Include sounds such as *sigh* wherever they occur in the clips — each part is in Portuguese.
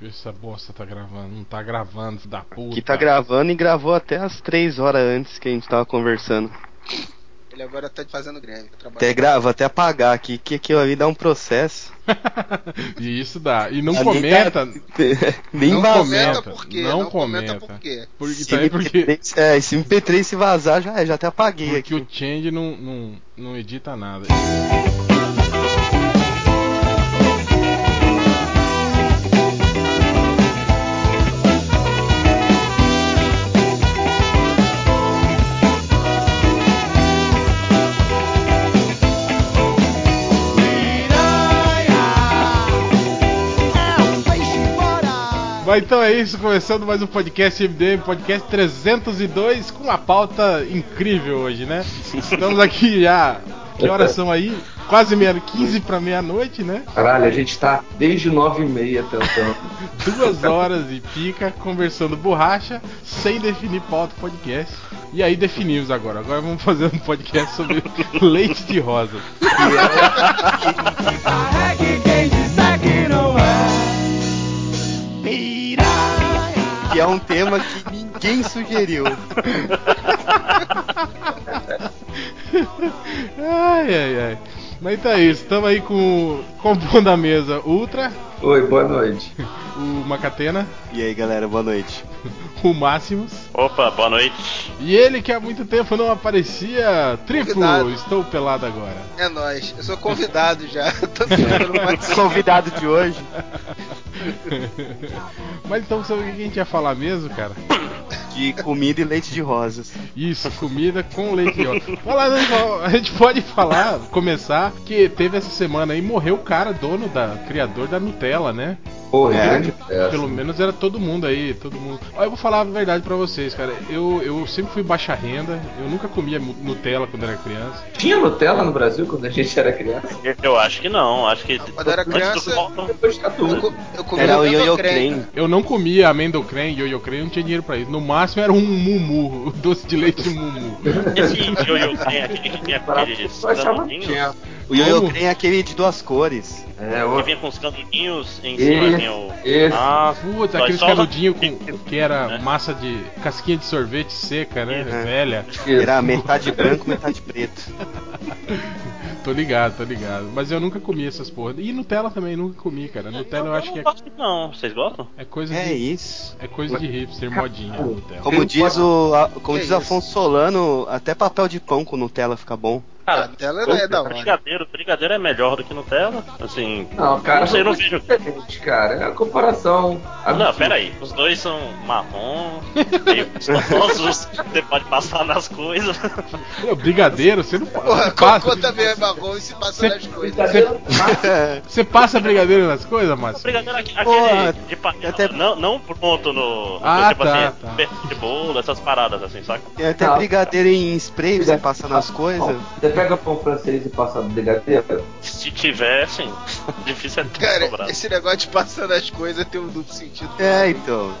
Deixa eu ver se essa bosta tá gravando. Não tá gravando, da puta. Que tá gravando e gravou até as 3 horas antes que a gente tava conversando. Ele agora tá fazendo greve. tá. Até grava, até apagar aqui, que aquilo ali dá um processo. *laughs* e isso dá. E não Ali comenta. tá- *laughs* Nem Não vazar. comenta por quê? não Não comenta comenta. por quê? Porque, Se também porque, MP3, é, se MP3 se vazar, já é, já até apaguei porque aqui. o Change não, não, não edita nada. Mas então é isso, começando mais um podcast MDM, podcast 302, com uma pauta incrível hoje, né? Estamos aqui já. Que horas são aí? Quase meia, 15 para meia-noite, né? Caralho, a gente tá desde 9 e meia tentando. Duas horas e pica conversando borracha, sem definir pauta do podcast. E aí definimos agora. Agora vamos fazer um podcast sobre leite de rosa. Que é um tema que ninguém sugeriu. Ai, ai, ai. Mas é isso, estamos aí com compondo a mesa Ultra, Oi, boa noite. o Macatena, E aí, galera, boa noite. o Máximos. Opa, boa noite. E ele que há muito tempo não aparecia, Triplo, Convidado. estou pelado agora. É nóis. Eu sou convidado já. *laughs* Convidado de hoje. *laughs* Mas então sobre o que a gente ia falar mesmo, cara? De comida e leite de rosas. Isso, comida com leite de rosa. Falar, não, a gente pode falar, começar, que teve essa semana aí, morreu o cara, dono da, criador da Nutella, né? Porra, É. grande peça. Pelo menos era todo mundo aí, todo mundo. Ó, eu vou falar a verdade pra vocês, cara. Eu, eu sempre fui baixa renda, eu nunca comia Nutella quando era criança. Tinha Nutella no Brasil quando a gente era criança? Eu, acho que não, acho que. Quando eu era criança- do Depois de Eu, eu comi Era o Yo-Yo creme. Creme. Eu não comia amendoim, ioiô creme, não tinha dinheiro pra isso. No máximo era um mumu, o doce de leite de mumu. Esse yo-yo aquele que tinha aqueles que. O Yo-Yo? Creme é aquele de duas cores. É, Que o... vinha com os canudinhos em cima o. esse. Ah, Putz, só- canudinhos com, que era né? massa de. casquinha de sorvete seca, né? Uhum. Velha. Era metade branco, metade preto. *laughs* Tô ligado, tô ligado. Mas eu nunca comi essas porra. E Nutella também, nunca comi, cara. Nutella eu acho que não é, não. Vocês gostam? é coisa É de. isso. É coisa de hipster, modinha, Nutella. Como diz o, como Que diz isso? Afonso Solano, até papel de pão com Nutella fica bom. A Cara, Nutella é da hora. brigadeiro, brigadeiro é melhor do que Nutella. Assim. Não, cara, Não sei, eu não vejo. diferentes, cara. É uma comparação. Não, absurda. pera aí. Os dois são marrom, meio gostosos. Você pode passar nas coisas. Meu, brigadeiro, você não Porra, passa. cocô também é marrom e se passa Cê- nas coisas. Mas- *laughs* Você passa brigadeiro nas coisas, Márcio? Brigadeiro aqui- aquele Porra, de panela, até- não, não pronto no. Ah, tipo tá, assim, tá. perto de bolo, essas paradas assim, saca? Tem até Não. brigadeiro em spray pra você passar nas coisas. Você pega pão francês e passa brigadeiro? Se tivessem, *laughs* difícil é ter Cara, sobrado. esse negócio de passar nas coisas tem um duplo sentido. É, então. *laughs*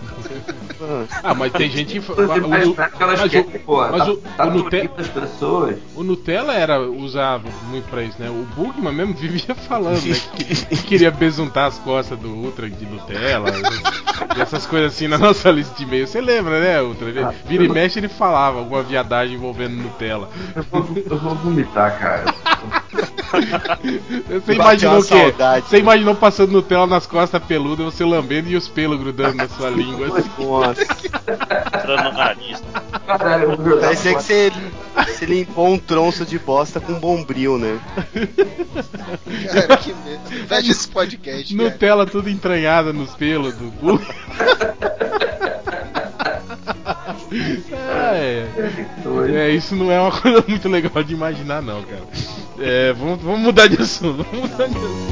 Ah, mas tem gente o, mas o- mas tá, o- tá o no Nute- das pessoas. o Nutella era usado muito pra isso, né? O Bugman mesmo vivia falando, né? Que, que queria besuntar as costas do Ultra de Nutella. e essas coisas assim na nossa lista de e-mail. Você lembra, né, Ultra? Ele, Ah, vira e mexe ele falava alguma viadagem envolvendo Nutella. Eu vou, eu vou vomitar, cara. *laughs* Você imaginou o quê? saudade. Você imaginou passando Nutella nas costas peludas, você lambendo e os pelos grudando na sua língua. *laughs* Nossa. Entrando no nariz. Caralho, eu vou jogar Parecia que você, você limpou um tronço de bosta com bombril, né? Cara, que medo. Fecha esse podcast, cara. Nutella tudo entranhada nos pelos do cu. *laughs* é, Doido. é, isso não é uma *laughs* coisa muito legal de imaginar, não, cara. É, vamos, vamos mudar de assunto. Vamos mudar de assunto.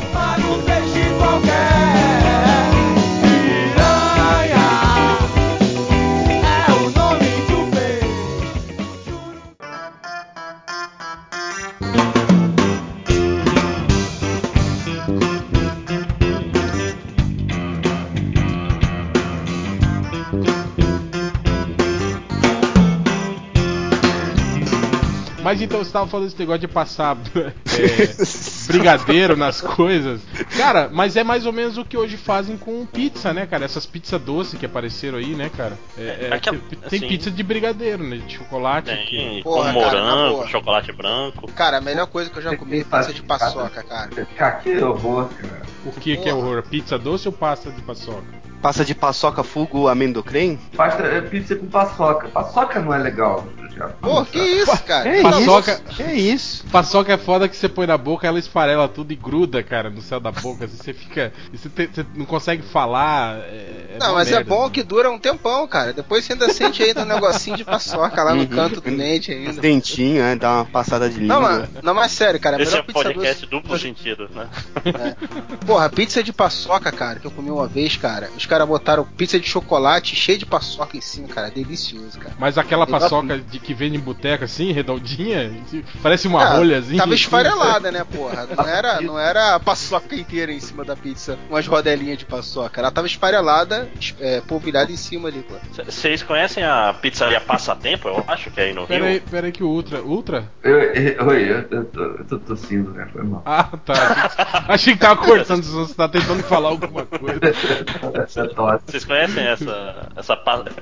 Mas então você tava falando desse negócio de passar *laughs* é, brigadeiro nas coisas. Cara, mas é mais ou menos o que hoje fazem com pizza, né, cara? Essas pizzas doces que apareceram aí, né, cara? É, é, Aquela- tem assim- pizza de brigadeiro, né? De chocolate. que- Tem Porra, com cara, morango, chocolate branco. Cara, a melhor coisa que eu já comi é pizza de paçoca, cara. Cara, que horror, cara. O que, que é horror? Pizza doce ou pasta de paçoca? Passa de paçoca, fugo, amendocrem? Pasta, é pizza com paçoca. Paçoca não é legal. Pô, que isso, cara? Que Paçoca- isso? Que isso? Paçoca é foda que você põe na boca, ela esfarela tudo e gruda, cara, no céu da boca. Assim, você fica. Você, te- você não consegue falar. É, é Não, mas é merda. bom que dura um tempão, cara. Depois você ainda sente ainda um negocinho de paçoca lá no Uhum. canto do dente Os ainda. dentinhos, né? Dá uma passada de língua. Não, mas, não, mas sério, cara, a Esse é podcast doce. duplo sentido, né? Porra, pizza de paçoca, cara, que eu comi uma vez, cara. Os caras botaram pizza de chocolate cheio de paçoca em cima, cara. Delicioso, cara. Mas aquela Igual- paçoca de que vende em boteca assim, redondinha, parece uma Ah, rolhazinha. Tava assim. esfarelada, né, porra? Não era, não era a paçoca inteira em cima da pizza, umas rodelinhas de paçoca. Ela tava esfarelada, es- é, polvilhada em cima ali, pô. Vocês conhecem a pizzaria Passatempo? Eu acho que é aí no Pera aí, Rio. pera aí que o Ultra. Ultra? Eu, eu, oi, eu, eu, tô, eu tô tossindo, né? Foi mal. Ah, tá. Achei que tava cortando, você tá tentando falar alguma coisa. *laughs* Tosse. Vocês conhecem essa, essa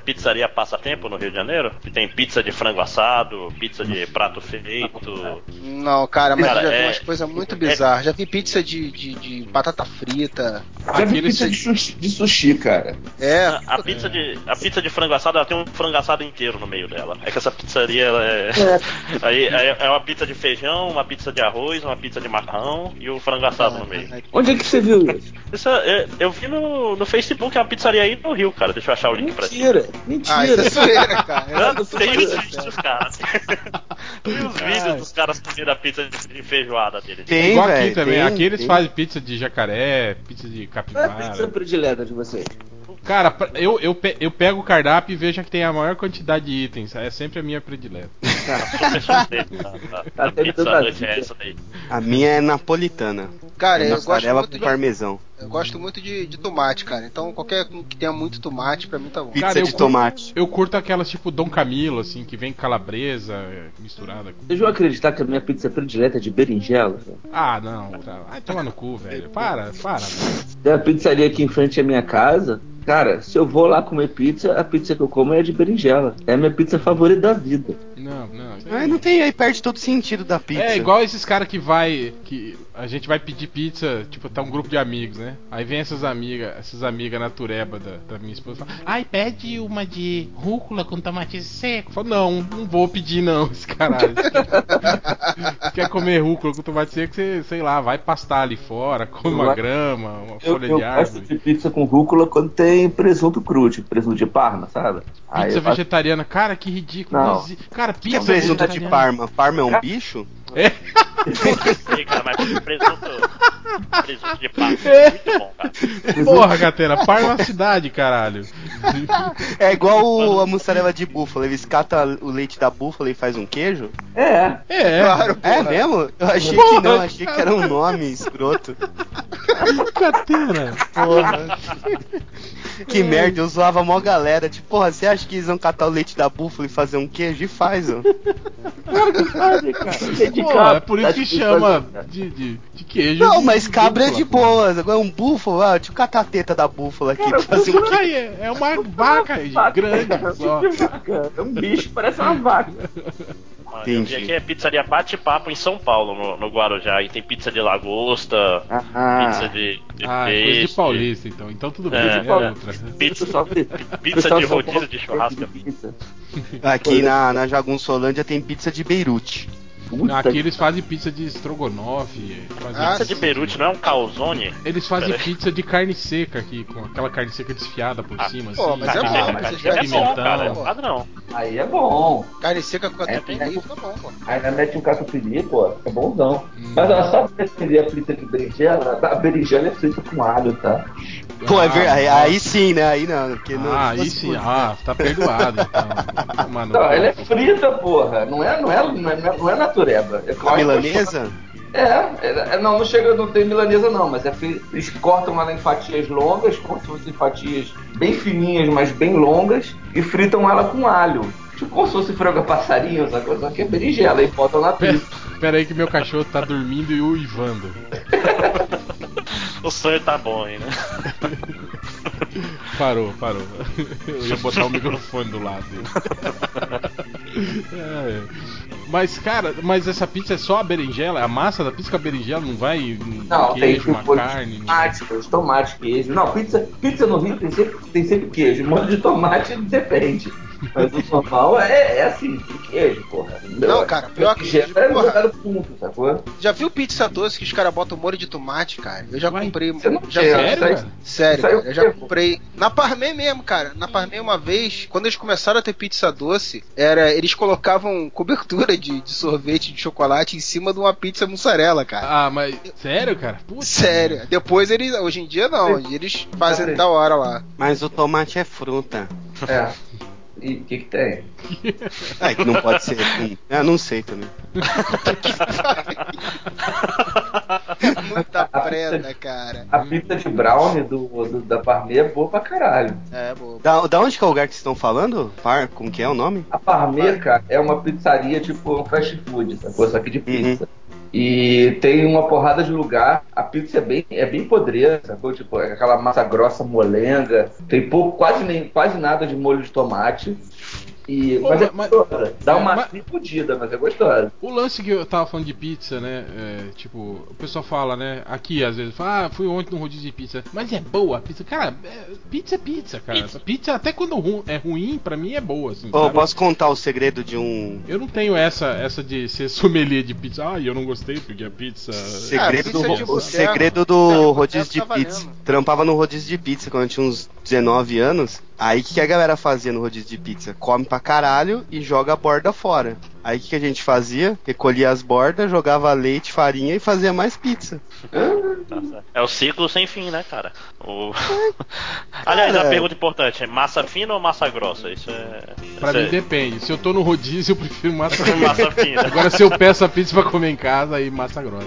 pizzaria Passatempo no Rio de Janeiro? Que tem pizza de frango assado, pizza de prato feito. Não, cara, mas Cara, eu já vi é- umas coisas muito bizarras. Já vi pizza de, de, de batata frita. Já vi pizza de sushi, de sushi, cara. É. A, a pizza de, a pizza de frango assado ela tem um frango assado inteiro no meio dela. É que essa pizzaria ela é. Aí, aí é uma pizza de feijão, uma pizza de arroz, uma pizza de macarrão e o frango assado no meio. Onde é que você viu isso? Isso é- eu vi no, no Facebook, é uma pizzaria aí no Rio, cara. Deixa eu achar o link pra ti. Mentira, mentira. Ah, isso é zoeira, cara. Não, tô tem os vídeos, cara. Tem os vídeos dos caras comendo a pizza de feijoada deles. Tem, Igual velho. aqui também. tem, aqui eles tem. fazem pizza de jacaré, pizza de Qual é a pizza capivara. predileta de vocês? Cara, eu, eu, pe- eu pego o cardápio e vejo que tem a maior quantidade de itens. É sempre a minha predileta. Tá, A é. A minha é napolitana. Cara, eu gosto muito com de, parmesão. Eu gosto muito de, de tomate, cara. Então qualquer que tenha muito tomate, pra mim tá bom. Pizza Cara, eu de curto- tomate. Eu curto aquelas tipo Dom Camilo, assim, que vem calabresa é, misturada com. Vocês vão acreditar que a minha pizza predileta é de berinjela? cara? Ah, não. Tá. Vai tomar no cu, velho. Para, para. Tem uma pizzaria aqui em frente à minha casa. Cara, se eu vou lá comer pizza, a pizza que eu como é de berinjela. É a minha pizza favorita da vida. Não, não. aí- não tem, aí perde todo o sentido da pizza. É igual esses caras que vai. que a gente vai pedir pizza, tipo, tá um grupo de amigos, né? Aí vem essas amigas, essas amigas natureba da, da minha esposa e fala, ai, pede uma de rúcula com tomate seco. Eu falo, não, não vou pedir não, *laughs* esse caralho. *laughs* Quer comer rúcula com tomate seco, você, sei lá, vai pastar ali fora, come Eu uma acho- grama, uma Eu, folha eu de gosto árvore. de pizza com rúcula quando tem presunto cru, tipo presunto de parma, sabe? Aí Pizza eu faço- vegetariana, cara, que ridículo. Não. Cara, O que é pizza presunto de vegetariana. Parma? Parma é um bicho? É. Sim, cara, mas presunto, presunto de pato é muito bom, cara. Porra, Catena, Parma é uma cidade, caralho. *laughs* É igual o- a mussarela de búfala. Eles catam o leite da búfala e faz um queijo? É, É, Claro, É porra. mesmo? Eu achei Porra, que não, achei que era um nome escroto. Catena. Porra. *laughs* Que merda, eu zoava mó galera. Tipo, porra, você acha que eles vão catar o leite da búfala e fazer um queijo? E faz, ó. sabe, cara. *laughs* Leite de Pô, cabra, é por isso tá que chama de, de, de queijo. Não, de- mas cabra é de boas. Agora um búfalo, ah, deixa eu catar a teta da búfala aqui pra fazer um queijo. Aí, é, é uma vaca grande só. É um bicho, parece uma vaca. Eu Entendi. aqui é pizzaria Bate-Papo em São Paulo, no, no Guarujá. E tem pizza de lagosta, Ah, pizza de, de Ah, é coisa de peixe, paulista, então. Então tudo bem, É. é outra. *laughs* *laughs* pizza, Pessoal- pizza de rodízio de churrasco. Aqui na, na Jagunçolândia tem pizza de Beirute. Puta Aqui que- eles fazem pizza de estrogonofe. fazem- Ah, Pizza de Beirute não é um calzone? Eles fazem Peraí. pizza de carne seca aqui, com aquela carne seca desfiada por Ah, cima, pô, assim. mas é bom, seca, mas é querem bom, pimentão, cara. É padrão. Aí é bom. Carne seca com É, catupiry é. fica bom, pô. Ainda mete um catupiry, pô, é bonzão. Hum. Mas ó, só defender a pizza de berinjela, a berinjela é feita com alho, tá? Pô, é ver... Ah, aí, aí sim, né? Aí não. Porque não Ah, se aí fosse sim, por- ah, tá perdoado então. Mano, *laughs* Não, ela é frita, porra. Não é, não é, não é, não é. É Com a milanesa? É, é, é, não, não chega, não tem milanesa não, mas é eles cortam ela em fatias longas, como se fossem fatias bem fininhas, mas bem longas, e fritam ela com alho. Tipo como se fosse frango a passarinho, sacou? Só que é berinjela e botam na Pera, pizza. pera aí que meu cachorro tá dormindo e uivando. *laughs* O sonho tá bom aí, né? *laughs* Parou, parou. Eu ia botar o microfone do lado dele. *laughs* É. Mas, cara, mas essa pizza é só a berinjela? A massa da pizza com a berinjela não vai um Não, queijo, tem uma carne? tomate, de tomate, queijo. Não, pizza, pizza no Rio tem sempre, tem sempre queijo. Molho de tomate depende. Mas o normal é, é assim, tem queijo, porra. Não, cara, pior que- Queijo é porra. jogado junto, sacou? Já viu pizza doce que os caras botam molho de tomate, cara? Eu já comprei. Você não já quer, sério, sai- cara? Sério, cara, eu já tempo. comprei. Na Parmê mesmo, cara. Na Parmê uma vez, quando eles começaram a ter pizza doce, era eles colocavam cobertura de, de sorvete de chocolate em cima de uma pizza mussarela, cara. Ah, mas. Sério, cara? Puta Sério. merda. Depois eles. Hoje em dia não. Hoje eles fazem da hora lá. Mas o tomate é fruta. É. *laughs* E o que que tem? *laughs* Ah, É, que não pode ser. hum, Eu não sei também. *laughs* Muita preta, cara. A pizza de brownie do, do- da Parmê é boa pra caralho. É, boa. Da, da onde que é o lugar que vocês estão falando? Par, como que é o nome? A Parmê, cara, é uma pizzaria tipo fast food, sacou? Só que de pizza. E tem uma porrada de lugar. A pizza é bem, é bem podreira, sacou? Tipo, é aquela massa grossa molenga. Tem pouco, quase, nem, quase nada de molho de tomate. E, Pô, mas é mas- gostosa. Dá uma mas- fodida, mas é gostosa. O lance que eu tava falando de pizza, né? é, tipo, o pessoal fala, né? Aqui às vezes, fala, ah, fui ontem num rodízio de pizza. Mas é boa a pizza. Cara, é- pizza é pizza, cara. Pizza. Pizza, até quando ru- é ruim, pra mim é boa, assim. Sabe? posso contar o segredo de um. Eu não tenho essa essa de ser *laughs* sommelier de pizza. Ah, eu não gostei porque a pizza. Segredo, pizza do, de o boteco. segredo É, do rodízio de pizza. Trampava no rodízio de pizza quando eu tinha uns 19 anos. Aí o que, que a galera fazia no rodízio de pizza? Come pra caralho e joga a borda fora. Aí o que, que a gente fazia? Recolhia as bordas, jogava leite, farinha e fazia mais pizza. É o ciclo sem fim, né, cara? O... *laughs* Aliás, a Cara. pergunta importante é massa fina ou massa grossa? Isso é. Pra isso mim é... depende. Se eu tô no rodízio, eu prefiro massa *laughs* fina. massa fina. Agora se eu peço a pizza pra comer em casa, aí massa grossa.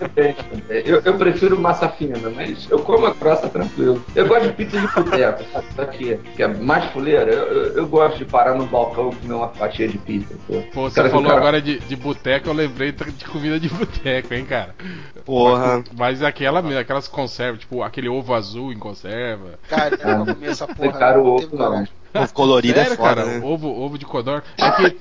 Depende. Eu, eu prefiro massa fina, mas eu como a grossa tranquilo. Eu gosto de pizza de boteco, sabe? Isso aqui, que é mais fuleira. Eu, eu, eu gosto de parar no balcão e comer uma fatia de pizza. Pô, Pô, você Cara, falou cara- agora de, de boteco, eu lembrei de comida de *laughs* boteco, hein, cara. Porra. Mas aquela mesmo, aquelas conservas, tipo aquele ovo azul em conserva. Cara, eu nunca comi essa porra. Cara, o não ovo não. coragem. O colorido Sério, é foda, cara, né? ovo, ovo de codorna. É que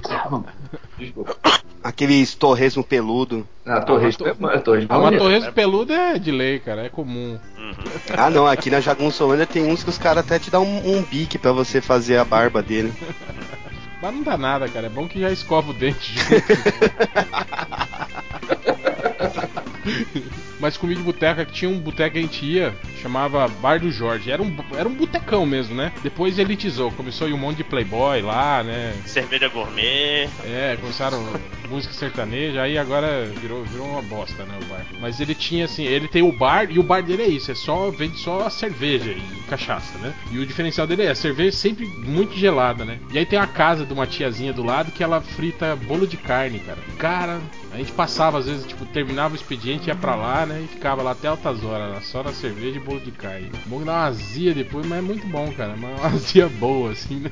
Desculpa. Aquele torresmo peludo. Ah, torresmo Ah, é torresmo a é uma maneiro. torresmo peluda é de lei, cara, é comum. Uhum. Ah não, aqui na Jagunçolândia tem uns que os caras até te dão um, um bique pra você fazer a barba dele. *laughs* Mas não dá nada, cara. É bom que já escova o dente. *laughs* *laughs* Mas comida de boteca, que tinha um boteco que a gente ia, chamava Bar do Jorge. Era um, era um botecão mesmo, né? Depois elitizou, começou a ir um monte de playboy lá, né? Cerveja gourmet. É, começaram *laughs* música sertaneja, aí agora virou, virou uma bosta, né, o bar. Mas ele tinha assim, ele tem o bar e o bar dele é isso, é só vende só cerveja e cachaça, né? E o diferencial dele é a cerveja sempre muito gelada, né? E aí tem a casa de uma tiazinha do lado que ela frita bolo de carne, cara. Cara, a gente passava às vezes, tipo, terminava o expediente, ia pra lá, né? E ficava lá até altas horas, lá, só na cerveja e bolo de carne. Bom que dá uma azia depois, mas é muito bom, cara. Mas é uma *laughs* azia boa, assim, né?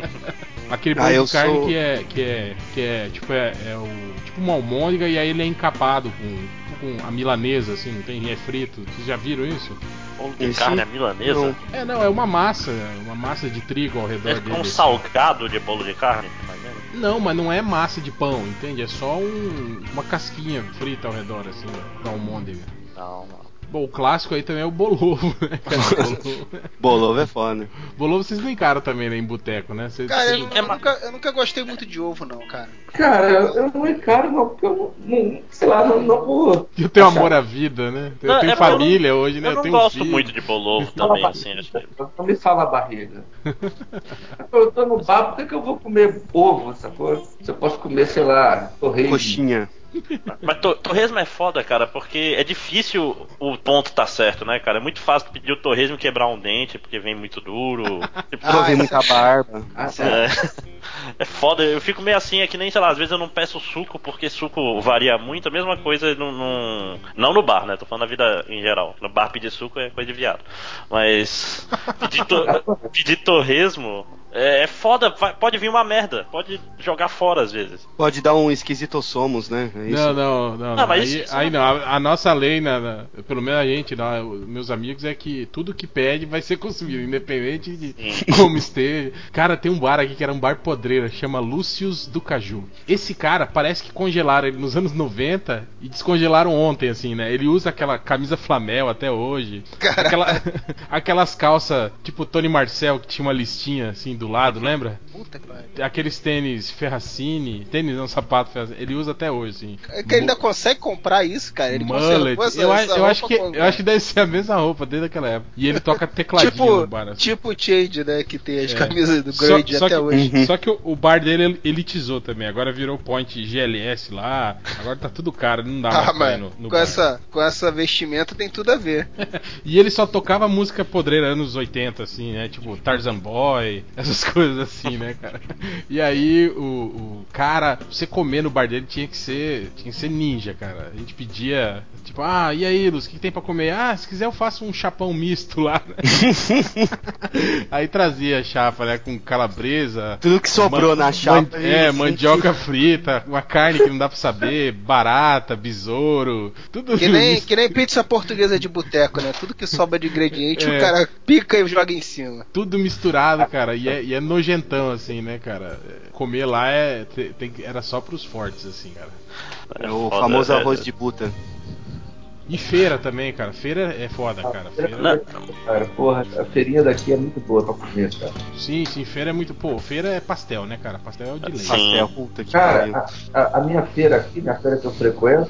*laughs* Aquele bolo Ah, de carne sou- que é, que é, que é, tipo, é, é o, tipo uma almôndega e aí ele é encapado com, com a milanesa, assim, não tem, é frito. Vocês já viram isso? Bolo de Esse carne à milanesa. não. É, não, é uma massa, uma massa de trigo ao redor É dele. um assim. salgado de bolo de carne, menos. Não, mas não é massa de pão, entende? É só um, uma casquinha frita ao redor, assim, da almôndega. Não. Bom, o clássico aí também é o bolovo, né, cara? *laughs* Bolovo. É foda. bolovo vocês não encaram também, né, em boteco, né? Vocês- Cara, eu, Sim, eu é nunca, eu nunca gostei muito de ovo, não, cara. Cara, eu, eu não encaro não, porque eu não, não- sei lá, não, não vou. Eu tenho amor à vida, né? Eu Não, tenho é porque eu família hoje, né? Eu não tenho gosto filho. muito de bolovo *laughs* também, assim. Acho que... Não me fala a barriga. *laughs* eu tô no bar, por que, que eu vou comer ovo, sacou? Se eu posso comer, sei lá, torresmo. Coxinha. *laughs* Mas to- torresmo é foda, cara, porque é difícil o ponto tá certo, né, cara? É muito fácil pedir o torresmo quebrar um dente, porque vem muito duro. *laughs* Tipo, Ah, vem muita barba. Ah, sério? é, *laughs* é foda, eu fico meio assim, é que nem, sei lá, às vezes eu não peço suco, porque suco varia muito, a mesma coisa no, no- não no bar, né? Tô falando da vida em geral. No bar pedir suco é coisa de viado. Mas pedir, to- *laughs* pedir torresmo É, é foda, vai- pode vir uma merda, pode jogar fora às vezes. Pode dar um esquisito somos, né? É isso. Não, não, não. Não, mas aí, isso aí não- não. A, a nossa lei, na, na- pelo menos a gente, os meus amigos, é que tudo que pede vai ser consumido, independente de como esteja. Cara, tem um bar aqui que era um bar podreira, chama Lúcius do Caju. Esse cara parece que congelaram ele nos anos 90 e descongelaram ontem, assim, né? Ele usa aquela camisa flamel até hoje. Aquela- *laughs* aquelas calças tipo Tony Marcel que tinha uma listinha assim do lado, lembra? Puta que pariu. Aqueles tênis Ferracini, tênis não, sapato Ferracini, ele usa até hoje, assim. É que ele ainda consegue comprar isso, cara. Ele Mullet. essa, eu, essa eu acho que, eu acho que deve ser a mesma roupa desde aquela época. E ele toca tecladinho tipo, no bar. assim. tipo o Change, né? Que tem as É. camisas do Grade até que, hoje. Só que o, o bar dele elitizou também. Agora virou point GLS lá. Agora tá tudo caro, não dá mais Ah, mas no, no com, bar. essa, com essa vestimenta tem tudo a ver. *laughs* E ele só tocava música podreira anos 80, assim, né? Tipo Tarzan Boy, essas *laughs* coisas assim, né, cara? E aí o, o cara, você comer no bar dele tinha que ser. Tinha que ser ninja, cara. A gente pedia, tipo, ah, e aí, Luz, o que tem pra comer? Ah, se quiser eu faço um chapão misto lá. *laughs* aí trazia chapa, né? Com calabresa. Tudo que sobrou na chapa. man- é, mandioca frita, uma carne que não dá pra saber, *laughs* barata, besouro, tudo Que nem, isso. que nem pizza portuguesa de boteco, né? Tudo que sobra de ingrediente, É. o cara pica e joga em cima. tudo misturado, cara, e é, e é nojentão, assim, né, cara? É, Comer lá é, te- tem era só pros fortes, assim, cara. É o foda, famoso é- arroz de buta. E feira também, cara. Feira é foda, cara. Feira, Não. Cara, porra, a feirinha daqui é muito boa pra comer, cara. sim, sim, feira é muito. Pô, feira é pastel, né, cara? Pastel é o de lei. Sim. Pastel, puta que. Cara, a, a- a minha feira aqui, minha feira que eu frequento,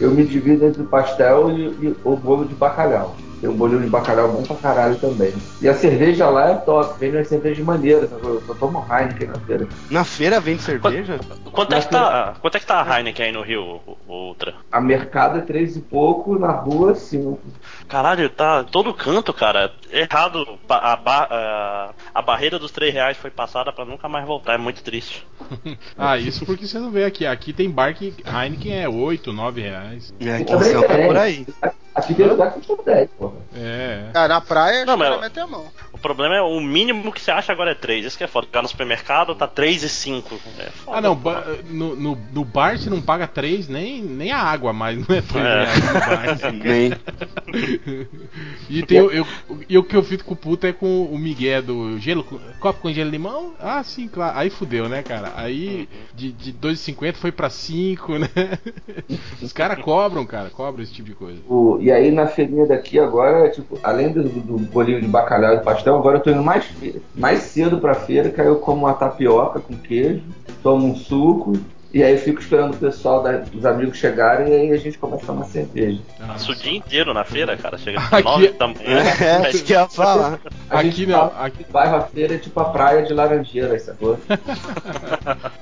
eu me divido entre o pastel e, e o bolo de bacalhau. Tem um bolinho de bacalhau bom pra caralho também. E a cerveja lá é top, vem umas cervejas maneiras. Eu só tomo Heineken na feira. Na feira vende cerveja? Quanto é que tá, quanto é que tá a Heineken aí no Rio, o- o Ultra? A mercado é três e pouco, na rua cinco. Caralho, tá todo canto, cara. Errado. A, a- a barreira dos 3 reais foi passada pra nunca mais voltar. É muito triste. *laughs* Ah, isso porque você não vê aqui. Aqui tem bar que Heineken é 8, 9 reais. É, aqui em é tem. por aí. Aqui tem lugar que custa 10, porra. É. Ah, na praia, Não, mas- metem a mão. O problema é o mínimo que você acha agora é 3. Isso que é foda. Ficar no supermercado tá 3 e 5. É foda. Ah, não, ba- no, no, no bar você não paga 3, nem, nem a água mais, não é 3 É. reais no bar. *laughs* assim. Nem. *laughs* E tem, o- eu, e o que eu fico puto é com o Miguel do gelo, com- copo com gelo e limão? Ah, sim, claro. Aí fudeu, né, cara? Aí de, de 2,50 foi pra 5, né? *laughs* Os caras cobram, cara, cobram esse tipo de coisa. O- e aí na feirinha daqui agora, tipo, além do, do bolinho de bacalhau e pastel, agora eu tô indo mais, mais cedo pra feira, eu como uma tapioca com queijo, tomo um suco, e aí eu fico esperando o pessoal da- dos amigos chegarem e aí a gente começa a tomar cerveja. Passa o dia inteiro na feira, cara. Chega *laughs* Aqui- de 9 da manhã. *laughs* É, isso que eu ia falar. A Aqui gente não, fala aqui- bairro a feira é tipo a praia de Laranjeiras, *laughs* sacou?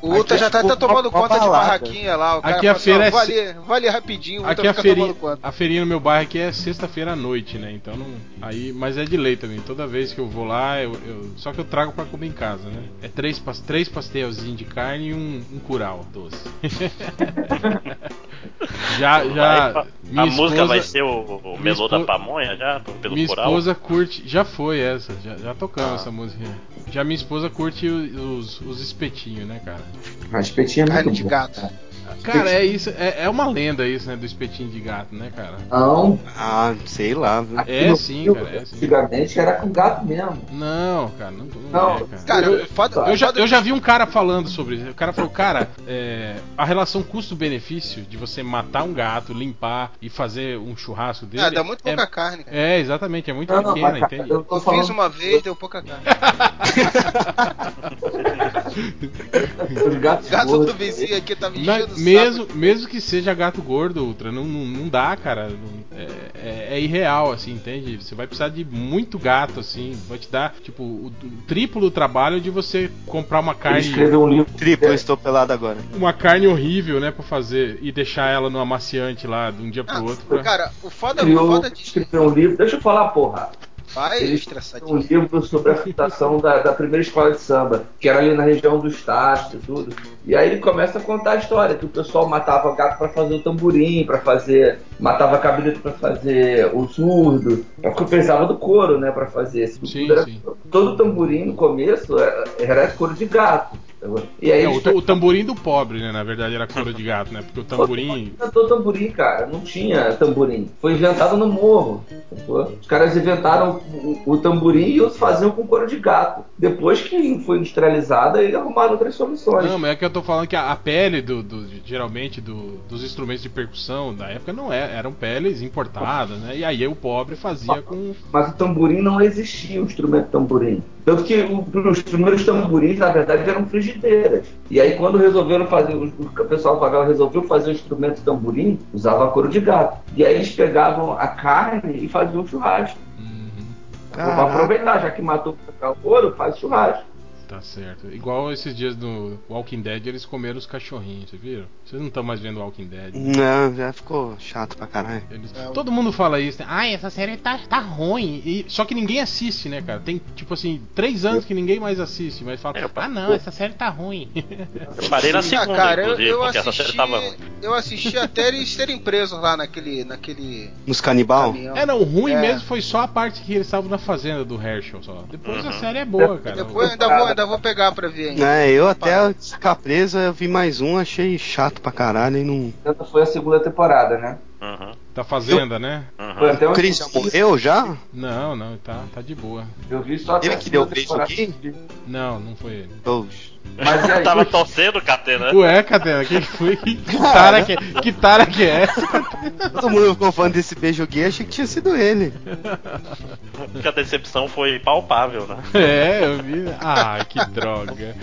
O Ultra já tá tipo até tomando uma conta de balada. barraquinha lá. O cara Aqui a assim, feira ó, é vale, vale rapidinho, o Aqui a feirinha, conta. a feirinha no meu bairro aqui é sexta-feira à noite, né? Então não. Aí, mas é de lei também. Toda vez que eu vou lá, eu, eu- só que eu trago pra comer em casa, né? É três, três pastelzinhos de carne e um, um curau doce. *laughs* já, já. Vai- a música esposa- vai ser o, o melô da pamonha já? Pelo Minha coral? esposa curte. Já foi essa, já, já tocamos Ah. essa música. Já minha esposa curte os, os espetinhos, né, cara? A espetinho é muito Carne de gato. Cara, é isso, é, é uma lenda isso, né? Do espetinho de gato, né, cara? Não, Ah, sei lá, viu? É sim, Rio, cara, é sim. Antigamente era com gato mesmo. Não, cara, não, não, Não, é, cara. Cara, eu, foda, eu já, eu já vi um cara falando sobre isso. O cara falou, cara, é, a relação custo-benefício de você matar um gato, limpar e fazer um churrasco dele. Ah, dá muito é, pouca carne, cara. É, exatamente, é muito Não, não, pequena, cara, entende? eu tô Eu falando fiz uma vez, deu pouca carne. *laughs* gato gordos. do vizinho aqui tá me Na- enchendo mesmo, saco. mesmo que seja gato gordo, Ultra, não, não, não dá, cara. não- é, é- é irreal, assim, entende? Você vai precisar de muito gato, assim. Vai te dar, tipo, o, o triplo do trabalho de você comprar uma carne. escreveu um livro. Triplo, eu estou pelado agora. uma carne horrível, né, pra fazer e deixar ela no amaciante lá de um dia pro Ah, outro. Pra... Cara, o foda, o foda de. escreveu um livro. Deixa eu falar, porra. Vai estressadinho. um livro sobre a fundação da, da primeira escola de samba, que era ali na região dos Tachos e tudo. E aí ele começa a contar a história, que o pessoal matava gato para fazer o tamborim, para fazer. matava cabrito para fazer o surdo, porque precisava do couro, né, para fazer esse Sim, era- sim. Todo tamborim no começo era, era couro de gato. E aí É, o, o tamborim do pobre, né? Na verdade era couro de gato, né? Porque o tamborim. inventou tamborim, cara. Não tinha tamborim. Foi inventado no morro. Os caras inventaram o, o tamborim e os faziam com couro de gato. Depois que foi industrializada, eles arrumaram outras soluções. Não, mas é que eu tô falando que a, a pele do, do- geralmente do- dos instrumentos de percussão da época não é, eram peles importadas, né? E aí o pobre fazia com. Mas o tamborim não existia, o instrumento tamborim. Tanto que os primeiros tamborins, na verdade, eram frigideiras. E aí, quando resolveram fazer, o pessoal da favela resolveu fazer o instrumento tamborim, usava couro de gato. E aí eles pegavam a carne e faziam churrasco. Uhum, Para Caraca. aproveitar, já que matou o couro, faz churrasco. Tá certo. Igual esses dias no Walking Dead eles comeram os cachorrinhos, vocês viram? Vocês não estão mais vendo Walking Dead. né? Não, já ficou chato pra caralho. Eles- É, Todo mundo fala isso, né? Ai, essa série tá, tá ruim. E, só que ninguém assiste, né, cara? Tem, tipo assim, três anos que ninguém mais assiste, mas fala, É, ah não, essa série tá ruim. Eu parei na Ah, segunda, cara, eu, eu porque essa série assisti. tava ruim. Eu assisti *laughs* até eles serem presos lá naquele. naquele Nos canibal? caminhão. é, não, o ruim É. mesmo foi só a parte que eles estavam na fazenda do Herschel só. Depois a Uhum. série é boa, cara. Depois ainda vou, ainda vou pegar pra ver ainda. É, eu até ficar preso, eu vi mais um, achei chato pra caralho e não. Essa foi a segunda temporada, né? Uhum, Da fazenda, né? Foi uhum. até O Chris já eu morreu já? Não, não, tá, tá de boa. Eu vi só até Ele a que deu beijo temporada. aqui? Não, não foi ele. Oxe. Mas e *laughs* aí? Tava torcendo, Catena. Ué, Catena, quem foi? *laughs* Que tara que, que tara que é essa? Todo mundo ficou falando desse beijo gay, achei que tinha sido ele. Que a decepção foi palpável, né? É, eu vi. Ah, que droga.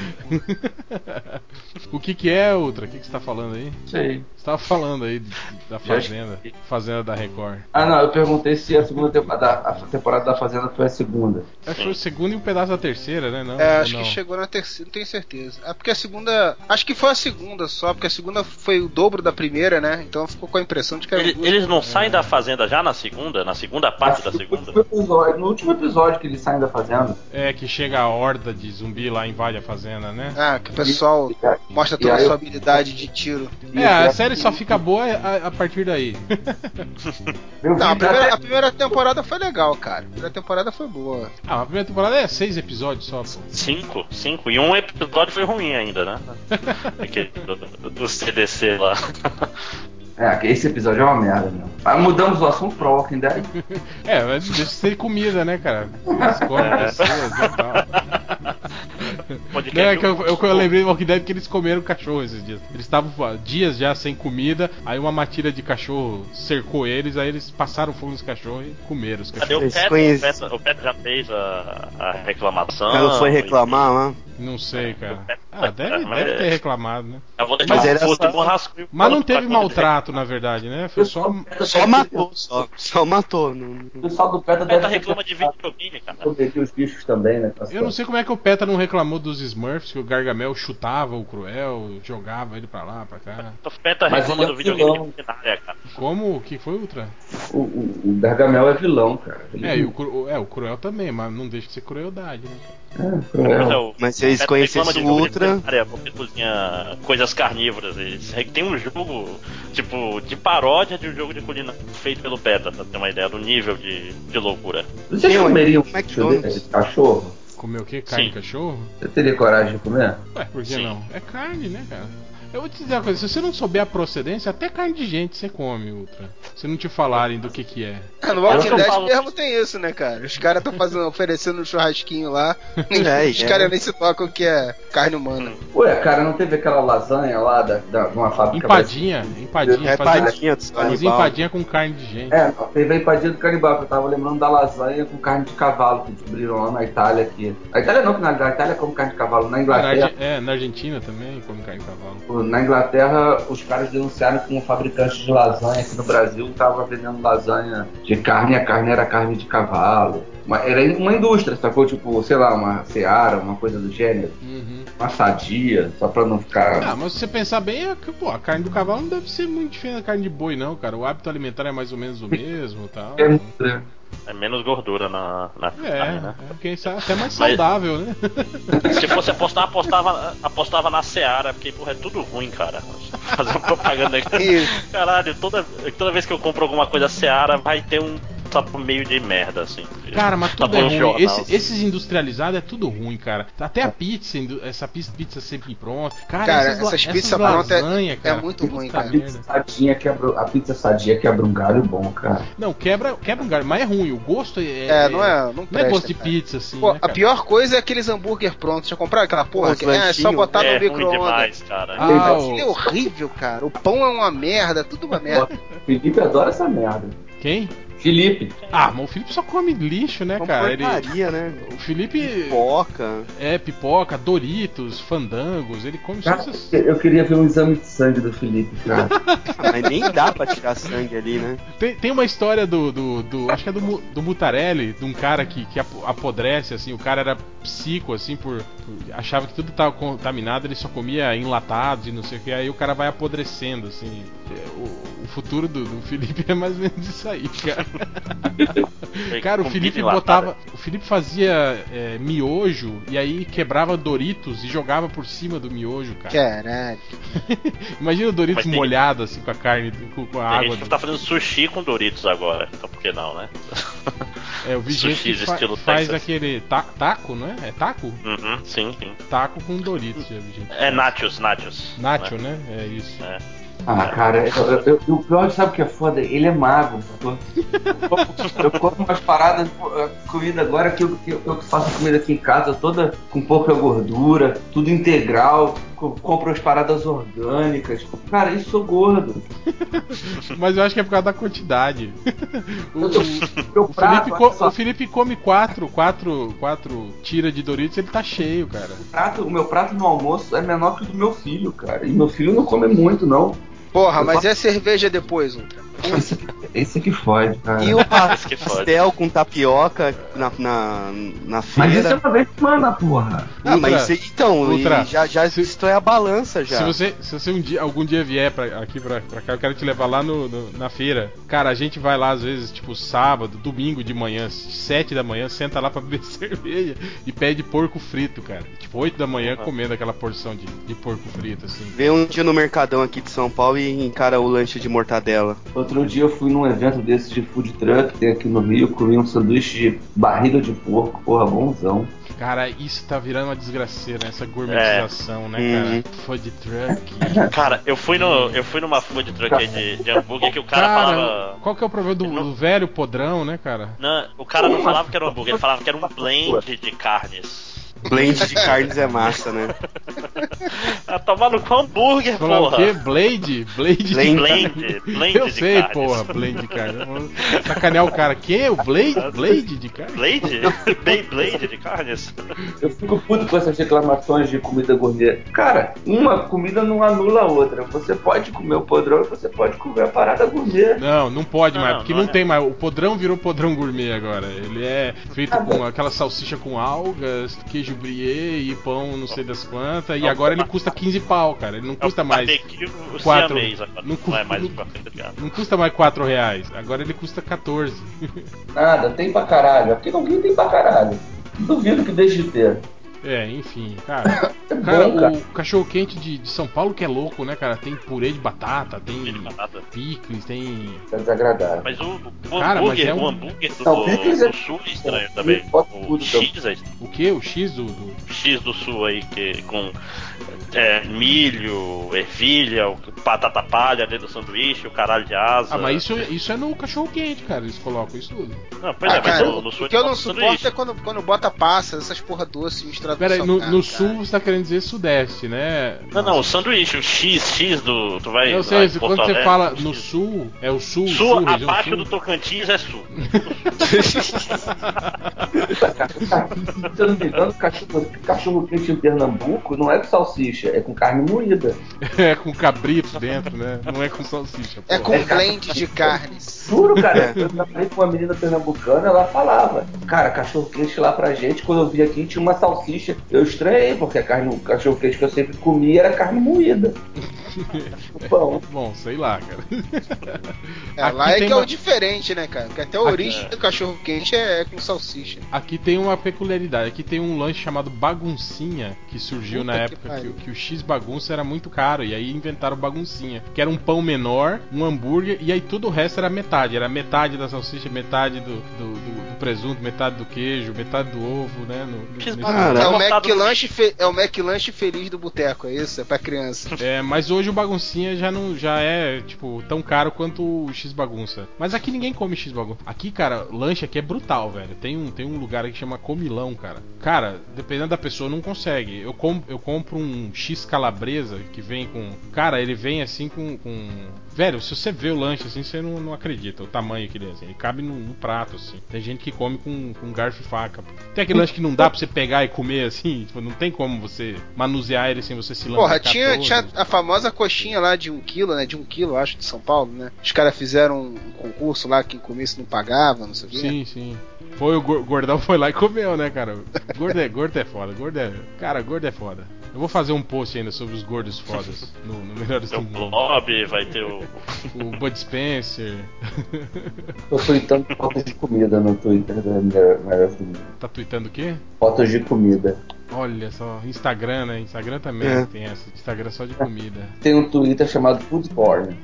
o que que é, Ultra? O que que você tá falando aí? Sei. Você tava falando aí da Fazenda. Fazenda da Record. Ah, não, eu perguntei se a segunda temporada, a temporada da Fazenda foi a segunda. Acho que foi o segundo e um pedaço da terceira, né? Não, É, acho não? que chegou na terceira, não tenho certeza. É porque a segunda. Acho que foi a segunda só, porque a segunda foi o dobro da primeira, né? Então ficou com a impressão de que era Ele- duas- eles não saem da fazenda já na segunda? Na segunda parte da Acho que segunda? No último, episódio, no último episódio que eles saem da Fazenda. É, que chega a horda de zumbi lá e invade a fazenda, né? Ah, que o pessoal E mostra toda a sua eu- habilidade de tiro. É, a série só fica boa a, a partir daí. Não, a primeira, a primeira temporada foi legal, cara. A primeira temporada foi boa. Ah, a primeira temporada é seis episódios só, pô. Cinco? Cinco. E um episódio foi ruim ainda, né? *laughs* Aquele do, do CDC lá. É, que esse episódio é uma merda mesmo. Aí mudamos o assunto pra Walking Dead. *laughs* É, mas deixa de ser comida, né, cara? Comem É. pessoas e tal. Podcast Não, é que eu, eu, eu lembrei do Walking Dead que eles comeram cachorro esses dias. Eles estavam dias já sem comida, aí uma matilha de cachorro cercou eles, aí eles passaram fogo nos cachorros e comeram os Cadê cachorros. Petro? O Petro, o já fez a, a reclamação. Ela foi reclamar lá. Não sei, cara. Ah, deve, Mas- deve ter reclamado, né? Eu vou deixar Mas rascunho Mas não teve quando na verdade, né? Foi só. Só matou, só. Só matou. Não... O pessoal do PETA O ter reclama de videogame, cara. os bichos também, né? Eu não sei como é que o Peta não reclamou dos Smurfs, que o Gargamel chutava o Cruel, jogava ele pra lá, pra cá. O Petro Mas reclama é do videogame vilão. de culinária, cara. Como? O que foi, Ultra? O, o, o Gargamel é vilão, cara. Ele É, e o, é, o Cruel também, mas não deixa de ser crueldade, né? É, Mas, cruel. é o- Mas se eles conhecessem o Ultra. porque cozinha coisas carnívoras. Tem um jogo, tipo, de paródia de um jogo de culinária feito pelo PETA, pra ter uma ideia do nível de, de loucura. Vocês Tem um um McDonald's. desse, cachorro? Comer o quê? Carne Sim. de cachorro? Você teria coragem de comer? Ué, por que Sim. não? É carne, né, cara? Eu vou te dizer uma coisa, se você não souber a procedência, até carne de gente você come, Ultra. Se não te falarem do que que é. Ah, no Walking Dead falo- mesmo tem isso, né, cara? Os caras estão fazendo, oferecendo um churrasquinho lá. *laughs* É, os é. caras nem se tocam que é carne humana. Ué, cara, não teve aquela lasanha lá da, uma fábrica Empadinha, empadinha, É fazia, padinha dos fazia empadinha com carne de gente. É, teve a empadinha do canibal, que eu tava lembrando da lasanha com carne de cavalo que descobriram lá na Itália aqui. Na Itália não, que na, na Itália come carne de cavalo. Na Na, Inglaterra, Arge- é, na Argentina também come carne de cavalo. Na Inglaterra, os caras denunciaram que um fabricante de lasanha aqui no Brasil tava vendendo lasanha de carne e a carne era carne de cavalo. Uma- era uma indústria, sacou? Tipo, sei lá, uma Seara, uma coisa do gênero. Uhum. Uma sadia, só pra não ficar. Ah, mas se você pensar bem, é que, pô, a carne do cavalo não deve ser muito diferente da carne de boi, não, cara. O hábito alimentar é mais ou menos o mesmo e tal. É né? É menos gordura na, na É, carne, né? é quem sabe até mais Mas- saudável, né? *laughs* Se fosse apostar, apostava, apostava na Seara, porque, porra, é tudo ruim, cara. Fazer uma propaganda aqui. *laughs* Isso. Caralho, toda, toda vez que eu compro alguma coisa Seara, vai ter um sabor meio de merda, assim. Cara, mas tudo é Sabor ruim. jornal. Esse- esses industrializados é tudo ruim, cara. Até a pizza, essa pizza, pizza sempre pronta. Cara, Cara, essas, essas pizzas prontas é- é cara, muito ruim, cara. A pizza sadinha quebra, a pizza sadia quebra um galho bom, cara. Não, quebra, quebra um galho, mas é ruim. O gosto é. É, não é. Não, Não é gosto de cara. pizza, assim. Pô, né, a pior coisa é aqueles hambúrguer prontos. Já compraram aquela porra? Que, é, é só botar é no micro-ondas. Ah, é horrível, cara. O pão é uma merda, tudo uma merda. Felipe adora essa merda. Quem? Felipe, Ah, mas o Felipe só come lixo, né, Uma cara? Ele, porcaria, né? o Felipe Pipoca. é pipoca, Doritos, fandangos, ele come só cara, essas. eu queria ver um exame de sangue do Felipe, cara. *laughs* Ah, mas nem dá pra tirar sangue ali, né? Tem, tem uma história do, do, do- Acho que é do, do Mutarelli, de um cara que, que apo- apodrece, assim, o cara era psico, assim, por, por- Achava que tudo tava contaminado, ele só comia enlatados e não sei o que, aí o cara vai apodrecendo, assim. O, o futuro do, do Felipe *laughs* é mais ou menos isso aí, cara. Cara, o Felipe botava. O Felipe fazia é, miojo e aí quebrava Doritos e jogava por cima do miojo, cara. Caralho. *laughs* Imagina o Doritos tem- molhado, assim, com a carne, com, com a Tem água. gente que do- tá fazendo sushi com Doritos agora, então por que não, né? É, eu vi *laughs* gente que fa- estilo faz Texas. aquele ta- taco, não é? É taco? Uhum, sim, sim. Taco com Doritos, já vi gente. É nachos, nachos. Nacho, né? né? É isso. É. Ah, cara, eu, eu, eu- o pior, sabe o que é foda? Ele é magro, sacou? Eu como- Eu como umas paradas, comida agora que eu, que eu- faço comida aqui em casa, toda com pouca gordura, tudo integral, co- compro as paradas orgânicas. Cara, isso sou gordo. *laughs* Mas eu acho que é por causa da quantidade. *laughs* o, o- o prato, Felipe, co- o Felipe come quatro, quatro, quatro tiras de Doritos, ele tá cheio, cara. o prato- o meu prato no almoço é menor que o do meu filho, cara. E meu filho não come muito, não. Porra, mas a cerveja depois, Ultra? *laughs* Esse, que fode, cara. E o *laughs* que pastel com tapioca na, na, na Mas isso é feira. uma vez por semana, porra. Ah, mas Ultra, isso- então, Ultra, já, já se- isso é a balança já. Se você, se você um dia, algum dia vier pra, aqui pra, pra cá, eu quero te levar lá no, no- na feira. Cara, a gente vai lá às vezes, tipo, sábado, domingo de manhã, sete da manhã, senta lá pra beber *laughs* cerveja e pede porco frito, cara. Tipo, oito da manhã comendo aquela porção de, de porco frito, assim. Vem um dia no Mercadão aqui de São Paulo e encara o lanche de mortadela. Outro dia eu fui num evento desse de food truck, tem aqui no Rio, comi um sanduíche de barriga de porco, porra, bonzão. Cara, isso tá virando uma desgraceira, né? essa gourmetização, né, Uhum. cara? Food truck. *laughs* Cara, eu fui, no, eu fui numa food truck aí de, de hambúrguer que o cara, Cara, falava. qual que é o problema do, do velho podrão, né, cara? Não, o cara não falava que era um hambúrguer, ele falava que era um blend de carnes. Blend de carnes é massa, né? *laughs* Ah, tomar no cu hambúrguer, Falando o porra. quê? Blade? Blade de Blade. Blend, blend Eu de sei, carnes. porra, blade de carne. Vamos Sacanear o cara. Que? O Blade? *laughs* Blade de carne? Blade? Bem blade de carnes? Eu fico puto com essas reclamações de comida gourmet. Cara, uma comida não anula a outra. Você pode comer o podrão e você pode comer a parada gourmet. Não, não pode Não, mais, porque não não é. tem mais. O podrão virou podrão gourmet agora. Ele é feito com aquela salsicha com algas, queijo brie e pão não sei das quantas. E É agora ele custa 15 pau, cara. Ele não custa É mais. Barbecue quatro- não cu- é não-. Não custa mais 4 reais. Agora ele custa 14. Nada, tem pra caralho. Aqui no Rio tem pra caralho. Duvido que deixe de ter. É, enfim, cara. *coughs* É Cara, bom, cara. o cachorro quente de, de São Paulo que é louco, né, cara? Tem purê de batata, tem de batata. picles, tem. É desagradável. Mas o, o Cara, mas hambúrguer, é um- o hambúrguer do, Não, é- do sul é estranho também. Bota O tudo, X, é, O que? O X do. do- o X do sul aí, que com é, milho, ervilha, batata palha dentro do sanduíche, o caralho de asa. Ah, mas isso, isso é no cachorro quente, cara. Eles colocam isso tudo. Não, pois é, Ah, mas cara, no, no sul o que eu não suporto sanduíche. é quando, quando bota passas, essas porra doce misturada Pera aí, com no, no cara. sul você tá querendo dizer sudeste, né? Não, não, o sanduíche, o X, X do. Tu vai. Eu sei, quando Porto você Alegre, fala no X. sul, é o sul, Sul, sul abaixo sul. do Tocantins é sul. *laughs* *laughs* Se eu não me engano, cachorro, cachorro quente em Pernambuco não é com salsicha, é com carne moída. É com cabrito dentro, né? Não é com salsicha. É porra. com blend de carnes. Juro, cara. Eu trabalhei com uma menina pernambucana, ela falava. Cara, cachorro quente lá pra gente, quando eu vi aqui tinha uma salsicha. Eu estranhei, porque a carne, o cachorro quente que eu sempre comia era carne moída. *laughs* Bom. Bom, sei lá, cara. É, lá é que é uma- o diferente, né, cara? Porque até a Aqui- origem do cachorro quente é com salsicha. Aqui tem uma peculiaridade. Aqui tem um lanche chamado Baguncinha, que surgiu Puta na que época que, pariu. o- que o X bagunça era muito caro. E aí inventaram Baguncinha. Que era um pão menor, um hambúrguer, e aí tudo o resto era metade. Era metade da salsicha, metade do, do, do- do presunto, metade do queijo, metade do ovo, né? no- no- X nesse- É o McLanche fe... é o McLanche feliz do boteco, é isso? É pra criança. É, mas hoje o baguncinha já não já é, tipo, tão caro quanto o X bagunça. Mas aqui ninguém come X bagunça. Aqui, cara, lanche aqui é brutal, velho. Tem um, tem um lugar aqui que chama Comilão, cara. Cara, dependendo da pessoa, não consegue. Eu, com, eu compro um X calabresa que vem com. Cara, ele vem assim com. com- Velho, se você vê o lanche assim, você não, não acredita o tamanho que ele é. Assim. Ele cabe no, no prato, assim. Tem gente que come com, com garfo e faca. pô. Tem aquele lanche que não dá pra você pegar e comer assim. Tipo, não tem como você manusear ele sem você se Porra, lambecar tinha, tinha a famosa coxinha lá de um quilo, né? De um quilo, acho, de São Paulo, né? Os caras fizeram um concurso lá, quem comesse não pagava, não sei o quê. Sim, sim. Foi o Gor- Gordão foi lá e comeu, né, cara? Gordo é, gordo é foda, gordo é. Cara, gordo é foda. Eu vou fazer um post ainda sobre os gordos fodas *laughs* no, no Melhores do o Mundo. Blob, vai ter o. O Bud Spencer. Tô tweetando fotos de comida no Twitter da Melhor Melhor do Mundo. Tá tweetando o quê? Fotos de comida. Olha só, Instagram, né? Instagram também É. tem essa. Instagram só de comida. Tem um Twitter chamado Food Porn.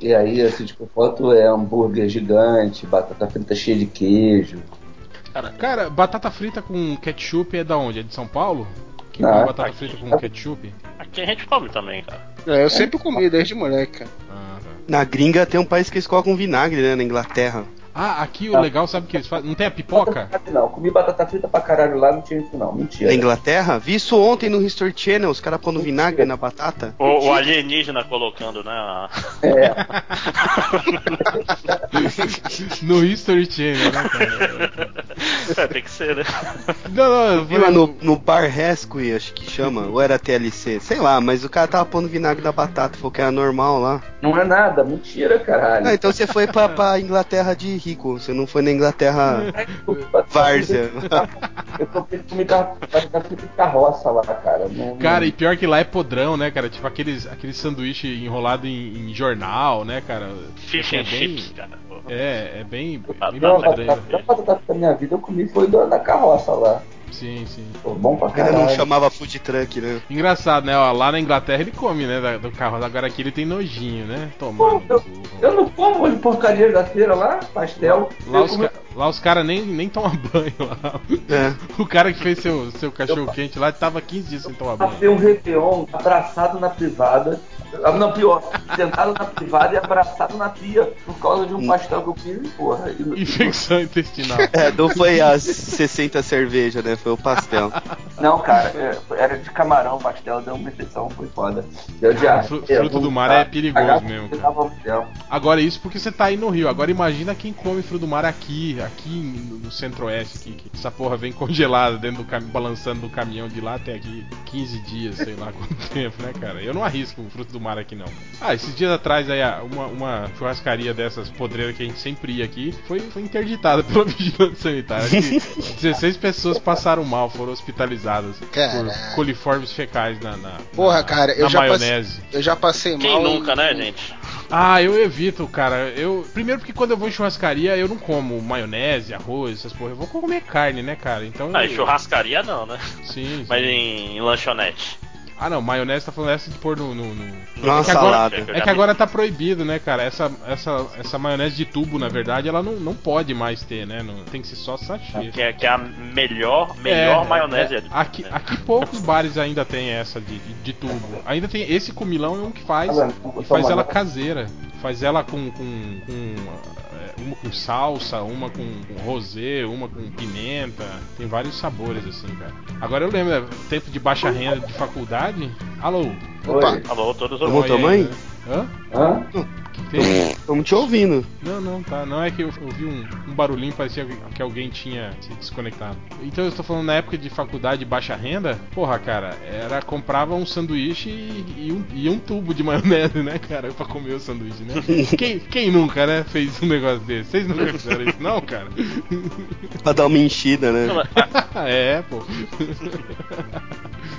E aí, assim, tipo, foto é hambúrguer gigante, batata frita cheia de queijo. Cara, batata frita com ketchup é da onde? É de São Paulo? Que Ah, batata aqui. frita com ketchup? Aqui a gente come também, cara. É, eu sempre comi desde moleque, cara. Ah, tá. Na gringa tem um país que eles colocam vinagre, né? Na Inglaterra. Ah, aqui o legal, sabe o que eles fazem? Não tem a pipoca? Não, comi batata frita pra caralho lá, não tinha isso não. Mentira. Na Inglaterra? Vi isso ontem no History Channel, os caras pondo vinagre na batata. O, o alienígena colocando, né? a- É, *laughs* No History Channel, né, cara? É, tem que ser, né? Não, não, eu Vi lá no, no Bar Rescue, acho que chama, ou era TLC, sei lá, mas o cara tava pondo vinagre na batata, falou que era normal lá. não é nada, mentira, caralho. Ah, então você foi pra, pra Inglaterra de rico, você não foi na Inglaterra várzea. *laughs* Eu frita de carroça lá, cara. Não- Cara, e pior que lá é podrão, né, cara? Tipo aqueles, aqueles sanduíche enrolado em, em jornal, né, cara? Fish é and bem, chips, cara. É, é bem, bem Não, frita da minha vida eu comi foi da, da carroça lá. Sim, sim. Pô, bom pra caralho. não chamava food truck, né? Engraçado, né? Ó, lá na Inglaterra ele come, né? Do carro. Agora aqui ele tem nojinho, né? Tomando. Pô, Eu não como de porcaria da feira lá, pastel. Lá Eu os, ca- lá os caras nem, nem tomam banho lá. É. *laughs* O cara que fez seu, seu cachorro quente lá tava 15 dias sem tomar banho. Passei um Réveillon abraçado na privada. Ah, Não, pior, sentado na privada e abraçado na pia por causa de um pastel que eu fiz, porra. *laughs* Infecção intestinal. É, não foi as 60 cerveja, né? Foi o pastel. Não, cara, é, era de camarão o pastel, deu uma infecção, foi foda. Deu de ar. fru- É, fruto do mar é perigoso mesmo. Agora isso porque você tá aí no Rio. Agora imagina quem come fruto do mar aqui, aqui no, centro-oeste, aqui, que essa porra vem *laughs* congelada dentro do caminhão, balançando do caminhão de lá até aqui 15 dias, sei lá *laughs* quanto tempo, né, cara? Eu não arrisco o fruto do mar aqui não. Ah, esses dias atrás aí uma, uma churrascaria dessas podreiras que a gente sempre ia aqui foi, foi interditada *laughs* pela vigilância sanitária. Acho que 16 pessoas passaram mal, foram hospitalizadas Caralho. por coliformes fecais na, na Porra, na- cara, eu já passei- maionese. Eu já passei Quem mal. nunca, em- né, gente? Ah, eu evito, cara. Eu primeiro porque quando eu vou em churrascaria eu não como maionese, arroz, essas porra. Eu vou comer carne, né, cara? Então. Ah, eu... em churrascaria não, né? Sim, sim. Mas em, em lanchonete. Ah, não. Maionese tá falando essa de pôr no. no, no... É que agora, salada. é que agora tá proibido, né, cara? Essa, essa, essa maionese de tubo, na verdade, ela não, não pode mais ter, né? Não, tem que ser só sachê. Que é, que é a melhor, melhor É, maionese. é. Aqui, aqui poucos bares ainda tem essa de, de, de tubo. Ainda tem esse comilão é um que faz vendo? e faz ela caseira. Faz ela com, com, com, é, uma com salsa, uma com, com rosé, uma com pimenta. Tem vários sabores assim, cara. Agora eu lembro, né, tempo de baixa renda de faculdade. Alô. Opa. Oi. Alô, todos os Oi aí, tamanho? né? Hã? Hã? Estamos te ouvindo. Não, não, tá. Não é que eu ouvi um, um barulhinho, parecia que alguém tinha se desconectado. Então eu estou falando na época de faculdade de baixa renda, porra, cara, era comprava um sanduíche e, e um, e um tubo de maionese, né, cara, pra comer o sanduíche, né? *laughs* quem, quem nunca, né, fez um negócio desse? Vocês nunca fizeram isso, não, cara? *laughs* Pra dar uma enchida, né? *laughs* É, pô.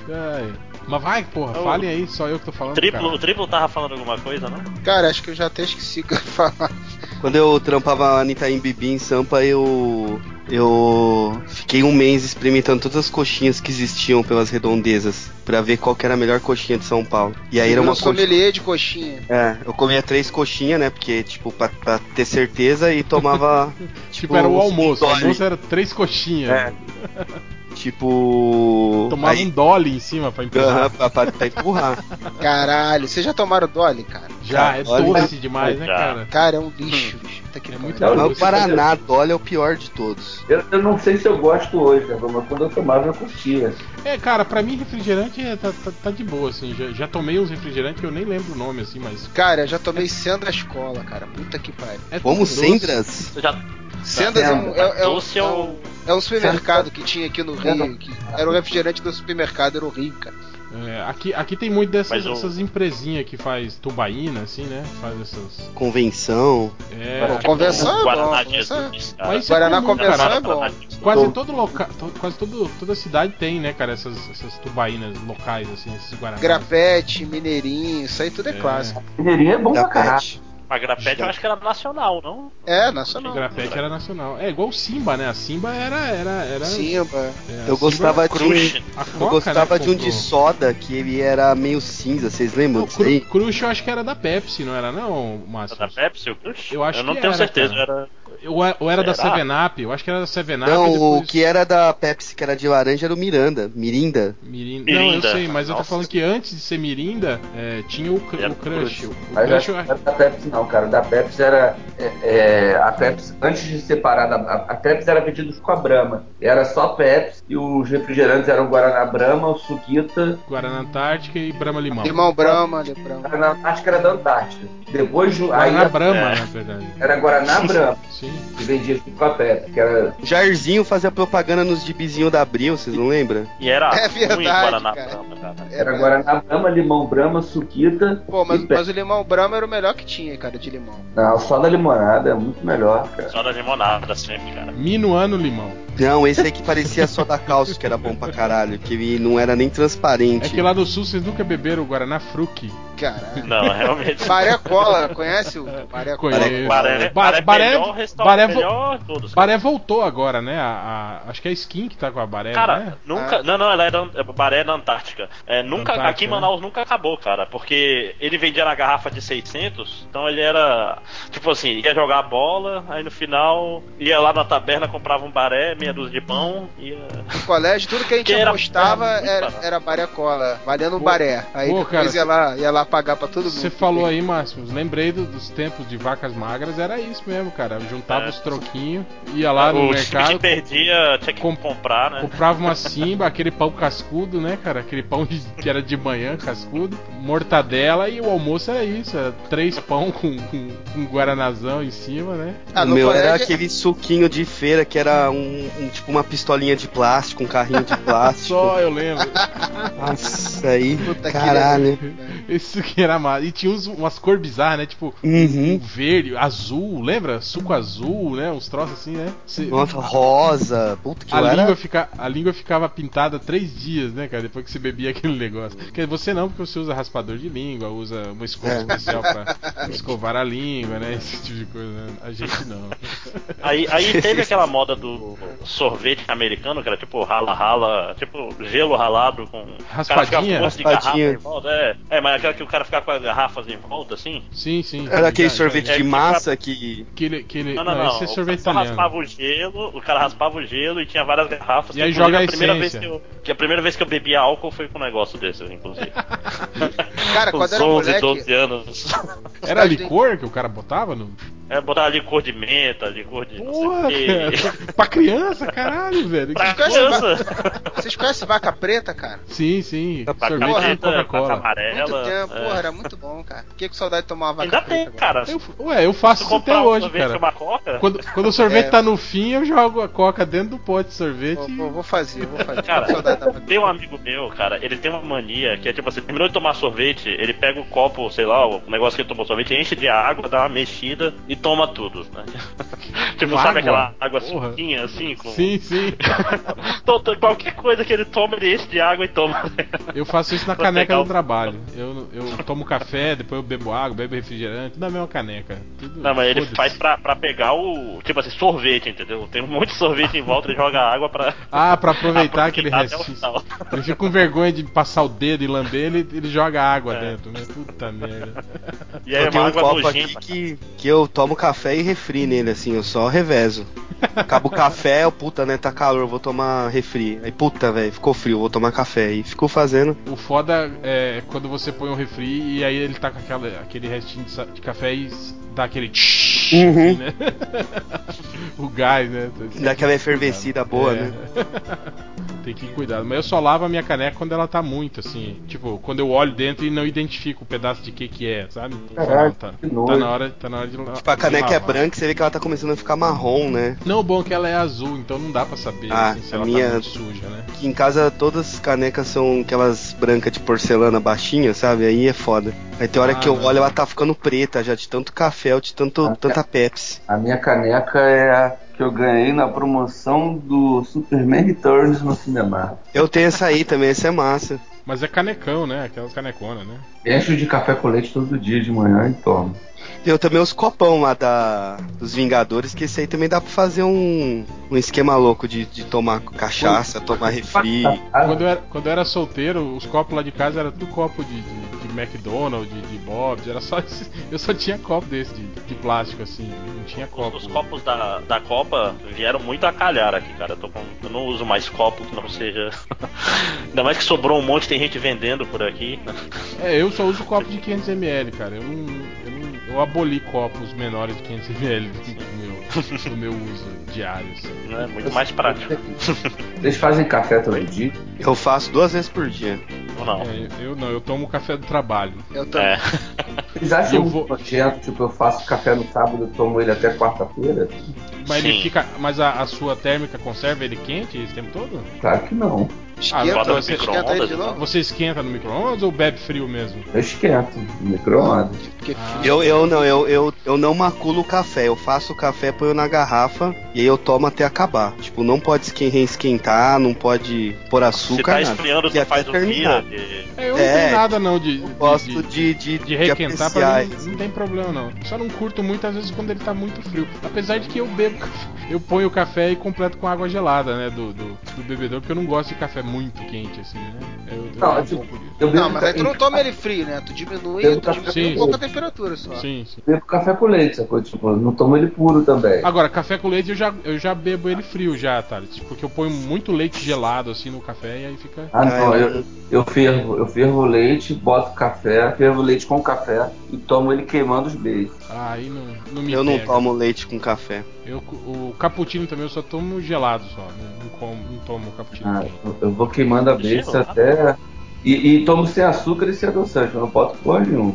Ai. Mas vai, porra, Ô, falem aí, só eu que tô falando. Triplo, cara. o triplo tava falando alguma coisa, não? Cara, acho que eu já até esqueci o que eu ia falar. Quando eu trampava no Itaim Bibi em Sampa, eu. Eu fiquei um mês experimentando todas as coxinhas que existiam pelas redondezas pra ver qual que era a melhor coxinha de São Paulo. E aí era uma um coxinha. de coxinha. É, eu comia três coxinhas, né? Porque, tipo, pra, pra ter certeza e tomava. *laughs* Tipo, era o almoço. O almoço era três coxinhas. É. *laughs* Tipo. Tomava aí- um dolly em cima pra empurrar. Pra, pra- pra empurrar. *laughs* Caralho, vocês já tomaram Dolly, cara? Já, é Olha- doce demais, né, Já. cara? Cara, é um lixo, bicho. Puta que É muito Não, doce. o Paraná, Dolly é o pior de todos. Eu, eu não sei se eu gosto hoje, né, mas quando eu tomava eu curtia. É, cara, pra mim refrigerante é- tá, tá- tá de boa, assim. Já, já tomei uns refrigerantes que eu nem lembro o nome, assim, mas. Cara, eu já tomei sendo da escola, cara. Puta que pariu. É Como? Você já Sendas é um, é, é um- é é um- o. é um supermercado que tinha aqui no Rio. Que era o refrigerante do supermercado, era horrível, cara. É, aqui, aqui tem muito dessas o- essas empresinhas que faz tubaína, assim, né? Faz essas. Convenção. É, aqui- convenção é bom, Guaraná convenção é-. Mas é Guaraná Convenção é bom. Quase todo local, quase todo, toda cidade tem, né, cara, essas, essas tubaínas locais, assim, esses guaranás. Grapete, Mineirinho, isso aí tudo é, É. clássico. Mineirinho é bom pra caralho. Pet. Mas grapete eu acho que era nacional, não? É, nacional. Grapete era nacional. É igual o Simba, né? A Simba era. era, era Simba. é, a Eu Simba- gostava de um. A Coca, Eu gostava né, de um de soda que ele era meio cinza, vocês lembram O disso aí? Cru, Crush eu acho que era da Pepsi, não era não, Márcio? Da Pepsi, o Crush? Eu acho não que tenho era, certeza. cara. Era... Ou era da Será? 7-Up, eu acho que era da 7-Up Não, e depois... o que era da Pepsi, que era de laranja, era o Miranda. Mirinda. Mirinda. Não, eu sei, mas eu tô Nossa. falando que antes de ser Mirinda, é, tinha o, cr- o Crush. Crush. O, Mas Crush eu acho- não era da Pepsi não, cara. Da Pepsi era. é, é, a Pepsi, antes de separar, da, a, a Pepsi era vendida com a Brahma. Era só Pepsi e os refrigerantes eram Guaraná Brahma, o Suquita. Guaraná Antártica e Brahma Limão. Limão Brahma, Brahma. Guaraná- que era da Antártica. Depois de- aí Guaraná Brahma, É. na verdade. era Guaraná Brahma, Sim. que vendia junto com a Pepsi, que era. Jairzinho fazia propaganda nos gibizinhos da Abril, vocês não lembram? E era É ruim verdade, o Guaraná cara. Brahma, cara. Era É, Guaraná Brahma, Limão Brahma, Suquita. Pô, mas, e mas o limão Brahma era o melhor que tinha, cara, de limão. Não, só da limonada é muito melhor, cara. Só da limonada sempre, cara. Minuano Limão. Não, esse aí que parecia soda cáustica, que era bom pra caralho, que ele não era nem transparente. É que lá no sul vocês nunca beberam o Guaraná Fruc. Caralho. Não, realmente. Baré Cola, conhece o Baré Cola? Conheço. Baré, Ba- Baré, Baré- melhor Baré vo- melhor todos. Baré voltou agora, né? A, a- acho que é a Skin que tá com a Baré, Cara, né? nunca. Ah. Não, não, ela era é Baré na Antártica. É, nunca, Antártica, aqui em né? Manaus nunca acabou, cara. Porque ele vendia na garrafa de 600, então ele era. Tipo assim, ia jogar bola, aí no final ia lá na taberna, comprava um baré, meia dúzia de pão, ia. No colégio, tudo que a gente Que era- apostava era era, era Baré Cola, valendo um baré. Aí pô, depois cara, ia, lá, ia lá pagar pra todo mundo. Você falou aí, Márcio, lembrei do- dos tempos de vacas magras, era isso mesmo, cara. Juntava É. os troquinhos, ia lá no o time que mercado, perdia tinha que com- comprar, né? comprava uma simba, aquele pão cascudo, né, cara? Aquele pão de- que era de manhã, cascudo, mortadela e o almoço era isso, era três pão com, com, com guaranazão em cima, né? Ah, o no meu era aquele suquinho de feira que era um, um- tipo uma pistolinha de plástico, um carrinho de *laughs* plástico. Só eu lembro. Nossa, aí, Puta que caralho. Isso que era massa. E tinha uns- umas cores bizarras, né? Tipo, Uhum. verde, azul, lembra? Suco azul, né? Uns troços assim, né? Cê- Nossa, rosa. Puta que a, era. língua fica, a língua ficava pintada três dias, né, cara? Depois que você bebia aquele negócio. Quer dizer, você não, porque você usa raspador de língua, usa uma escova É. especial pra escovar a língua, né? Esse tipo de coisa. Né? A gente não. Aí, aí teve aquela moda do sorvete americano, que era tipo rala-rala, tipo gelo ralado com. o cara Raspadinha? Raspadinha. garrafa. É, é, mas aquela que o cara ficava com as garrafas em volta, assim. Sim, sim. Era aquele sorvete é de massa que. Que ele, que ele, Não, não, não. esse é o sorvete cara só italiano. raspava o gelo, o cara raspava o gelo e tinha várias garrafas. E aí joga a a primeira vez que eu, que a primeira vez que eu bebi álcool foi com um negócio desse, inclusive. *laughs* Cara, Com quando era 11, moleque, 12 anos. Era licor que o cara botava no. É, botar licor de menta, licor de. o Porra, cara. pra criança, caralho, velho. Pra Que- criança. Vocês conhecem vaca preta, cara? Sim, sim. Vaca preta, vaca Coca-Cola. amarela. Muito tempo. Porra, era muito bom, cara. Fiquei com saudade de tomar uma vaca Ainda preta. tem, cara. Eu, ué, eu faço isso até um hoje, sorvete e cara. uma coca, Quando, quando o sorvete *laughs* É. tá no fim, eu jogo a coca dentro do pote de sorvete. Vou, e- vou- vou fazer, vou fazer. Cara, tem um amigo meu, cara, ele tem uma mania que é tipo assim, terminou de tomar sorvete, ele pega o copo, sei lá, o negócio que ele tomou sorvete, enche de água, dá uma mexida e toma tudo, né? *laughs* tipo, sabe água? aquela água Porra. suquinha assim? Com... Sim, sim. *laughs* To- qualquer coisa que ele toma, ele enche de água e toma. Eu faço isso na caneca do trabalho. Eu, eu tomo café, depois eu bebo água, bebo refrigerante, tudo na mesma caneca. Tudo, Não, mas ele faz pra, pra pegar o. Tipo assim, sorvete, entendeu? Tem um monte de sorvete em volta, ele joga água pra. Ah, pra aproveitar *laughs* aquele restinho. Ele fica com vergonha de passar o dedo e lamber, ele, ele joga água É. dentro, né? Puta merda. E aí é eu tenho uma um copo nojenta. aqui que, que eu tomo café e refri nele, assim, eu só revezo. Acaba o café, eu, puta, né, tá calor, vou tomar refri. Aí, puta, velho, ficou frio, vou tomar café. E ficou fazendo. O foda é quando você põe um refri e aí ele tá com aquela, aquele restinho de, café e dá aquele tsh, Uhum. assim, né? *laughs* o gás, né? Dá aquela efervescida boa, É. né? *laughs* Tem que ir cuidado. Mas eu só lavo a minha caneca quando ela tá muito, assim. Tipo, quando eu olho dentro e não identifico o pedaço de que que é, sabe? Não, tá, que tá na hora, tá na hora de la- Tipo, a caneca é lavar. branca, você vê que ela tá começando a ficar marrom, né? Não, o bom é que ela é azul, então não dá pra saber Ah, assim, se a ela minha- tá muito suja, né? Aqui em casa todas as canecas são aquelas brancas de porcelana baixinha, sabe? Aí é foda. Aí tem hora Ah, que eu não. olho, ela tá ficando preta já, de tanto café ou de tanto, Ah, tanta Pepsi. A minha caneca é a que eu ganhei na promoção do Superman Returns no cinema. Eu tenho essa aí também, essa é massa. Mas é canecão, né? Aquelas caneconas, né? Encho de café com leite todo dia de manhã e tomo. Tem também os copão lá da, dos Vingadores, que esse aí também dá pra fazer um, um esquema louco de, de tomar cachaça, tomar refri. Quando eu, era, quando eu era solteiro, os copos lá de casa era tudo copo de, de, de McDonald's, de, de Bob's, era só *laughs* esse- eu só tinha copo desse de, de plástico assim, não tinha copo. Os, os copos da, da Copa vieram muito a calhar aqui, cara. Eu, tô com- eu não uso mais copo que não seja. *laughs* Ainda mais que sobrou um monte, tem gente vendendo por aqui. É, eu só uso copo de 500ml, cara. Eu não, eu não eu aboli copos menores de 500ml do meu, do meu uso diário. Assim. Né? Muito mais prático. Vocês fazem café todo dia? Eu faço duas vezes por dia. Ou não? É, eu não, eu tomo café do trabalho. Eu também. É. *laughs* Vocês acham Eu muito vou- nojento? Tipo, eu faço café no sábado e tomo ele até quarta-feira? Mas ele Sim. fica. Mas a, a sua térmica conserva ele quente esse tempo todo? Claro que não. Esquenta, bota no você esquenta micro-ondas ele de e novo. Você esquenta no micro-ondas ou bebe frio mesmo? Eu esquento no micro-ondas. Ah. Eu, eu não, eu, eu, eu não maculo o café. Eu faço o café, ponho na garrafa e aí eu tomo até acabar. Tipo, não pode esquen- reesquentar, não pode pôr açúcar, tá nada. esfriando, você faz o terminar. vira. de- É, eu não É, tenho nada não de. Eu de- gosto de- de, de, De requentar pra mim não tem problema não. Só não curto muito às vezes quando ele tá muito frio. Apesar de que eu bebo *laughs* café, eu ponho o café e completo com água gelada, né, do, do, do bebedor, porque eu não gosto de café muito quente assim, né? Eu, eu Não, tipo, um bebo, Não, mas aí tu não toma ele frio, né? Tu diminui, Bebo tu diminui Sim. um pouco a temperatura só. Sim, sim. bebo café com leite, sacou? Tipo, não tomo ele puro também. Agora, café com leite eu já, eu já bebo ele frio já, Thales. Porque eu ponho muito leite gelado assim no café e aí fica. Ah, não, eu, eu fervo, eu fervo o leite, boto café, fervo o leite com café e tomo ele queimando os beijos. Ah, aí não, não me Eu não pega. tomo leite com café. Eu, o cappuccino também eu só tomo gelado só. Não, não, como, não tomo cappuccino Ah, eu, eu vou queimando a beijo Gelado? até. E, e tomo sem açúcar e sem adoçante, eu não boto porra nenhuma.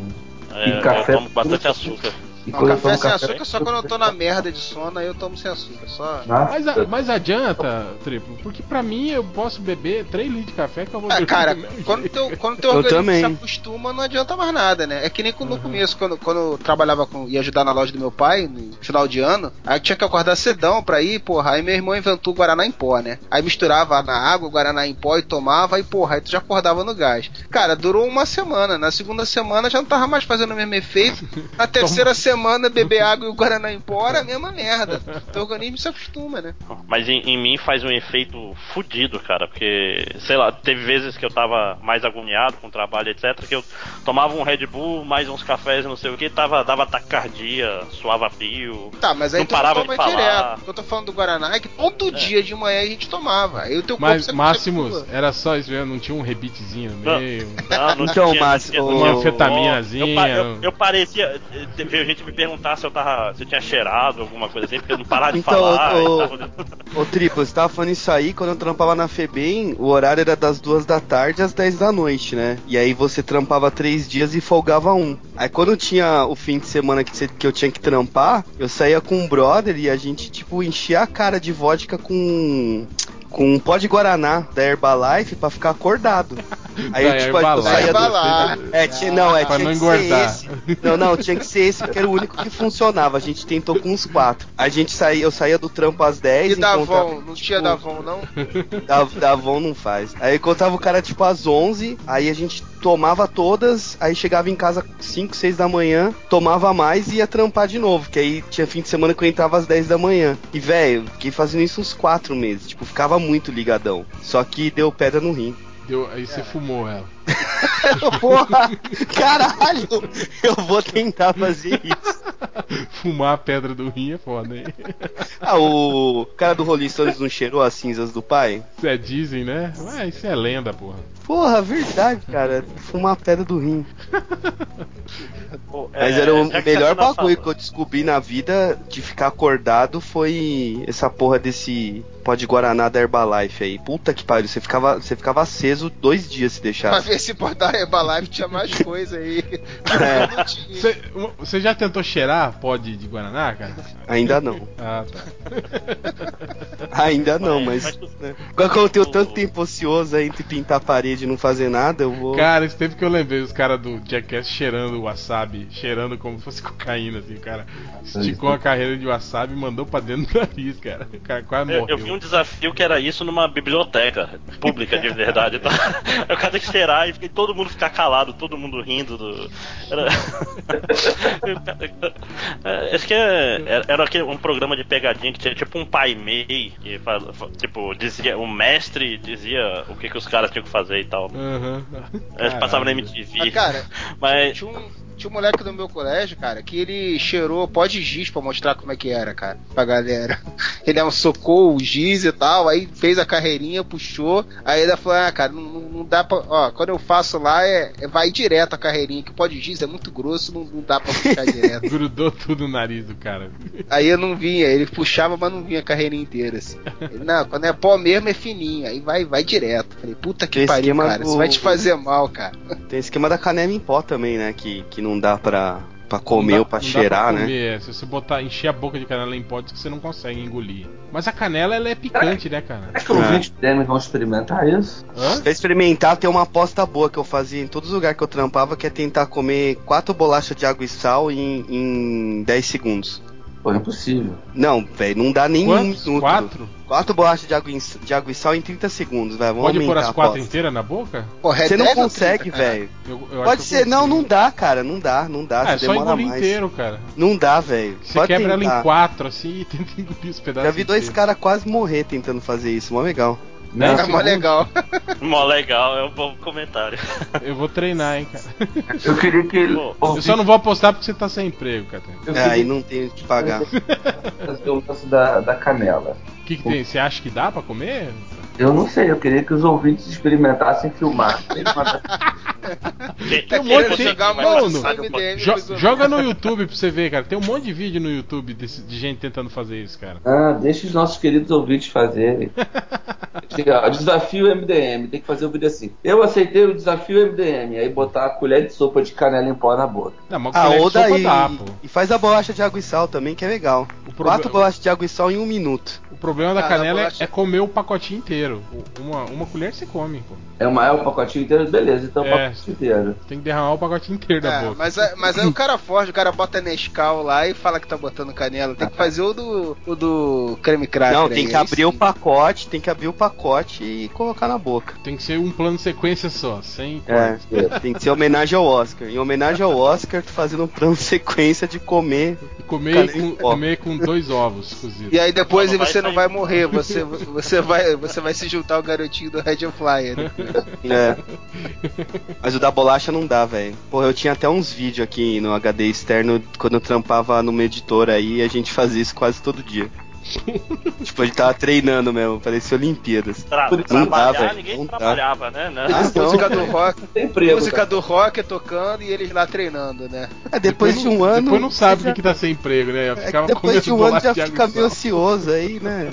É, E café- eu tomo bastante açúcar. E Não, quando eu café tomo sem café- açúcar só quando eu tô na merda de sono, aí eu tomo sem açúcar. Só. Mas, a- mas adianta, Triplo, porque pra mim eu posso beber 3 litros de café que eu vou dormir cara, *laughs* quando teu, quando teu Eu organismo também. se acostuma, não adianta mais nada, né? É que nem no Uhum. começo, quando, quando eu trabalhava com. ia ajudar na loja do meu pai, no final de ano, aí eu tinha que acordar cedão pra ir, porra. Aí meu irmão inventou o Guaraná em pó, né? Aí misturava na água o Guaraná em pó e tomava, e porra, aí tu já acordava no gás. Cara, durou uma semana. Na segunda semana já não tava mais fazendo o mesmo efeito. Na *laughs* terceira semana, beber água e o Guaraná em pó era a mesma merda. Teu organismo se acostuma, né? Mas em, em mim faz um efeito fudido, cara. Porque, sei lá, teve vezes que eu tava mais agoniado com o trabalho, etc. Que eu tomava um Red Bull, mais uns cafés, não sei o que, tava, dava taquicardia, suava fio. Tá, mas aí Não tu não parava toma de falar. direto. O eu tô falando do Guaraná é que todo dia de manhã a gente tomava. Aí o teu corpo Mas, se Máximos, era só isso mesmo, não tinha um rebitezinho no Não. meio. Não, não Então, tinha, não tinha- o- Uma Eu- anfetaminazinha. Eu, pa- eu, eu parecia. eh, Veio gente me perguntar se eu tava. se eu tinha cheirado, alguma coisa assim, porque eu não parava de Então, falar. ô- tava- Ô, Triplo, você tava falando isso aí, quando eu trampava na FEBEM, o horário era das duas da tarde às 10 da noite, né? E aí você trampava três dias e folgava um. Aí quando tinha o fim de semana que, você- que eu tinha que trampar, eu saía com um brother e a gente, tipo, enchia a cara de vodka com com um pó de Guaraná da Herbalife pra ficar acordado. *laughs* Aí Da eu, tipo, eu Herbalife. saía do... É, tinha, não, é, Pra tinha não que engordar. ser esse. *laughs* Não, não, tinha que ser esse porque era o único que funcionava. A gente tentou com uns quatro. A gente saía, eu saía do trampo às 10 E *laughs* da encontrava- Avon, não tinha da Avon, não? Da, da Avon não faz. Aí encontrava o cara tipo às 11, aí a gente tomava todas, aí chegava em casa 5, 6 da manhã, tomava mais e ia trampar de novo, que aí tinha fim de semana que eu entrava às 10 da manhã. E velho, fiquei fazendo isso uns 4 meses, tipo, ficava muito ligadão. Só que deu pedra no rim. Deu, aí você fumou ela. *laughs* Porra! Caralho! Eu vou tentar fazer isso. Fumar a pedra do rim é foda, hein? Ah, o cara do Rolling Stones não cheirou as cinzas do pai? Isso é dizem, né? Ué, isso é lenda, porra. Porra, verdade, cara. Fumar a pedra do rim. Pô, Mas é, era o que melhor tá bagulho que eu descobri na vida de ficar acordado foi essa porra desse pó de Guaraná da Herbalife aí. Puta que pariu, você ficava, você ficava aceso dois dias se deixasse. Ver se por dar Herbalife tinha mais *laughs* coisa aí. É. Você, já tentou cheirar pó de, de Guaraná, cara? Ainda não. Ah, tá. *laughs* Ainda não, Mas- mas. mas né? Quando eu tenho tanto tempo ocioso aí entre pintar a parede e não fazer nada, eu vou. Cara, esse tempo que eu lembrei os caras do Jackass cheirando o wasabi, cheirando como se fosse cocaína, assim, o cara esticou a carreira de wasabi e mandou pra dentro do nariz, cara. O cara quase Eu, morreu. eu vi um desafio que era isso numa biblioteca pública de verdade. Tá? O cara tem que cheirar e fica- todo mundo ficar calado, todo mundo rindo do. Era... *laughs* Acho que é- era, era aquele- um programa de pegadinha que tinha tipo um pai mei que tipo, dizia, o mestre dizia o que, que os caras tinham que fazer e tal. Aham. Eles passavam na. MTV. Mas, cara, Mas tinha um, tinha um moleque do meu colégio, cara, que ele cheirou pó de giz pra mostrar como é que era, cara, pra galera. *laughs* Ele socou o giz e tal, aí fez a carreirinha, puxou, aí ele falou, ah, cara, não, não- dá pra. Ó, quando eu faço lá, é, é- vai direto a carreirinha, que o pó de giz é muito grosso, não, não dá pra puxar direto. *laughs* Grudou tudo no nariz do cara. Aí eu não vinha, ele puxava, mas não vinha a carreirinha inteira, assim. Ele, não, quando é pó mesmo é fininho, aí vai, vai direto. Falei, puta que Esse pariu, cara, do- isso vai te fazer mal, cara. Tem esquema da canela em pó também, né? Que, que não dá pra, pra comer Não dá- ou pra não dá cheirar, pra né? comer, é. Se você botar, encher a boca de canela em que você não consegue engolir. Mas a canela, ela é picante, né, cara? Acho que os É. ouvintes devem vão experimentar isso. Hã? Pra experimentar, tem uma aposta boa que eu fazia em todos os lugares que eu trampava, que é tentar comer quatro bolachas de água e sal em, em 10 segundos. Pô, é impossível. Não, velho, não dá nem Quantos? um minuto. Quatro? Quatro bolachas de água, em- de água e sal em 30 segundos, velho. Pode pôr as quatro inteiras na boca? Porra, é Você não 10 ou consegue, 30, cara? velho. Acho Pode ser, não, não dá, cara, não dá, não dá. Ah, é você só demora engolir mais. inteiro, cara. Não dá, velho. Você Pode quebra ela tentar. em quatro, assim, *laughs* e tenta engolir os pedaços. Já vi dois caras quase morrer tentando fazer isso, mó legal. Dez É mó legal. *laughs* mó legal, é um bom comentário. Eu vou treinar, hein, cara. Eu queria que ele. Pô, Eu só não vou apostar porque você tá sem emprego, cara. Eu É, aí queria não tem o que pagar. *laughs* fazer o lance da, da canela. O que, que tem? Você acha que dá pra comer? Eu não sei, eu queria que os ouvintes experimentassem filmar. Tem um monte de- mano, Jo- joga no YouTube pra você ver, cara. Tem um monte de vídeo no YouTube desse- de gente tentando fazer isso, cara. Ah, deixa os nossos queridos ouvintes fazerem. Desafio MDM, tem que fazer o vídeo assim. Eu aceitei o desafio MDM, aí botar a colher de sopa de canela em pó na boca. Não, mas Ah, ou daí. dá, pô. E faz a bolacha de água e sal também, que é legal. Quatro bolachas de água e sal em um minuto. O problema da Ah, canela é- bolacha- é comer o pacotinho inteiro. O- Uma, uma colher você come, pô. É o maior pacotinho inteiro? Beleza, então o É. pacotinho inteiro. Tem que derramar o pacotinho inteiro da É, boca. mas, é- mas aí o cara forte, o cara bota Nescau lá e fala que tá botando canela. Tem que fazer o do, o do creme cracker. Não, aí, tem que abrir o sim. pacote, tem que abrir o pacote e colocar na boca. Tem que ser um plano sequência só, sem. É, tem que ser homenagem ao Oscar. Em homenagem ao Oscar, tô fazendo um plano sequência de comer. E comer, com, comer com dois ovos cozidos. E aí depois Não, não você vai não vai morrer, você, você, vai, você vai se juntar ao garotinho do Red Flyer. Né? *laughs* É. Mas o da bolacha não dá, velho. Porra, eu tinha até uns vídeos aqui no HD externo quando eu trampava numa editora aí e a gente fazia isso quase todo dia. *laughs* tipo, a gente tava treinando mesmo, parecia Olimpíadas. Tra não trabalhar, dá, velho, ninguém não dá. trabalhava, né? né? Ah, não, música do rock, Não emprego. música cara. do rock tocando e eles lá treinando, né? É, depois de um não, ano. Depois não sabe o você que, que tá sem emprego, né? É depois de um ano já fica meio ocioso aí, né?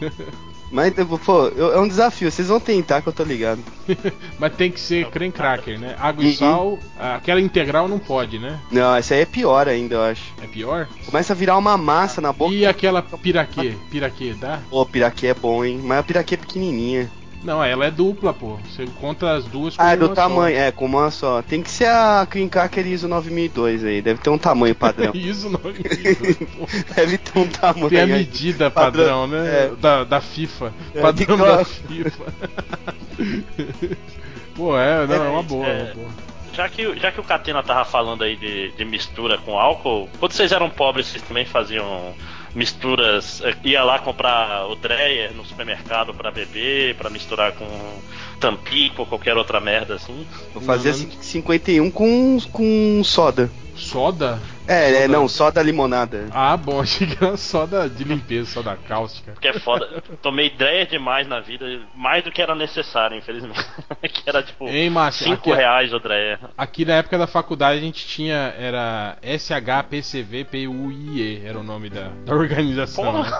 *laughs* Mas, pô, eu- é um desafio, vocês vão tentar que eu tô ligado. *laughs* Mas tem que ser creme cracker, né? Água Uhum. e sal, aquela integral não pode, né? Não, essa aí é pior ainda, eu acho. É pior? Começa a virar uma massa na boca. E aquela piraquê? Piraquê, dá? Pô, piraquê é bom, hein? Mas a piraquê é pequenininha. Não, ela é dupla, pô. Você conta as duas com Ah, é do uma só. tamanho, é, com uma só. Tem que ser a Cream Cracker ISO 9002 aí, deve ter um tamanho padrão. *laughs* Isso não *laughs* deve ter um tamanho Tem a aí. medida padrão, Padrão, né? é. Da, da FIFA. É, padrão da FIFA. *laughs* Pô, é, não, é uma boa, É. uma boa. Já que, já que o Catena tava falando aí de, de mistura com álcool, quando vocês eram pobres, vocês também faziam misturas? eh, Ia lá comprar o Dreyer no supermercado pra beber, pra misturar com Tampico ou qualquer outra merda assim? Vou fazer Não, não- 51 com, com soda. Soda? É, é, não, soda limonada. Ah, bom, *laughs* achei que era soda de limpeza, soda cáustica. Porque é foda. Tomei Dreyer demais na vida, mais do que era necessário, infelizmente. *laughs* que era tipo Ei, Márcio, 5 aqui, reais o Dreyer. aqui na época da faculdade a gente tinha, era SHPCVPUIE, era o nome da, da organização. né?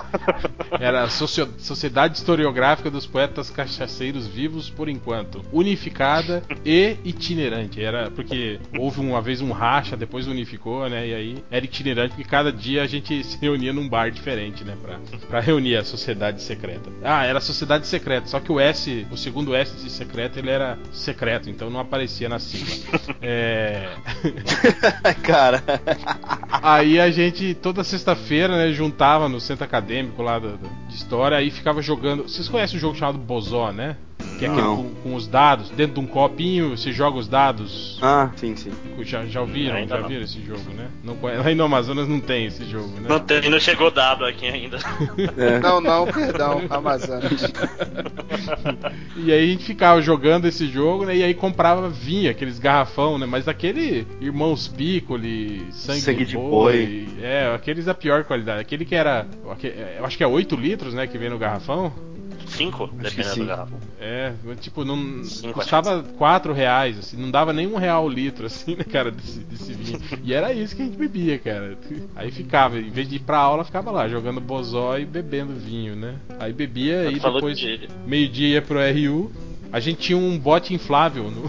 Era Socio- Sociedade Historiográfica dos Poetas Cachaceiros Vivos por enquanto, unificada e itinerante. Era porque houve uma vez um racha, depois unificou, né? E aí era itinerante porque cada dia a gente se reunia num bar diferente, né? Pra, pra reunir a sociedade secreta. Ah, era sociedade secreta, só que o S, o segundo S de secreto, ele era secreto, então não aparecia na sigla. *laughs* É. *laughs* Cara, Aí a gente, toda sexta-feira, né, juntava no centro acadêmico lá do- do- de história, aí ficava jogando. Vocês conhecem o jogo chamado Bozó, né? Que é aquele com, com os dados, dentro de um copinho, você joga os dados. ah, sim, sim. Já, já ouviram? Ainda já não. viram esse jogo, né? Não lá no Amazonas não tem esse jogo, né? Não, tem, não chegou dado aqui ainda. É. *laughs* Não, não, perdão, Amazonas. *laughs* E aí a gente ficava jogando esse jogo, né? E aí comprava vinho, aqueles garrafão, né? Mas aquele Irmãos Piccoli, Sangue, Sangue de Boi. É, aqueles da pior qualidade. Aquele que era. aque- Eu acho que é 8 litros, né? Que vem no garrafão. 5, que dependendo do garrafa. É, tipo, não. Cinco, custava 4 reais, assim, não dava nem um real o litro, assim, né, cara, desse, desse vinho. E era isso que a gente bebia, cara. Aí ficava, em vez de ir pra aula, ficava lá, jogando bozó e bebendo vinho, né? Aí bebia e depois, de- meio-dia ia pro RU. A gente tinha um bote inflável *laughs* no,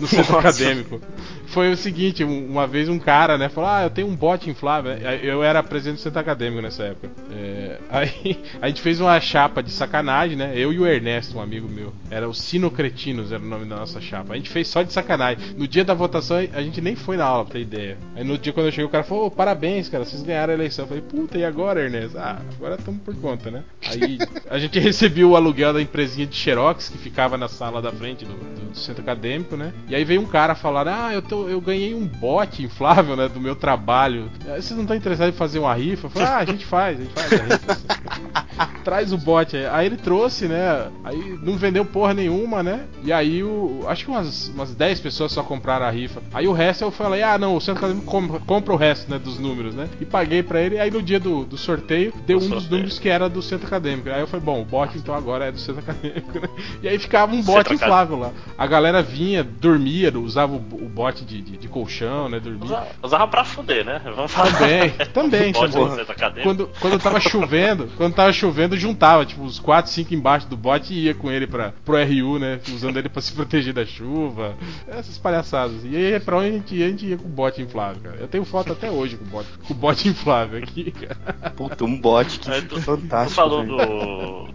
no centro Nossa. acadêmico. Foi o seguinte, um- uma vez um cara, né, falou: Ah, eu tenho um bote inflável. Eu era presidente do centro acadêmico nessa época. É, aí *laughs* a gente fez uma chapa de sacanagem, né? Eu e o Ernesto, um amigo meu. Era o Sino Cretinos, era o nome da nossa chapa. A gente fez só de sacanagem. No dia da votação, a gente nem foi na aula, pra ter ideia. Aí no dia quando eu cheguei, o cara falou: "Ô, parabéns, cara, vocês ganharam a eleição. Eu falei: puta, e agora, Ernesto? Ah, agora estamos por conta, né? Aí *laughs* a gente recebeu o aluguel da empresinha de Xerox, que ficava na sala da frente do, do centro acadêmico, né? E aí veio um cara falar: ah, eu, tô, eu ganhei um bote inflável, né, do meu trabalho. Ah, Vocês não estão interessados em fazer uma rifa? Eu falei: ah, a gente faz, a gente faz a rifa. *laughs* Traz o bote aí. Aí ele trouxe, né? Aí não vendeu porra nenhuma, né? E aí o. Acho que umas, umas 10 pessoas só compraram a rifa. Aí o resto eu falei, ah não, o centro acadêmico compra, compra o resto, né? Dos números, né? E paguei pra ele. Aí no dia do, do sorteio, deu um dos números que era do centro acadêmico. Aí eu falei, bom, o bote então agora é do centro acadêmico, né? E aí ficava um bote Acad- inflável lá. A galera vinha, dormia, usava o, o bote de, de, de colchão, né? Dormia. Usava, usava pra fuder, né? Vamos falar. Também, também, *laughs* acadêmico. Quando, quando tava chovendo, quando tava chovendo, juntava, tipo, os 4, 5 embaixo do bote e ia com ele pra, pro RU, né? Usando ele pra se proteger da chuva. Essas palhaçadas. E aí, pra onde a gente ia, a gente ia com o bote inflável, cara. Eu tenho foto até hoje com o bote, com o bote inflável aqui, cara. Puta, um bot que É, tu, tu fantástico. falou velho.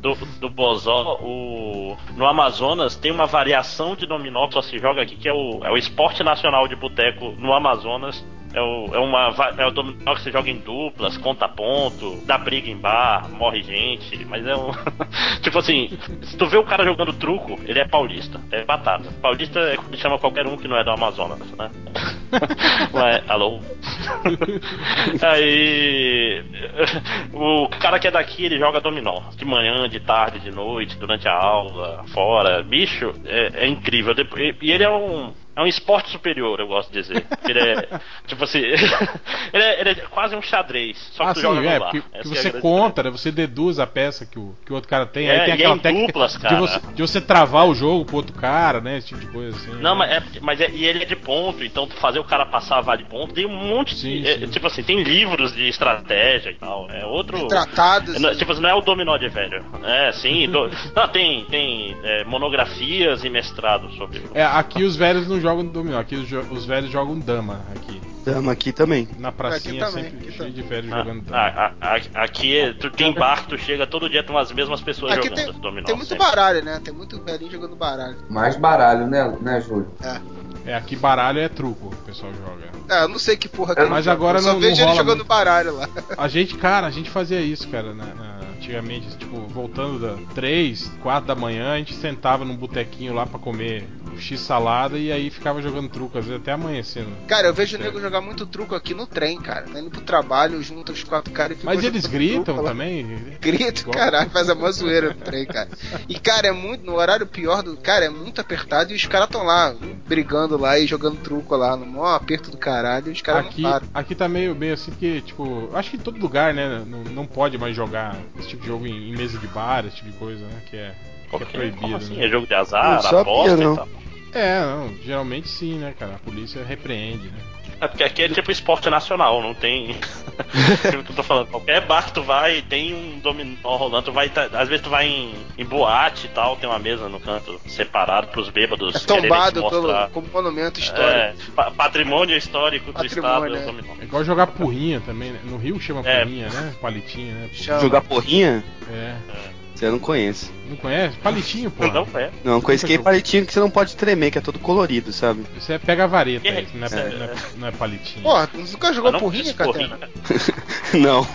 do, do, do Bozó, o, no Amazonas tem uma variação de dominó que só se joga aqui, que é o, é o esporte nacional de boteco no Amazonas. É o, é, uma, é o dominó que você joga em duplas, conta ponto, dá briga em bar, morre gente, mas é um. *laughs* tipo assim, se tu vê o cara jogando truco, ele é paulista, é batata. Paulista é como chama qualquer um que não é do Amazonas, né? *laughs* Mas, alô? *laughs* Aí. O cara que é daqui, ele joga dominó. De manhã, de tarde, de noite, durante a aula, fora. Bicho, é, é incrível. E ele é um. É um esporte superior, eu gosto de dizer. Ele é. *laughs* tipo assim. *laughs* ele, é, ele, é, quase um xadrez. Só que ah, tu sim, joga é, no bar. porque, porque é a você grande conta, né? Você deduz a peça que o, que o outro cara tem. É, aí tem é aquela técnica duplas, de, cara. você, de você travar o jogo pro outro cara, né? Esse tipo de coisa assim. Não, né? mas, é, mas é, e ele é de ponto, então tu fazer o cara passar vale ponto, tem um monte Sim, de. é, sim. tipo assim, tem livros de estratégia e tal. É outro. Tratados. Não, tipo, não é o dominó de velho. É, sim. do- *laughs* não, tem, tem é, monografias e mestrados sobre. É, aqui os velhos não jogam dominó, aqui os, jo- os velhos jogam dama aqui. Dama aqui também. Na pracinha também, sempre aqui cheio também. de velhos Ah, jogando dama. ah, ah, ah, aqui tu tem bar que tu chega todo dia, tem as mesmas pessoas Aqui jogando tem, dominó. tem muito sempre. baralho, né? Tem muito velhinho jogando baralho. Mais baralho, né, né, Júlio? É. É, aqui baralho é truco, o pessoal joga. É, eu não sei que porra que É, ele mas joga, agora eu só não- vejo não ele jogando muito. baralho lá. A gente, cara, a gente fazia isso, cara, na- na- antigamente, tipo, voltando da 3, 4 da manhã, a gente sentava num botequinho lá pra comer X salada e aí ficava jogando truco, às vezes até amanhecendo. Cara, eu vejo o nego jogar muito truco aqui no trem, cara. Tá indo pro trabalho, junta os quatro caras e fica Mas eles gritam truco também? Grito, Igual- caralho, faz a mó zoeira no trem, cara. E, cara, é muito. No horário pior do. Cara, é muito apertado e os caras tão lá, brigando lá e jogando truco lá, no maior aperto do caralho, e os caras Aqui, não param. aqui tá meio, meio assim que, tipo, acho que em todo lugar, né, não, não pode mais jogar esse tipo de jogo em, em mesa de bar, esse tipo de coisa, né, que é, que é proibido, como assim? né? É jogo de azar, aposta e tal. É, não, geralmente sim, né, cara, a polícia repreende, né. É porque aqui é tipo esporte nacional, não tem. o *laughs* que eu tô falando. Qualquer bar que tu vai, tem um dominó rolando. Tu vai, tá- às vezes tu vai em, em boate e tal, tem uma mesa no canto separado pros bêbados. É tombado pelo, como monumento histórico. É, pa- patrimônio histórico do Patrimônio, estado é é. o dominó. É igual jogar porrinha também, né? no Rio chama É. porrinha, né, palitinha, né. Chama. Jogar porrinha? É, Você não conhece. Não conhece? Palitinho, pô. Não é. Não, com esse que é palitinho que você não pode tremer, que é todo colorido, sabe? Isso é pega a vareta, É. isso não é, É. não é- não é palitinho. Porra, tu nunca jogou não porrinha, diz cara? porrinha. não.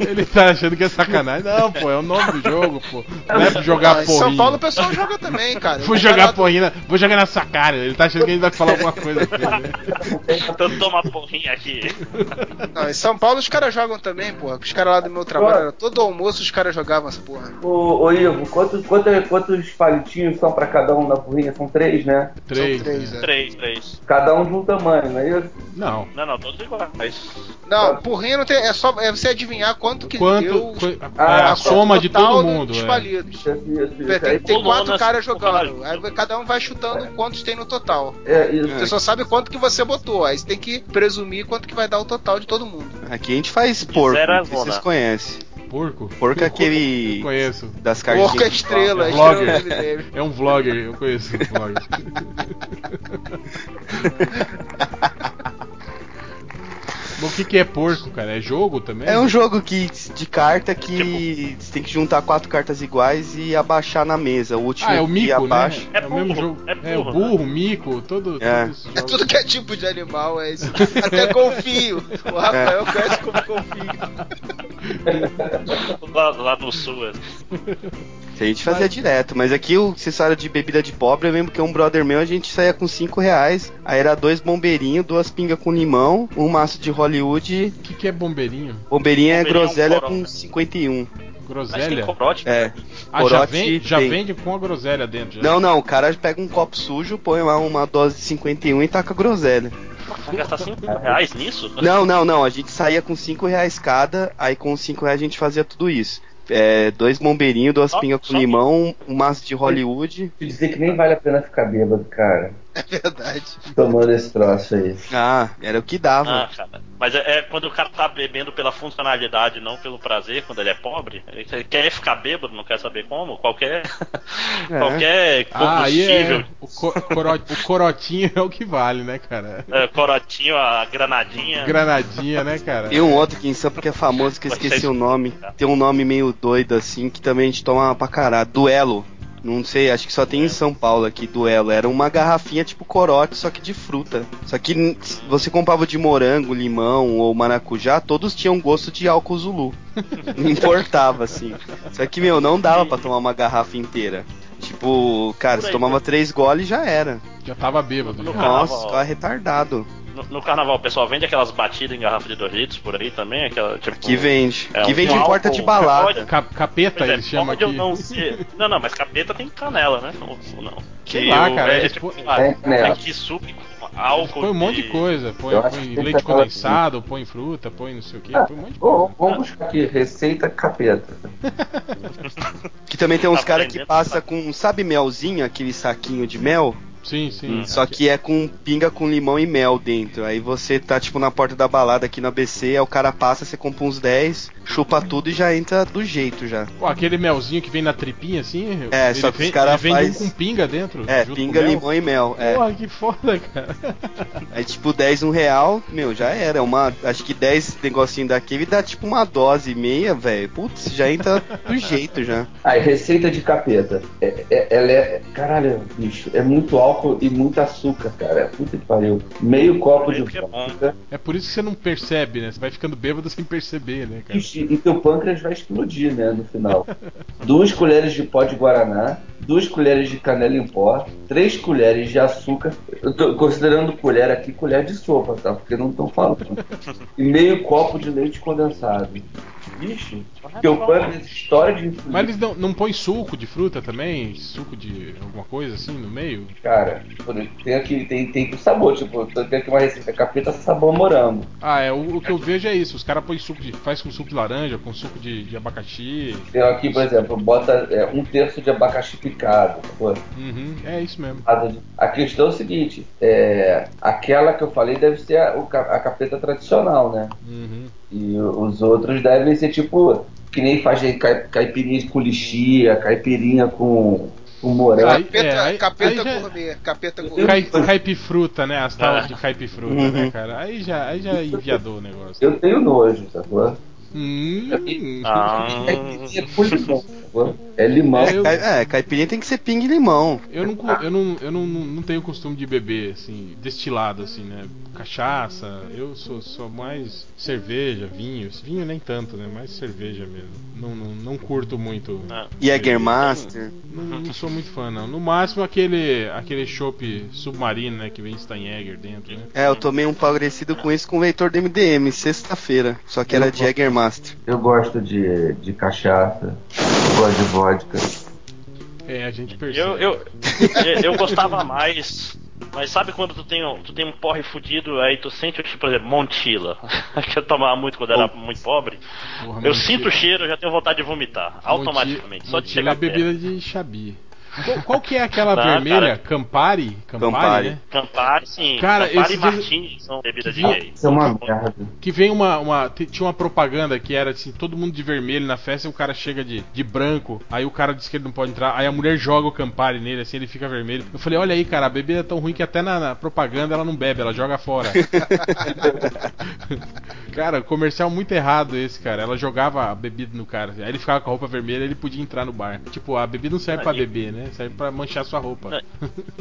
Ele tá achando que é sacanagem. Não, pô, é o nome do jogo, pô. Não é pra jogar Ah, em porrinha. São Paulo o pessoal joga também, cara. Vou jogar porrinha, vou jogar na sua cara. Ele tá achando que a gente vai falar alguma coisa assim, né? Então toma porrinha aqui. Não, em São Paulo os caras jogam também, porra. Os caras lá do meu trabalho, todo almoço os caras jogavam essa porra. Ô, ô Ivo, quantos, quantos, quantos palitinhos são pra cada um na porrinha? São três, né? Três. São três, né? é. Três, três. Cada um de um tamanho, não é isso? Não. Não, não, todos iguais. Não, porrinha não tem. É só é você adivinhar quanto que Quanto. deu. Ah, é, a quanto soma de todo do- mundo. Dos É. palitos. Isso, isso, isso. Tem, Aí, tem quatro caras jogando. Aí cada um vai chutando quantos tem no total. é, isso. Você só sabe quanto que você botou. Aí você tem que presumir quanto que vai dar o total de todo mundo. Aqui a gente faz porco, a vocês conhecem. Porco? Porco é Eu aquele conheço. das cartinhas. Estrela, É estrela vlogger. do MDM. É um vlogger, eu conheço um vlogger. *laughs* O que, que é porco, cara? É jogo também? É um jogo que, de carta que você tem que juntar quatro cartas iguais e abaixar na mesa. O último Ah, é o que mico, né? abaixa. É o mesmo burro, jogo. é É, o burro, né? burro, mico, todo, É. É tudo que é tipo de animal, é isso. Até confio. O Rafael É. conhece como confio. Lá, lá no sul. é. A gente fazia direto, mas aqui o acessório de bebida de pobre, eu lembro que um brother meu, a gente saía com 5 reais, aí era dois bombeirinhos, duas pingas com limão, um maço de Hollywood, O que, que é bombeirinho? bombeirinho é Bombeirinho é um groselha com 51. Mas tem Groselha? corote. É. Ah, já, corote vem, já tem. vende com a groselha dentro. Já. Não, não, o cara pega um copo sujo, põe lá uma dose de 51 e taca groselha. Vai gastar 5 reais nisso? Não, não, não, a gente saía com 5 reais cada, aí com 5 reais a gente fazia tudo isso. É, dois bombeirinhos, duas pingas com limão, um maço de Hollywood. Te dizer que nem vale a pena ficar bêbado, cara. É verdade. Tomando esse troço aí. Ah, era o que dava. Ah, cara. Mas é, é quando o cara tá bebendo pela funcionalidade, não pelo prazer, quando ele é pobre. Ele quer ficar bêbado, não quer saber como. Qualquer. *laughs* É. qualquer Ah, aí combustível. é. O, co- coro- o corotinho é o que vale, né, cara? é, corotinho, a granadinha. Granadinha, né, cara? Tem um outro aqui em Sampa que é famoso, que eu esqueci o nome. Tem um nome meio doido assim, que também a gente toma pra caralho. Duelo. Não sei, acho que só tem em São Paulo aqui, duelo. Era uma garrafinha tipo corote, só que de fruta. Só que você comprava de morango, limão ou maracujá, todos tinham gosto de álcool Zulu. *laughs* Não importava, assim. Só que, meu, não dava pra tomar uma garrafa inteira. Tipo, cara, você tomava por- três goles e já era. Já tava bêbado. Nossa, ficava retardado. No, no carnaval, o pessoal vende aquelas batidas em garrafa de 2 litros por aí também? Aquela, tipo, Que vende. É, que um vende em porta de balada. pode- Ca- capeta, Pois é, eles chamam pode aqui. não ser. *laughs* Não, não, mas capeta tem canela, né? Ou, ou não? Que lá, o- cara, é, eles tipo, né? tem que suco com álcool. Põe um monte de de- coisa. Põe, põe leite condensado, põe fruta, põe não sei o que, Ah, põe um monte de coisa. vamos buscar aqui, receita capeta. Que também tem uns Tá caras que passa com, sabe melzinho, aquele saquinho de mel? Sim, sim. Só que é com pinga com limão e mel dentro. Aí você tá tipo na porta da balada aqui no ABC, aí o cara passa, você compra uns 10, chupa tudo e já entra do jeito já. Pô, aquele melzinho que vem na tripinha assim. É, ele só que os vem- cara ele vem faz- um com pinga dentro. É, junto pinga, com mel. limão e mel. É. Porra, que foda, cara. *laughs* Aí tipo 10, um real, meu, já era. Uma, acho que 10 negocinho daquele dá tipo uma dose e meia, velho. Putz, já entra do jeito já. Aí, receita de capeta. É, é- ela é. Caralho, bicho, é muito álcool e muito açúcar, cara. Puta que pariu. Meio copo de que é vodka. É por isso que você não percebe, né? Você vai ficando bêbado sem perceber, né, cara? Ixi, E teu pâncreas vai explodir, né, no final. duas colheres de pó de guaraná, duas colheres de canela em pó, três colheres de açúcar. Eu tô considerando colher aqui colher de sopa, tá? Porque não estão falando. E meio copo de leite condensado. Bicho, teu pâncreas estoura de insulina. Mas eles não, não põem suco de fruta também? Suco de alguma coisa assim no meio? Cara, tem aqui, tem, tem com sabor, tipo, tem aqui uma receita capeta sabor morango. Ah, é, o, o que eu vejo é isso. Os caras põem suco de. faz com suco de laranja, com suco de, de abacaxi. Tem aqui, por exemplo, bota é, um terço de abacaxi picado. Pô. Uhum, é isso mesmo. A questão é o seguinte, é, aquela que eu falei deve ser a, o a capeta tradicional, né? Uhum. E os outros devem ser tipo, que nem faz caipirinha com lixia, caipirinha com, com morango. Aí- Capeta, é, aí- capeta aí já- gourmet, capeta gourmet. Cai, caipifruta, né? As talas Ah. de caipifruta, Uhum. né, cara? Aí já, aí já enviadou o negócio. Eu tenho nojo, sacou? Hum. Ah, Caipirinha com limão, sacou? É limão. É, eu- É, caipirinha tem que ser pinga e limão. Eu não, eu, não, eu não, não tenho costume de beber, assim, destilado, assim, né? Cachaça, eu sou, sou mais cerveja, vinho. Vinho nem tanto, né? Mais cerveja mesmo. Não, não, não curto muito. Ah. Jägermaster. Não, não sou muito fã, não. No máximo aquele aquele chopp submarino, né? Que vem Steinjäger dentro, né? É, eu tomei um parecido com isso com o leitor do MDM, sexta-feira. Só que era de Jägermaster. Eu gosto de, de cachaça, gosto de vodka. É, a gente percebe. Eu, eu, *laughs* eu, gostava mais. Mas sabe quando tu tem, um- tu tem um porre fudido, aí tu sente, tipo, por exemplo, Montila, *laughs* que eu tomava muito quando era muito pobre. Porra, Eu Montila- sinto o cheiro, eu já tenho vontade de vomitar, automaticamente. Só de Montila chegar é bebida de chabi. Qual, qual que é aquela Tá, vermelha? cara. Campari? Campari, Campari. né? Campari, sim. Cara, Campari e Martini são bebidas de gay. Isso é uma merda. Que vem uma, uma. Tinha uma propaganda que era assim, todo mundo de vermelho na festa e o cara chega de, de branco. Aí o cara diz que ele não pode entrar. Aí a mulher joga o Campari nele, assim, ele fica vermelho. Eu falei, olha aí, cara, a bebida é tão ruim que até na, na propaganda ela não bebe, ela joga fora. *laughs* cara, comercial muito errado esse, cara. Ela jogava a bebida no cara. Aí ele ficava com a roupa vermelha ele podia entrar no bar. Tipo, a bebida não serve pra Aí- beber, né? Serve pra manchar sua roupa.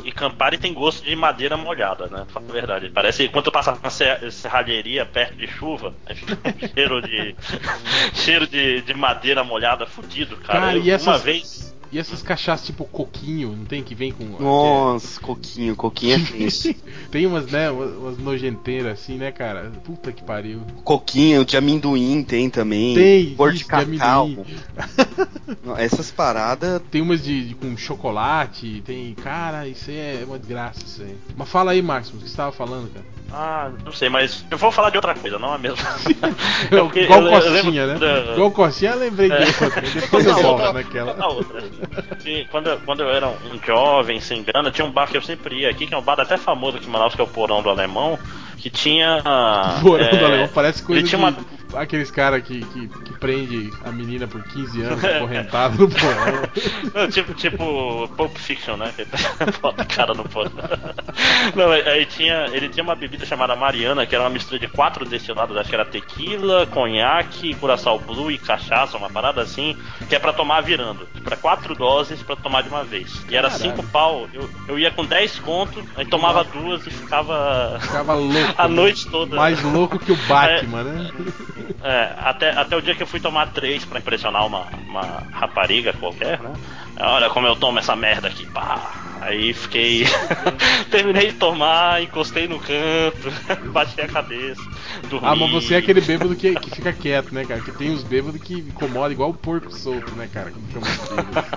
E Campari tem gosto de madeira molhada, né? Fala a verdade. Parece que quando tu passa na ser- serralheria perto de chuva, aí fica *laughs* um cheiro de. *laughs* cheiro de, de madeira molhada fudido, cara. Cara, Eu- e essas- Uma vez. E essas cachaças tipo coquinho, não tem que vem com. Nossa, coquinho, coquinho é *laughs* tenso. Tem umas, né, umas umas nojenteiras assim, né, cara? Puta que pariu. Coquinho de amendoim tem também. Tem, Cor de cacau. *laughs* Essas paradas. Tem umas de, de- com chocolate, tem. Cara, isso aí é uma desgraça isso aí. Mas fala aí, Máximo, o que você tava falando, cara? Ah, não sei, mas eu vou falar de outra coisa, não é mesmo? *laughs* porque Igual eu- eu Costinha, lembro né? da- Igual Costinha, eu lembrei É. de outra. Depois eu volto naquela. Na outra. Que quando, quando eu era um jovem, sem grana, tinha um bar que eu sempre ia aqui, que é um bar até famoso aqui em Manaus, que é o Porão do Alemão, que tinha. *laughs* Porão é, Alemão parece coisa ele de tinha uma- aqueles caras que, que, que prende a menina por 15 anos *laughs* acorrentado no porão. Não, tipo, tipo Pulp Fiction, né? Que *laughs* Bota a cara no porão. Não, aí tinha, ele tinha uma bebida chamada Mariana, que era uma mistura de quatro destilados, acho que era tequila, conhaque, curaçao blue e cachaça, uma parada assim, que é pra tomar virando. Pra quatro doses pra tomar de uma vez. E era Caralho. cinco pau. Eu, eu ia com 10 conto, aí tomava duas e ficava Ficava louco. A noite toda. Mais louco que o Batman, né? É, até, até o dia que eu fui tomar três pra impressionar uma, uma rapariga qualquer, né? Olha como eu tomo essa merda aqui, pá. Aí fiquei. *laughs* Terminei de tomar, encostei no canto, *laughs* bati a cabeça. Dormi. Ah, mas você é aquele bêbado que, que fica quieto, né, cara? Que tem os bêbados que incomoda igual o porco solto, né, cara? Bêbado, assim, cara.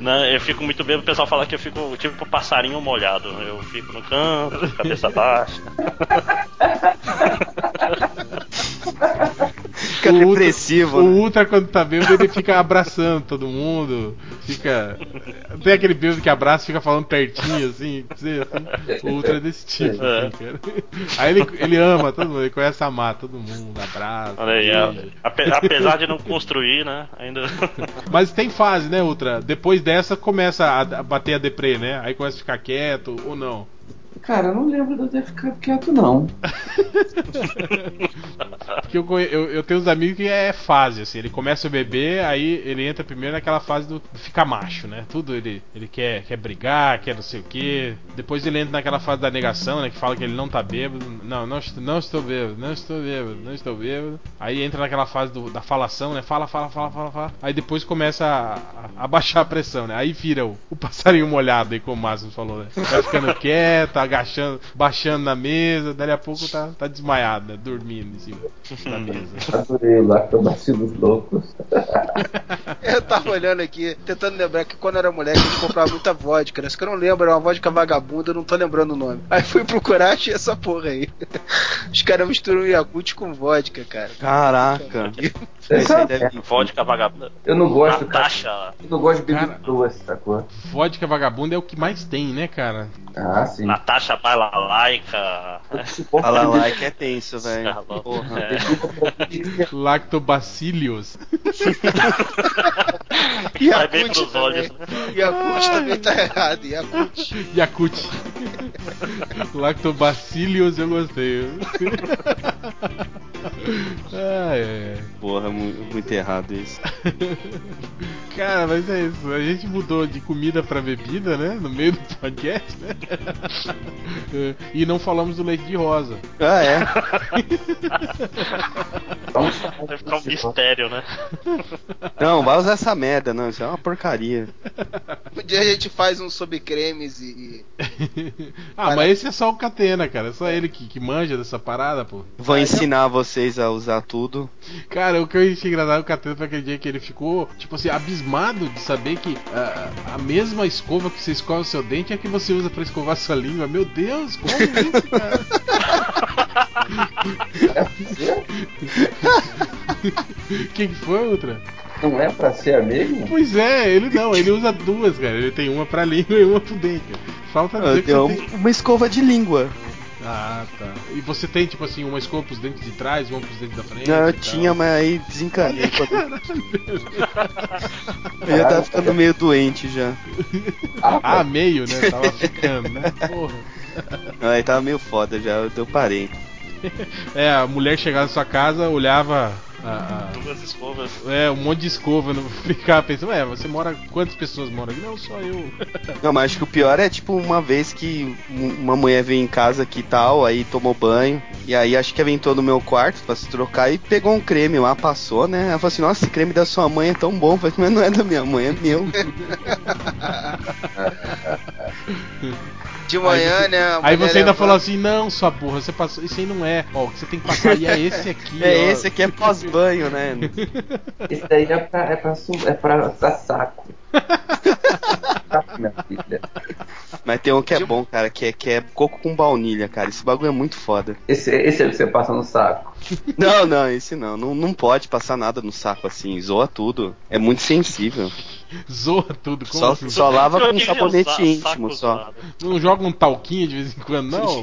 Não, eu fico muito bêbado, o pessoal fala que eu fico tipo passarinho molhado. Eu fico no canto, cabeça baixa. *laughs* Fica O Ultra- depressivo, O né? Ultra, quando tá bêbado, ele fica abraçando todo mundo. Fica. Tem aquele bêbado que abraça e fica falando pertinho, assim. assim. O Ultra é desse tipo, É. assim, cara. Aí ele, ele ama todo mundo, ele conhece a amar todo mundo, abraça. Olha aí, ape- apesar de não construir, né? Ainda. *laughs* Mas tem fase, né, Ultra? Depois dessa começa a, a bater a deprê, né? Aí começa a ficar quieto ou não. Cara, eu não lembro de eu ter ficado quieto, não. *laughs* Porque eu, eu, eu tenho uns amigos que é fase, assim, ele começa a beber, aí ele entra primeiro naquela fase do ficar macho, né? Tudo ele, ele quer, quer brigar, quer não sei o que. Depois ele entra naquela fase da negação, né? Que fala que ele não tá bêbado. Não, não, não estou bêbado, não estou bêbado, não estou bêbado. Aí entra naquela fase do- da falação, né? Fala, fala, fala, fala, fala. Aí depois começa a, a- a *laughs* baixar a pressão, né? Aí vira o, o passarinho molhado aí, como o Márcio falou, né? Vai ficando *laughs* quieto, agachando, baixando na mesa, dali a pouco tá, tá desmaiado, né? Dormindo em cima da mesa. *laughs* Adorei lá, loucos. *laughs* Eu tava olhando aqui, tentando lembrar que quando eu era moleque a gente comprava muita vodka, né? Só que eu não lembro, era uma vodka vagabunda, eu não tô lembrando o nome. Aí fui procurar, achei essa porra aí. *laughs* Os caras misturam Yakult com vodka, cara. Caraca. Deve... Vodka vagabunda. Eu não gosto. Natasha. Eu não gosto de bebida Cara. doce, sacou? Vodka vagabunda é o que mais tem, né, cara? Ah, sim. Natasha lá que é tenso, velho. Tá louco. Porra. É. Lactobacillus. *laughs* Vai bem Yakult pros olhos, né? Yakult também tá errado, Yakult. Yakut. Lactobacillus eu gostei. ai, ai. Porra, mu- muito errado isso. Cara, mas é isso. A gente mudou de comida pra bebida, né? No meio do podcast, né? *laughs* E não falamos do leite de rosa. Ah, é? Vai ficar um mistério, né? Não, vai usar essa merda, não. Isso é uma porcaria. Um dia a gente faz um sobre cremes e. *laughs* ah, mas esse é só o Catena, cara. É só ele que, que manja dessa parada, pô. Vou ensinar vocês a usar tudo. Cara, o que eu achei engraçado o Catena foi aquele dia que ele ficou, tipo assim, abismado de saber que ah, a mesma escova que você escova o seu dente é que você usa pra escovar sua língua. Meu Deus, como isso, cara? O que, que foi, Ultra? Não é pra ser a mesma? Pois é, ele não, ele usa duas, cara. Ele tem uma pra língua e uma pro dente. Falta dizer Eu que você tem. uma escova de língua. Ah, tá. E você tem, tipo assim, uma escova pros dentes de trás, uma pros dentes da frente? Não, eu tinha, mas aí desencanei. quando- Eu já tava ficando meio doente já. Ah, meio, né? Tava ficando, né? Porra. Aí tava meio foda já, eu eu parei. É, a mulher chegava na sua casa, olhava a- a- Duas escovas. é, um monte de escova, não ficava pensando, ué, você mora. Quantas pessoas moram aqui? Não, só eu. *laughs* Não, mas acho que o pior é tipo uma vez que um- uma mulher veio em casa aqui e tal, aí tomou banho, e aí acho que aventou no meu quarto pra se trocar e pegou um creme lá, passou, né? Ela falou assim, nossa, esse creme da sua mãe é tão bom. Eu falei, mas não é da minha mãe, é meu. *laughs* De manhã, né? a Aí você ainda levanta- falou assim, não, sua porra, você passou. Isso aí não é. Ó, o que você tem que passar aí é esse aqui. *laughs* É ó. esse aqui é pós-banho, né? Esse daí é pra, é pra, é pra, pra saco. *laughs* Mas tem um que é bom, cara, que é, que é coco com baunilha, cara. Esse bagulho é muito foda. Esse, esse é o que você passa no saco. *laughs* Não, não, esse não. não. Não pode passar nada no saco assim, zoa tudo. É muito sensível. *laughs* Zoa tudo. Como Só, assim? só lava com queria sabonete íntimo só. Não joga um talquinho de vez em quando, não?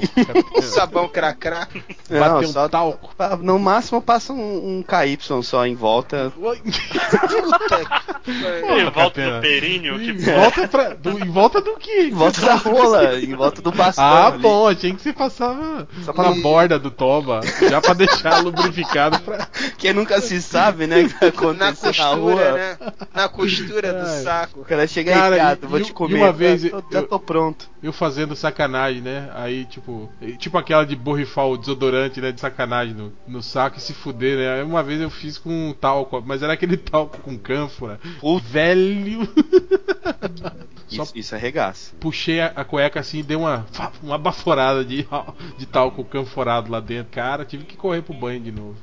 Sabão cracrá. Não, Bater um só talco. no máximo passa um, um KY só em volta. Oi. Puta que Em pariu. volta Catena. do períneo, Em que volta, pra, do, em volta do quê? Em volta da rola, em volta do bastão. Ah, ali. bom, achei que você passava Só pra na não- borda do toba, já pra deixar lubrificado pra. Porque nunca se sabe, né, que Na na, costura, rua. né? Na costura do saco. O cara chega aí, vou e- te comer. uma vez já, tô, já eu- tô pronto. Eu fazendo sacanagem, né? Aí, tipo, tipo aquela de borrifar o desodorante, né? De sacanagem no, no saco e se fuder, né? Aí uma vez eu fiz com talco, mas era aquele *laughs* talco com cânfora. O velho. *laughs* Isso, isso é regaço. puxei a, a cueca assim e dei uma, uma baforada de, *laughs* de talco canforado lá dentro. Cara, tive que correr pro banho de novo.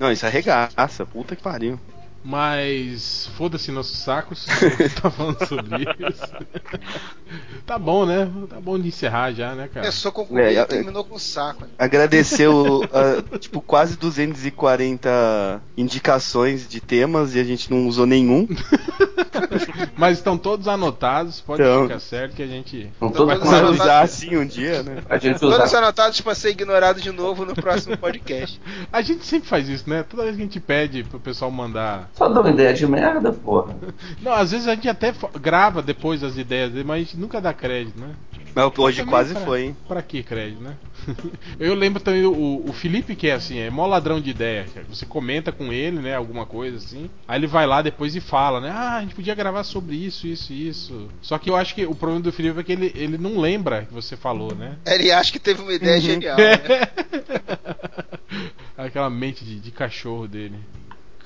Não, isso é regaça. Puta que pariu. Mas foda-se nossos sacos. *laughs* tá falando sobre isso. tá bom, né? Tá bom de encerrar já, né, cara? Começou com É, comida é, e terminou com saco. né? Agradeceu, ah, tipo, quase 240 indicações de temas e a gente não usou nenhum. *laughs* Mas estão todos anotados, pode Então. ficar certo que a gente. Vai todos Vai anotados. usar assim um dia, né? A gente Todos usar. anotados pra ser ignorado de novo no próximo podcast. A gente sempre faz isso, né? Toda vez que a gente pede pro pessoal mandar. Só dá uma ideia de merda, porra. Não, às vezes a gente até grava depois as ideias dele, mas a gente nunca dá crédito, né? Mas hoje quase pra- foi, hein? Pra que crédito, né? *laughs* Eu lembro também o, o Felipe que é assim, é mó ladrão de ideia. Você comenta com ele, né, alguma coisa assim. Aí ele vai lá depois e fala, né? Ah, a gente podia gravar sobre isso, isso, isso. Só que eu acho que o problema do Felipe é que ele, ele não lembra que você falou, né? Ele acha que teve uma ideia Uhum. *laughs* genial. Né? *laughs* Aquela mente de, de cachorro dele.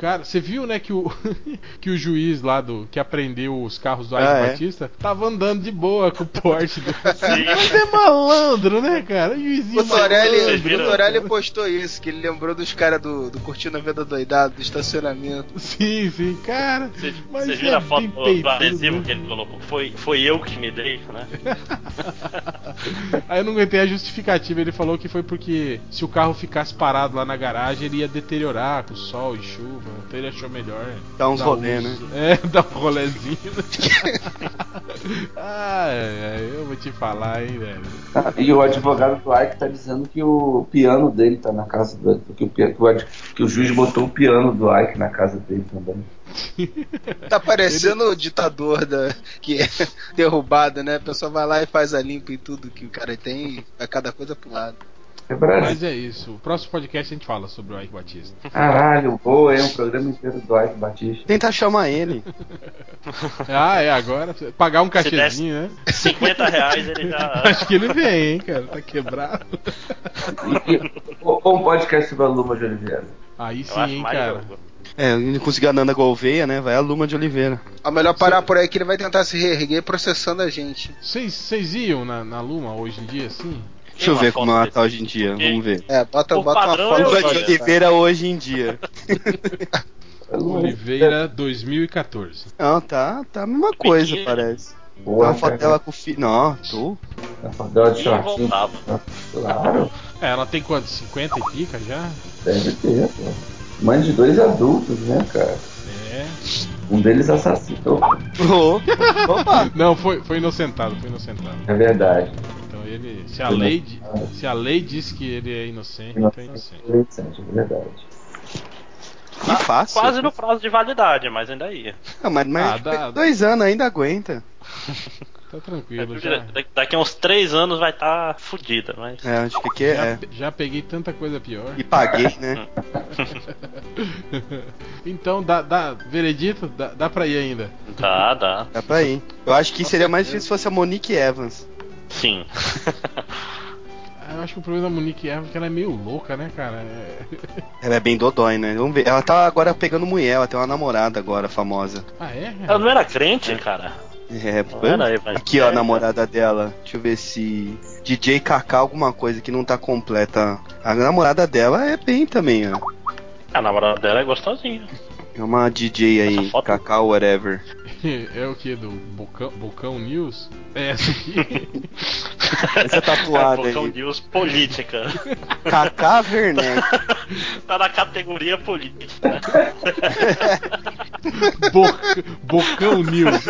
Cara, você viu, né, que o, *laughs* que o juiz lá do. que aprendeu os carros do Ah, é? Batista tava andando de boa com o Porsche do. *laughs* Sim. Mas é malandro, né, cara? Juizinho O Torelli, o Torelli postou isso, que ele lembrou dos caras do, do Curtindo a Vida Doidado, do estacionamento. Sim, sim, cara. Vocês Mas vocês é a foto do, adesivo né? que ele colocou? Foi, foi eu que me dei, né? Aí eu não aguentei a justificativa. Ele falou que foi porque se o carro ficasse parado lá na garagem, ele ia deteriorar com sol e chuva. Então ele achou melhor. Dá uns rolê, né? *laughs* É, dar um rolezinho. *laughs* ai, ai, eu vou te falar, hein, velho. Ah, e o advogado do Ike tá dizendo que o piano dele tá na casa do. Que o, que o, que o juiz botou o piano do Ike na casa dele também. *laughs* Tá parecendo o ditador da, que é derrubado, né? A pessoa vai lá e faz a limpa e tudo que o cara tem e vai cada coisa pro lado. É. Mas é isso. O próximo podcast a gente fala sobre o Ike Batista. Caralho, boa, é um programa inteiro do Ike Batista. Tentar chamar ele. *laughs* Ah, é, agora. Pagar um cachezinho, né? 50 reais ele já. *laughs* Acho que ele vem, hein, cara. Tá quebrado. *laughs* Ou, um podcast sobre a Luma de Oliveira. Aí sim, hein, cara. jogo. É, ele conseguiu a Nanda Gouveia, né? Vai a Luma de Oliveira. É melhor parar por aí que ele vai tentar se reerguer processando a gente. Vocês vocês iam na, na Luma hoje em dia, assim? Deixa eu ver como ela tá hoje em dia, Porque- vamos ver. É, bota, bota uma foto. olha, de Oliveira hoje em dia. *laughs* Oliveira 2014. Não, tá, tá a mesma coisa, Pequeno. parece. Tá Boa, uma foto dela com o filho. Não, tu. A foto dela de shortinho. voltava. Claro, É, ela tem quanto? 50 e pica já? deve ter, pô. Mãe de dois adultos, né, cara? É. Um deles assassinou. Oh, opa! Não, foi, foi inocentado, foi inocentado. É verdade. Ele. Se a lei, se a lei diz que ele é inocente, então é inocente. Inocente, é verdade. Que fácil. Quase no prazo de validade, mas ainda ia. Não, mas, mas Ah, dá- dois anos ainda aguenta. *laughs* Tá tranquilo, já. Da- Daqui a uns 3 anos vai estar tá fudida, mas. É, acho que aqui é. Já, é. já peguei tanta coisa pior. E paguei, né? *laughs* *laughs* então, dá, dá veredito? Dá, dá pra ir ainda. Dá, dá. Dá pra ir. Eu acho que seria mais difícil se fosse a Monique Evans. Sim. *laughs* Eu acho que o problema da Monique é que ela é meio louca, né, cara? É... Ela é bem dodói, né? Vamos ver. Ela tá agora pegando mulher, ela tem uma namorada agora, famosa. Ah, é? Ela não era crente, cara. É, Não era evangélica. aqui ó, a namorada dela. Deixa eu ver se. DJ Kaká, alguma coisa que não tá completa. A namorada dela é bem também, ó. A namorada dela é gostosinha. É uma DJ aí, Kaká whatever. *laughs* É o que? Do Bocão, Bocão News? É essa aqui. *laughs* Essa tatuada Bocão aí. News política. Kaká Werneck. *laughs* tá na categoria política. Boc- Bocão News.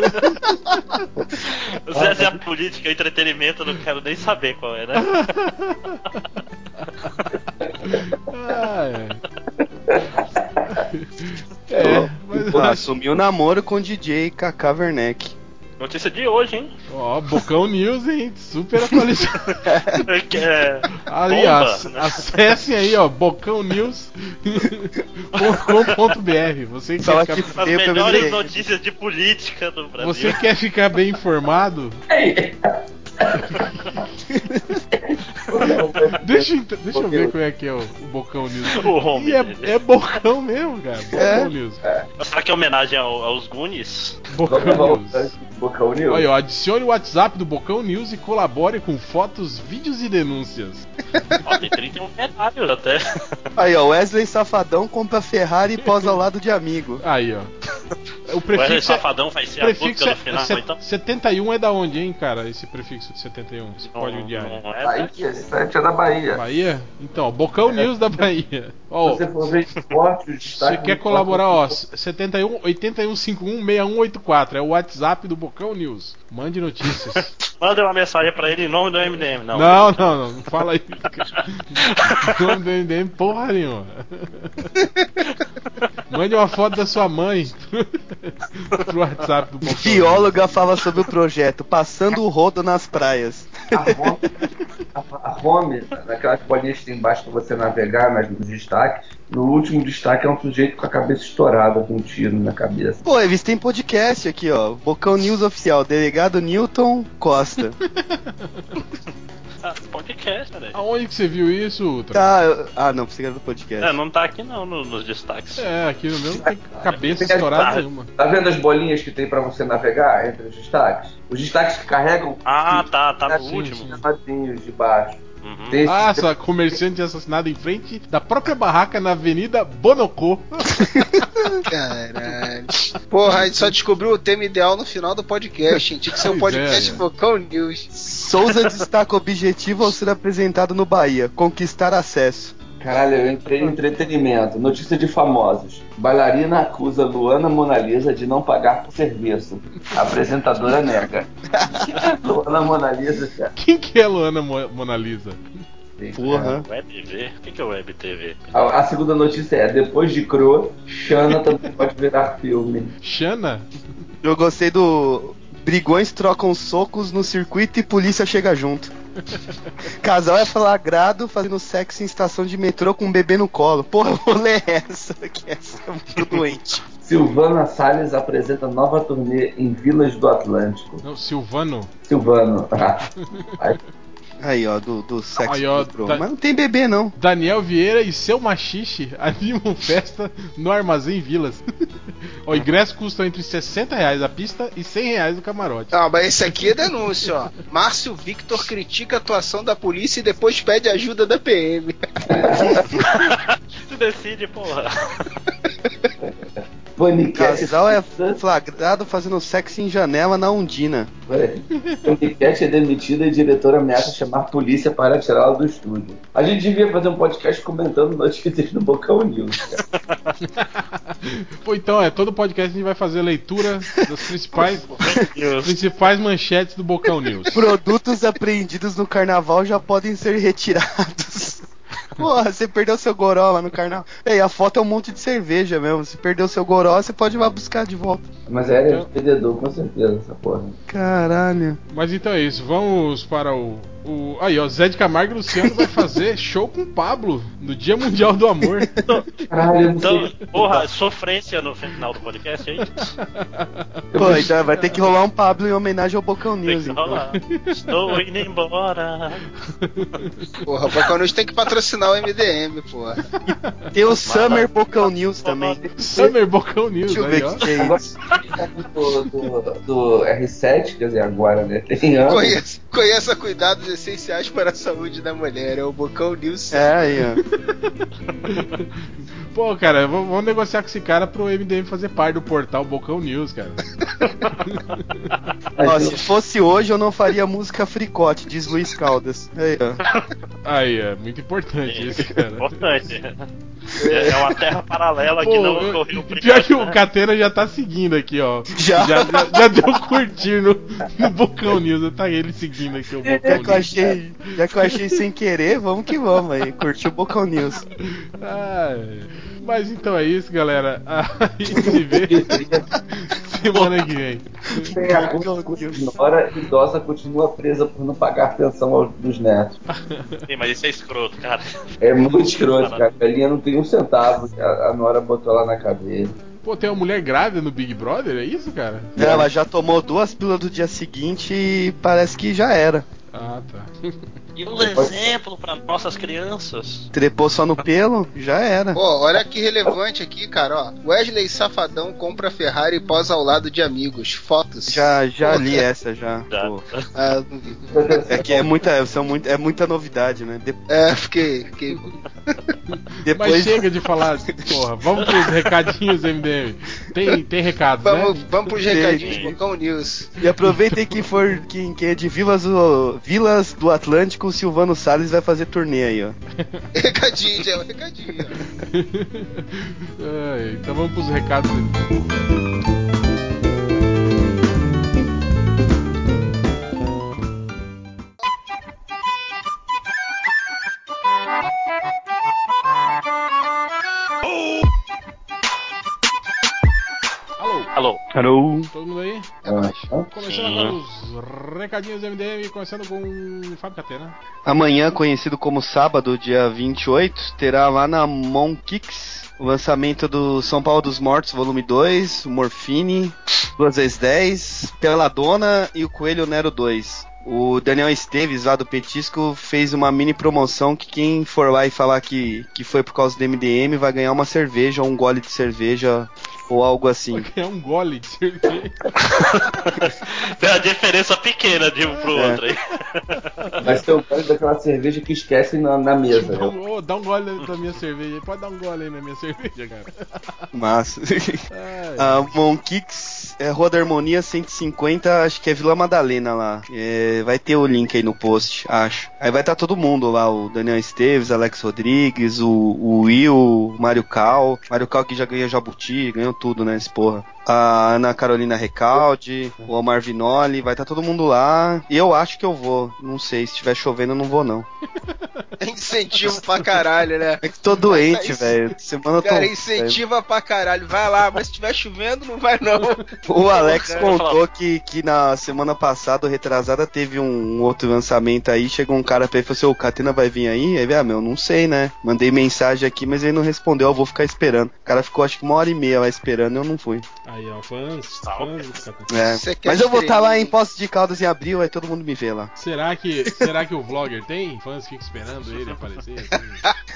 Se é a política e entretenimento, eu não quero nem saber qual é, né? Ah, é. É, assumiu o namoro com o DJ Kaká Werneck. Notícia de hoje, hein? Ó, Bocão News, hein? Super atualizado. *laughs* Que é Ali, bomba, né? acessem aí, ó, bocãonews.com.br. *laughs* Você quer, Fala ficar, que As melhores notícias de política do Brasil. você quer ficar bem informado? *laughs* Deixa, deixa eu ver como é que é o, o Bocão News. *laughs* O home E é, é Bocão mesmo, cara. Bocão É. News. Será que é homenagem ao- aos Goonies? Bocão News. Bocão News. Olha, ó, adicione o WhatsApp do Bocão News e colabore com fotos, vídeos e denúncias. *laughs* Ó, tem 31 medalhas até. Aí, ó, Wesley Safadão compra Ferrari e posa ao lado de amigo. Aí, ó. O prefixo é, Safadão vai ser prefixo é, final, set- então. 71 é da onde, hein, cara? Esse prefixo de 71, esse código de área. não é, né? esse site é da Bahia. Bahia? Então, Bocão News da Bahia. Você for ver esporte, você quer colaborar, ó, esporte- 71 81 51 6184, é o WhatsApp do Bocão News. Mande notícias. *laughs* Manda uma mensagem pra ele em nome do MDM. Não, Não, não, não, não fala aí. Não *laughs* nome do MDM porra nenhuma. *laughs* Mande uma foto da sua mãe *laughs* pro WhatsApp do News. Bióloga fala sobre o projeto Passando o Rodo nas Praias. A home, naquelas bolinhas que tem embaixo pra você navegar nas, nos destaques, no último destaque é um sujeito com a cabeça estourada, com um tiro na cabeça. Pô, eles têm podcast aqui, ó. Bocão News Oficial, delegado Newton Costa. *laughs* Ah, podcast, velho. Aonde que você viu isso, Ultra? Tá, eu- ah, não, precisa do podcast. É, não tá aqui não no- nos destaques. É, aqui no meu não tem cabeça estourada tá. nenhuma. Tá vendo as bolinhas que tem pra você navegar entre os destaques? Os destaques que carregam Ah, tá, tá no último. de baixo. Uhum. Esse- Ah, essa comerciante assassinada em frente da própria barraca na Avenida Bonocô. *laughs* Caralho. Porra, a gente só descobriu o tema ideal no final do podcast, hein? Tinha que ser um podcast é. Bocão News. Souza destaca o objetivo ao ser apresentado no Bahia: conquistar acesso. Caralho, eu entrei no entretenimento. Notícia de famosos. Bailarina acusa Luana Monalisa de não pagar por serviço. A apresentadora nega. *laughs* Luana Monalisa, cara. Quem que é Luana Mo Mona Lisa? Porra. Web TV? O que que é Web TV? A, a segunda notícia é: depois de Cro, Xana também *laughs* pode virar filme. Xana? Eu gostei do. Brigões trocam socos no circuito e polícia chega junto. *laughs* Casal é flagrado fazendo sexo em estação de metrô com um bebê no colo. Porra, rolê é essa? Que essa é muito *laughs* doente. Silvana Salles apresenta nova turnê em Vilas do Atlântico. Não, Silvano. Silvano. *laughs* Aí, Aí, ó, do, do sexo Aí, ó, tá- Mas não tem bebê, não. Daniel Vieira e seu machixe *laughs* animam festa no Armazém Vilas. *laughs* o ingresso custa entre 60 reais a pista e 100 reais o camarote. Não, mas esse aqui é denúncia, ó. Márcio Victor critica a atuação da polícia e depois pede ajuda da PM. *laughs* Tu decide, porra. Paniquete. Casal é flagrado fazendo sexo em janela na Undina. Paniquete é demitida e a diretora ameaça chamar a polícia para tirá-la do estúdio. A gente devia fazer um podcast comentando notícias no Bocão News. Cara. *laughs* Pô, então é, todo podcast a gente vai fazer leitura das principais, *laughs* principais manchetes do Bocão News. Produtos apreendidos no carnaval já podem ser retirados. Porra, você perdeu seu goró lá no carnaval. Ei, a foto é um monte de cerveja mesmo. Se perdeu seu goró, você pode ir lá buscar de volta. Mas é, é perdedor, com certeza, essa porra. Caralho. Mas então é isso, vamos para o. o aí, ó, Zé de Camargo e Luciano vai fazer *laughs* show com o Pablo no Dia Mundial do Amor. Caralho, eu não Então, porra, sofrência no final do podcast aí. Pô, então vai ter que rolar um Pablo em homenagem ao Bocão Tem News. Então. Estou indo embora. Porra, o Bocão News tem que patrocinar o MDM, porra. Tem o Summer Bocão News também. Summer Bocão News, Deixa eu ver o que, que é isso. do, do, do R7, quer dizer, agora, né? Tem anos. Conheça, conheça cuidados essenciais para a saúde da mulher. É o Bocão News. É, aí, ó. *laughs* Pô, cara, vamos negociar com esse cara pro MDM fazer parte do portal Bocão News, cara. Ó, se fosse hoje, eu não faria música fricote, diz Luiz Caldas. Aí, ó. Aí, é muito importante isso, cara. Importante. É é uma terra paralela que Pô, não eu- ocorreu o pior que o né? Catena já tá seguindo aqui, ó. Já? Já, já, já deu curtir no, no Bocão News. Tá ele seguindo aqui o Já Bocão que eu News. achei, já que eu achei sem querer, vamos que vamos aí. Curtiu o Bocão News. Ai, mas então é isso, galera. *laughs* A gente se vê *laughs* semana que vem. Tem a culpa continua, idosa continua presa por não pagar pensão aos, dos netos. Sim, mas isso é escroto, cara. É muito escroto, cara. A velhinha não tem um centavo. A, a Nora botou lá na cadeia. Pô, tem uma mulher grávida no Big Brother, é isso, cara? Ela já tomou duas pílulas do dia seguinte e parece que já era. Ah, tá. E um exemplo para nossas crianças. Trepou só no pelo, já era. Pô, olha que relevante aqui, cara, ó. Wesley Safadão compra Ferrari e posa ao lado de amigos. Fotos. Já, já Pô, li essa já. Já. pô. Ah, não vi. É que é muita, são muito, é muita novidade, né? De- É, fiquei. fiquei... *laughs* Mas depois chega de falar, porra, vamos pros recadinhos, MDM. Tem, tem recados, Vamos, né? vamos pros recadinhos Bocão News. E aproveitem que for quem, quem é de Vilas do, Vilas do Atlântico, o Silvano Salles vai fazer turnê aí, ó. *laughs* Recadinho, já é um recadinho. *laughs* É, então vamos pros recados. Alô, Alô. Todo mundo aí? Relaxa. Começando Sim. agora os recadinhos do MDM, começando com o Fábio Catena. Amanhã, conhecido como sábado, dia 28, terá lá na Monkix o lançamento do São Paulo dos Mortos, volume 2, o Morfine, 2 vezes 10, Peladona e o Coelho Nero 2. O Daniel Esteves, lá do Petisco, fez uma mini promoção que quem for lá e falar que, que foi por causa do MDM vai ganhar uma cerveja ou um gole de cerveja ou algo assim. *laughs* É um gole de cerveja. *laughs* Tem uma diferença pequena de um pro É. outro aí. Vai ser o cara daquela cerveja que esquecem na, na mesa. Tipo, né? ô, dá um gole da minha cerveja. aí. Pode dar um gole aí na minha cerveja, cara. Massa. *laughs* Ai, A Monkix é Rua da Harmonia 150, acho que é Vila Madalena lá. É, vai ter o link aí no post, acho. Aí vai estar todo mundo lá, o Daniel Esteves, Alex Rodrigues, o, o Will, o Mário Cal. Mário Cal que já ganhou Jabuti, ganhou tudo, né, esse porra. A Ana Carolina Recalde, o Omar Vinoli, vai estar todo mundo lá. E eu acho que eu vou. Não sei, se estiver chovendo eu não vou não. *laughs* É incentivo pra caralho, né? É que tô doente, velho. Semana eu tô. Cara, incentiva pra caralho. Vai lá, mas se tiver chovendo, não vai não. O Alex contou que, que na semana passada, retrasada, teve um, um outro lançamento aí. Chegou um cara pra ele e falou assim: o Catena vai vir aí? Aí ele, ah, meu, não sei, né? Mandei mensagem aqui, mas ele não respondeu. Eu vou ficar esperando. O cara ficou acho que uma hora e meia lá esperando eu não fui. Aí, ó, fãs, fãs. É. Mas eu vou estar lá estrelinha? em Poços de Caldas em abril, aí todo mundo me vê lá. Será que, será que o vlogger tem? Fãs ficam esperando ele aparecer assim?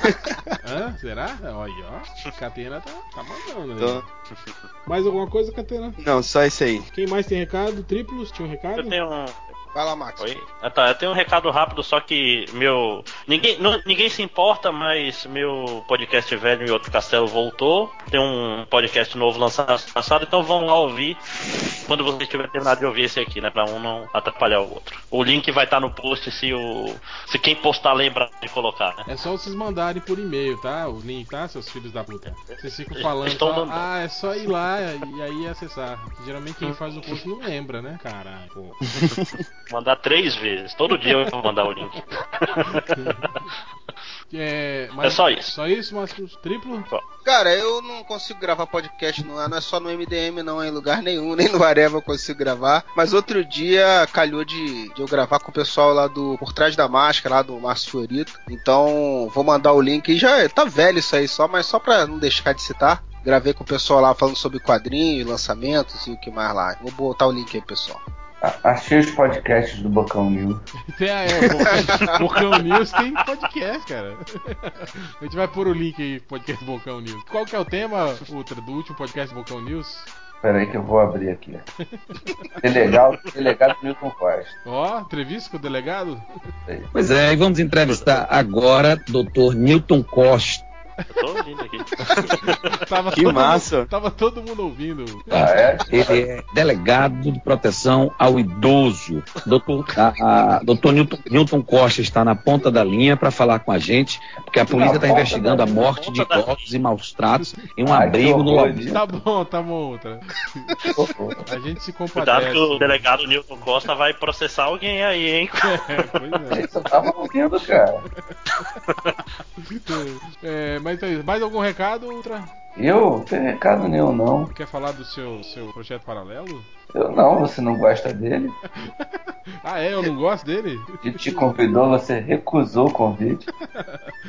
*laughs* Hã? Será? Olha, ó. Catena tá, tá mandando aí. Tô. Mais alguma coisa, Catena? Não, só esse aí. Quem mais tem recado? Triplos? Tinha um recado? Eu tenho um. Vai lá, Max. Oi? Ah, tá, eu tenho um recado rápido, só que meu. Ninguém, não- ninguém se importa, mas meu podcast velho e outro castelo voltou. Tem um podcast novo lançado passado, então vão lá ouvir quando vocês tiverem terminado de ouvir esse aqui, né? Pra um não atrapalhar o outro. O link vai estar no post se o. Se quem postar lembra de colocar, né? É só vocês mandarem por e-mail, tá? O link, tá, seus filhos da puta? Vocês ficam falando, mandando. ah, é só ir lá e aí acessar. Geralmente quem faz o post não lembra, né? Caralho, pô. *laughs* Mandar três vezes. Todo dia eu vou mandar o link. É, mas- É só isso. Só isso, Márcio? Triplo? Cara, eu não consigo gravar podcast, não é, não é só no MDM, não é em lugar nenhum, nem no Areva eu consigo gravar. Mas outro dia calhou de, de eu gravar com o pessoal lá do Por Trás da Máscara, lá do Márcio Fiorito. Então vou mandar o link e já tá velho isso aí só, mas só pra não deixar de citar. Gravei com o pessoal lá falando sobre quadrinhos, lançamentos e o que mais lá. Vou botar o link aí, pessoal. Achei os podcasts do Bocão News. Tem, *laughs* é, o *laughs* Bocão News tem podcast, cara. A gente vai pôr o link aí, podcast Bocão News. Qual que é o tema, Ultra, do último podcast Bocão News? Pera aí que eu vou abrir aqui. Delegado, delegado Milton Costa. Ó, entrevista com o delegado? Pois é, e vamos entrevistar agora Dr. Newton Costa. Eu tô ouvindo aqui. *laughs* Tava Que todo massa. Mundo, tava todo mundo ouvindo. Ah, é? Ele é delegado de proteção ao idoso. Doutor, a, a, doutor Newton, Newton Costa está na ponta da linha para falar com a gente, porque a polícia está investigando a morte de idosos e maus tratos em um Ai, que abrigo no Lobinho. Tá bom, tá bom. *laughs* A gente se Cuidado compadece. que o delegado Newton Costa vai processar alguém aí, hein? *laughs* É, pois é. Eu tava ouvindo, cara. É, mas é isso. mais algum recado, Ultra? Eu? Não tem recado nenhum, não. Quer falar do seu, seu projeto paralelo? Eu não, você não gosta dele. *laughs* ah, é? Eu não gosto dele? Ele te convidou, você recusou o convite. *laughs*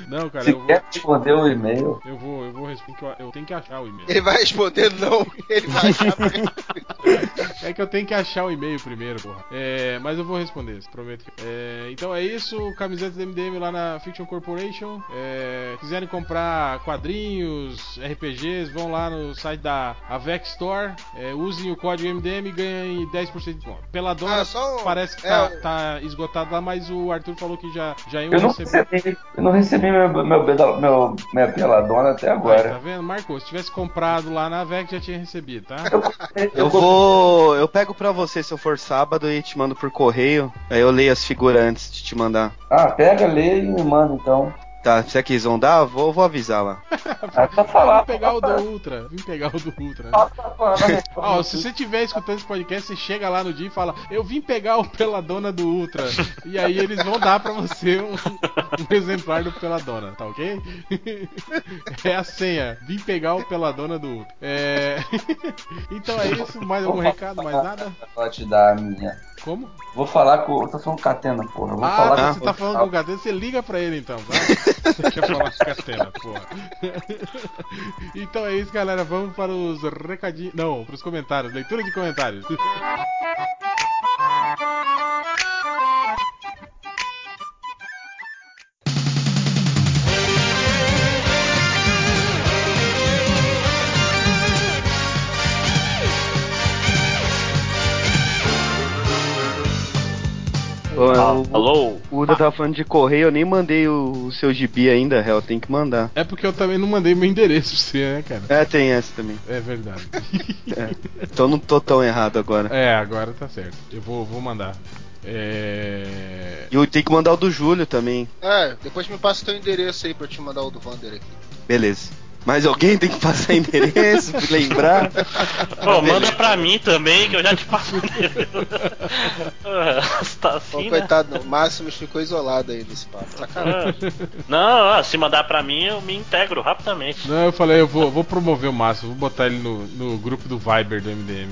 Não, cara, Se eu vou. quer responder o e-mail, Eu vou, eu vou responder. Eu tenho que achar o e-mail. Ele vai responder não. Ele vai achar *laughs* É que eu tenho que achar o e-mail primeiro, porra. É, mas eu vou responder, prometo. que- É, então é isso, camisetas do MDM lá na Fiction Corporation. É, quiserem comprar quadrinhos, RPGs, vão lá no site da Avex Store. é, usem o código MDM ganhem 10% de desconto. Pela dona Ah, só um- parece que é, tá, tá esgotado lá, mas o Arthur falou que já, já iam eu não receber. recebi, eu não recebi meu, meu, meu- minha peladona até Aí, tá agora. vendo? Marcou. Se tivesse comprado lá na Avex, já tinha recebido, tá? Eu vou. Eu pego pra você se eu for sábado e te mando por correio. Aí eu leio as figuras antes de te mandar. Ah, pega, lê e me manda então. Tá, será que eles vão dar? Vou, vou avisar lá. *laughs* Falar. Vim pegar o do Ultra. Vim pegar o do Ultra. Ó, se você estiver escutando esse podcast, você chega lá no dia e fala: Eu vim pegar o Peladona do Ultra. E aí eles vão dar pra você um, um exemplar do Peladona, tá ok? É a senha. Vim pegar o Peladona do Ultra. É... *laughs* Então é isso. Mais algum recado? Mais nada? Ela te dar a minha. Como? Vou falar com. Eu tô falando Catena, porra. Vou Ah, falar tá, com você tá falando com o Catena, você liga pra ele então, tá? Você quer falar com o Catena, porra. *laughs* Então é isso, galera. Vamos para os recadinhos. Não, para os comentários. Leitura de comentários. *laughs* Uda tava falando de correio, eu nem mandei o, o seu gibi ainda, réu. Tem que mandar. É porque eu também não mandei meu endereço pra você, né, cara? É, tem essa também. É verdade. *laughs* É. Então não tô tão errado agora. É, agora tá certo. Eu vou, vou mandar. É. E eu tenho que mandar o do Júlio também. É, depois me passa o teu endereço aí pra eu te mandar o do Vander aqui. Beleza. Mas alguém tem que passar endereço, pra lembrar. Pô, manda pra mim também, que eu já te passo o endereço. *laughs* Tá Pô, assim, né? coitado, o Máximos ficou isolado aí nesse papo. Sacanagem. Ah. Não, se mandar pra mim, eu me integro rapidamente. Não, eu falei, eu vou, vou promover o Márcio, vou botar ele no, no grupo do Viber do MDM.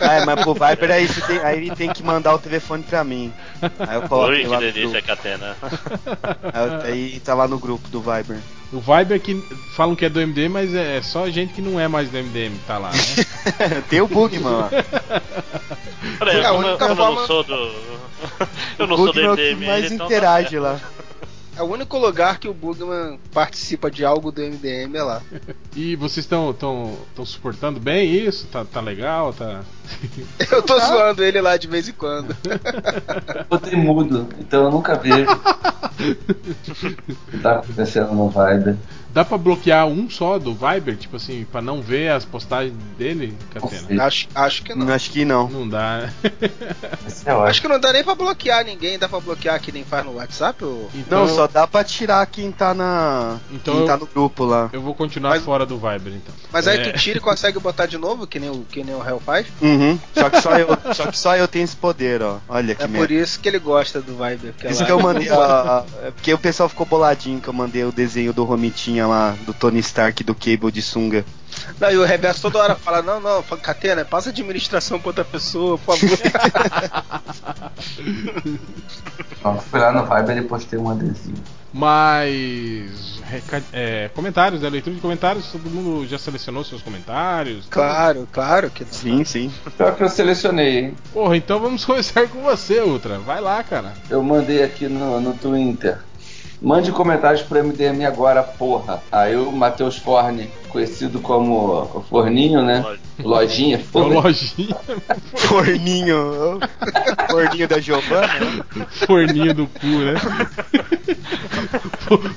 Ah, *laughs* mas pro Viper aí, você tem- aí ele tem que mandar o telefone pra mim. Aí eu coloco Oi, que delícia, grupo. Catena. Aí, aí tá lá no grupo do Viber. O Viber que falam que é do MDM, mas é só gente que não é mais do MDM que tá lá, né? *laughs* tem o Bugman lá. Olha, É, eu- eu forma- *laughs* não sou do. eu não o sou do Bugman é o que MDM, mais então tá interage lá. É o único lugar que o Bugman participa de algo do MDM é lá. *laughs* E vocês estão tão, tão suportando bem isso? Tá, tá legal? Tá... *laughs* Eu tô zoando ele lá de vez em quando. Botei mudo, então eu nunca vejo *laughs* o que tá acontecendo no Viber. Dá pra bloquear um só do Viber? Tipo assim, pra não ver as postagens dele, Catena? Acho, acho que não. Acho que não. Não dá, né? É. Acho que não dá nem pra bloquear ninguém. Dá pra bloquear que nem faz no WhatsApp? Ou... Então, Não, só dá pra tirar quem tá na. Então quem tá no grupo lá. eu vou continuar Mas- fora do Viber, então. Mas aí É. tu tira e consegue botar de novo, que nem o, que nem o Hell faz? Uhum. Só que só eu, só que só eu tenho esse poder, ó. Olha que É merda. por isso que ele gosta do Viber. Isso lá- que eu *laughs* mandei, é porque o pessoal ficou boladinho que eu mandei o desenho do Romitinha lá, do Tony Stark do Cable de sunga. Não, e o reverso toda hora fala: Não, não, Catena, passa a administração pra outra pessoa, por favor. *laughs* Ó, fui lá no Viber e postei um adesivo. Mas. é, comentários, né? Leitura de comentários, todo mundo já selecionou seus comentários? claro, claro que. Sim, sim. Pior que eu selecionei, hein? Porra, então vamos *laughs* começar com você, Ultra. Vai lá, cara. Eu mandei aqui no, no Twitter. Mande comentários pro MDM agora, porra. Aí o Matheus Forne, conhecido como o Forninho, né? Lojinha, É Forne. Lojinha, Forninho. Forninho da Giovana. forninho do cu, né?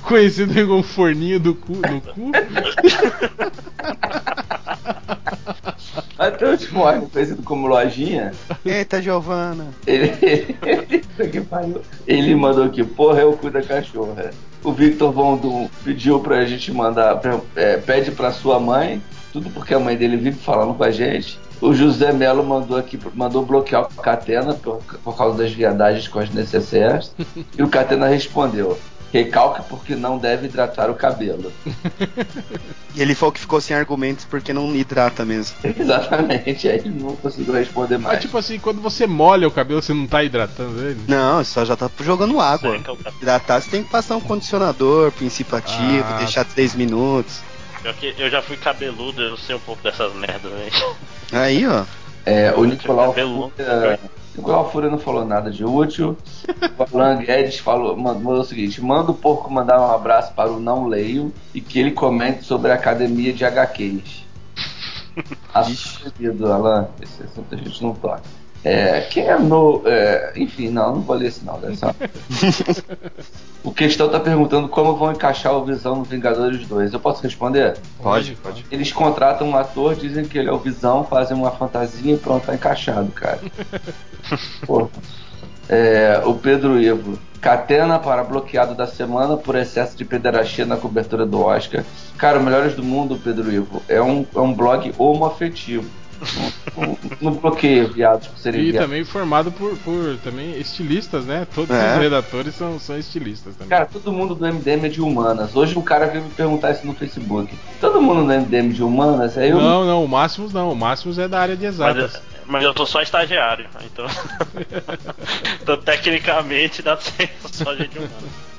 Conhecido como forninho do cu, no cu. Matheus Forne, conhecido como Lojinha. Eita, Giovana. Ele, *laughs* ele mandou aqui, porra, eu cuido da cachorra. O Victor Von Doom pediu pra gente mandar, pra- é, pede pra sua mãe, tudo porque a mãe dele vive falando com a gente. O José Melo mandou aqui, mandou bloquear o Catena por, por causa das viadagens com as necessárias. e o Catena respondeu: Recalque porque não deve hidratar o cabelo. *laughs* E ele falou que ficou sem argumentos porque não hidrata mesmo. *laughs* Exatamente, aí ele não conseguiu responder mais. Mas tipo assim, quando você molha o cabelo, você não tá hidratando ele? Não, só já tá jogando água. Seca o cabelo. Hidratar, você tem que passar um condicionador, princípio ativo, Ah. deixar 3 minutos. Pior que eu já fui cabeludo, eu sei um pouco dessas merdas, velho. Aí, ó. É, o Nicolau Cabelo Nicolau Fúria não falou nada de útil. O Alan Guedes falou, mandou o seguinte: manda o porco mandar um abraço para o Não Leio e que ele comente sobre a academia de HQs. Assumido, *laughs* Alan, esse assunto a gente não toca. É, quem é no. é, enfim, não, não vou ler esse não. *laughs* o Questão tá perguntando como vão encaixar o Visão no Vingadores 2. Eu posso responder? Pode, pode. Eles contratam um ator, dizem que ele é o Visão, fazem uma fantasia e pronto, tá encaixado, cara. *laughs* Pô. É, o Pedro Ivo. Catena para bloqueado da semana por excesso de pederastia na cobertura do Oscar. Cara, o Melhores do Mundo, Pedro Ivo, é um, é um blog homoafetivo. Não, não bloqueia viados por serem E viados. também formado por, por também estilistas, né? Todos É. os redatores são, são estilistas também. Cara, todo mundo do MDM é de humanas. Hoje um cara veio me perguntar isso no Facebook. Todo mundo no MDM de humanas? Aí eu Não, não, o Máximos não. O Máximos é da área de Mas, exatas. eu- mas eu tô só estagiário, então. *laughs* então tecnicamente dá certo, só gente humana.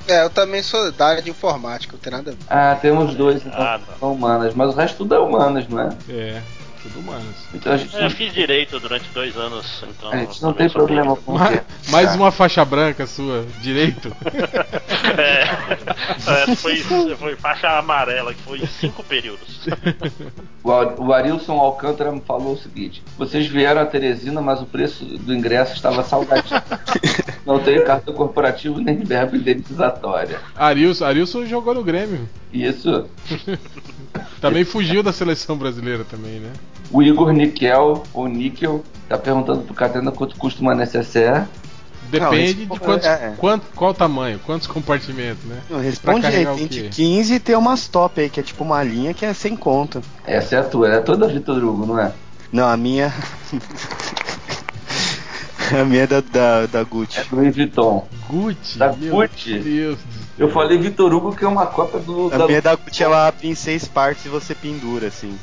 É, eu também sou da área de informática, não tem nada a ver. Ah, temos dois então, Ah, que são humanas, mas o resto tudo é humanas, não é? É, tudo humanos. Então a gente Eu não, fiz direito durante dois anos, então. a gente não tem problema com Ma- mais uma faixa branca sua, direito. *laughs* É, é, foi, foi faixa amarela, que foi cinco períodos. O Ar- O Arilson Alcântara me falou o seguinte: vocês vieram a Teresina, mas o preço do ingresso estava salgadinho. *laughs* não tenho cartão corporativo nem verba indenizatória. Arilson, Arilson jogou no Grêmio. Isso. *laughs* Também fugiu da seleção brasileira também, né? O Igor Niquel, ou Níquel, tá perguntando pro Catena quanto custa uma necessaire. Depende Não, de quantos, é. quanto, qual o tamanho, quantos compartimentos, né? Não, responde Pra aí, tem de 15 e tem umas top aí, que é tipo uma linha que é sem conta. Essa é a tua, é toda Vitor Hugo, não é? Não, a minha. *laughs* *laughs* a minha é da, da, da Gucci. É do Louis Vuitton. Gucci, Da meu Gucci? Deus. Eu falei Vitor Hugo que é uma cópia do. A da minha da Gucci ela abre em seis partes e você pendura, assim.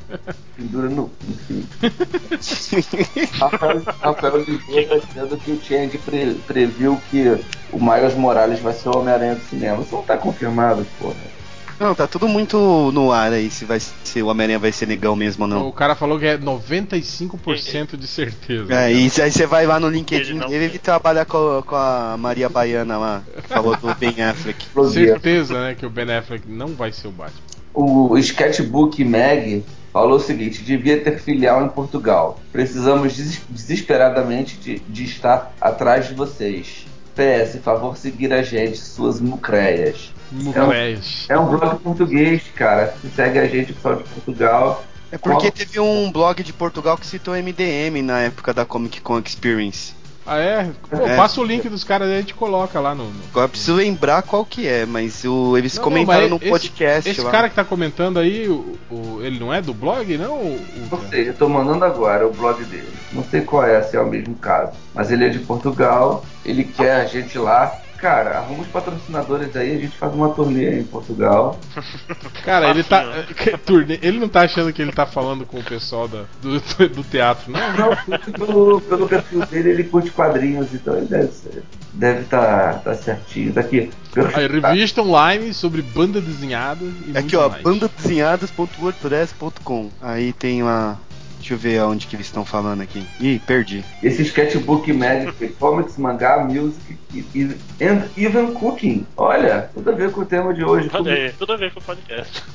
*laughs* pendura no. Enfim. *laughs* Rafael, Rafael tá dizendo que o Chang pre, previu que o Miles Morales vai ser o Homem-Aranha do cinema. Isso não tá confirmado, porra. Não, tá tudo muito no ar aí, se, vai, se o Homem-Aranha vai ser negão mesmo ou não. O cara falou que é 95% de certeza. É, e aí você vai lá no Ele LinkedIn não dele e trabalha com, com a Maria Baiana lá, que falou do Ben Affleck. *laughs* Certeza, né, que o Ben Affleck não vai ser o Batman. O Sketchbook Mag falou o seguinte: devia ter filial em Portugal. Precisamos des- desesperadamente de, de estar atrás de vocês. PS, favor seguir a gente, suas mucreias. Mucreias. É um blog português, cara. Se segue a gente, pessoal de Portugal. É porque teve um blog de Portugal que citou MDM na época da Comic Con Experience. Ah, é? Pô, É. passa o link dos caras aí e a gente coloca lá no. no- Agora eu preciso lembrar qual que é, mas o, eles Não, comentaram não, mas no podcast Esse lá. cara que tá comentando aí, o, o- ele não é do blog, não? O, Não sei, eu tô mandando agora o blog dele. Não sei qual é, se é o mesmo caso. Mas ele é de Portugal, ele quer a gente lá. Cara, arruma os patrocinadores aí, a gente faz uma turnê em Portugal. *laughs* Cara, ele tá. Facinho, turnê- Ele não tá achando que ele tá falando com o pessoal da, do, *laughs* do teatro, não? Não, pelo, pelo perfil dele, ele curte quadrinhos, então ele deve ser. Deve estar tá, tá certinho. Daqui. pelo- Aí, revista online sobre banda desenhada e Aqui, muito ó, bandadesenhadas.wordpress.com. Aí tem uma. Deixa eu ver aonde que eles estão falando aqui. Ih, perdi. Esse sketchbook Magic, comics, mangá, music e, and even cooking. Olha, tudo a ver com o tema de hoje. Olha aí, tudo a ver com o podcast. *laughs*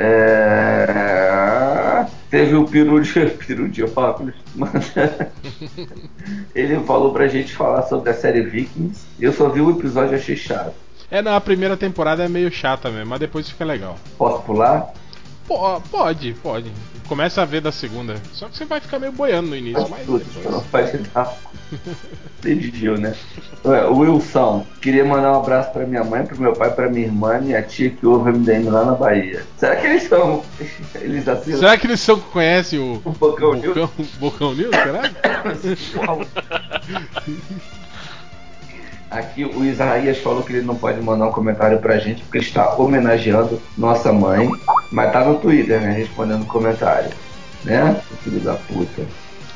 É... Teve o peru de, *laughs* peru de óculos. *laughs* Ele falou pra gente falar sobre a série Vikings. Eu só vi o episódio e achei chato. É, não, a primeira temporada é meio chata mesmo, mas depois fica legal. Posso pular? Pô, pode, pode. Começa a ver da segunda. Só que você vai ficar meio boiando no início, mas Putz, depois. não faz dar. Decidiu, né? Wilson, queria mandar um abraço pra minha mãe, pro meu pai, pra minha irmã e a tia que ouve MDM lá na Bahia. Será que eles são. *laughs* Eles assinam Será que eles são, conhecem o o Bocão News? Bocão, Bocão News? Será? *laughs* *laughs* Aqui o Isaías falou que ele não pode mandar um comentário pra gente porque está homenageando nossa mãe, mas tá no Twitter, né? Respondendo comentário. Né? Filho da puta.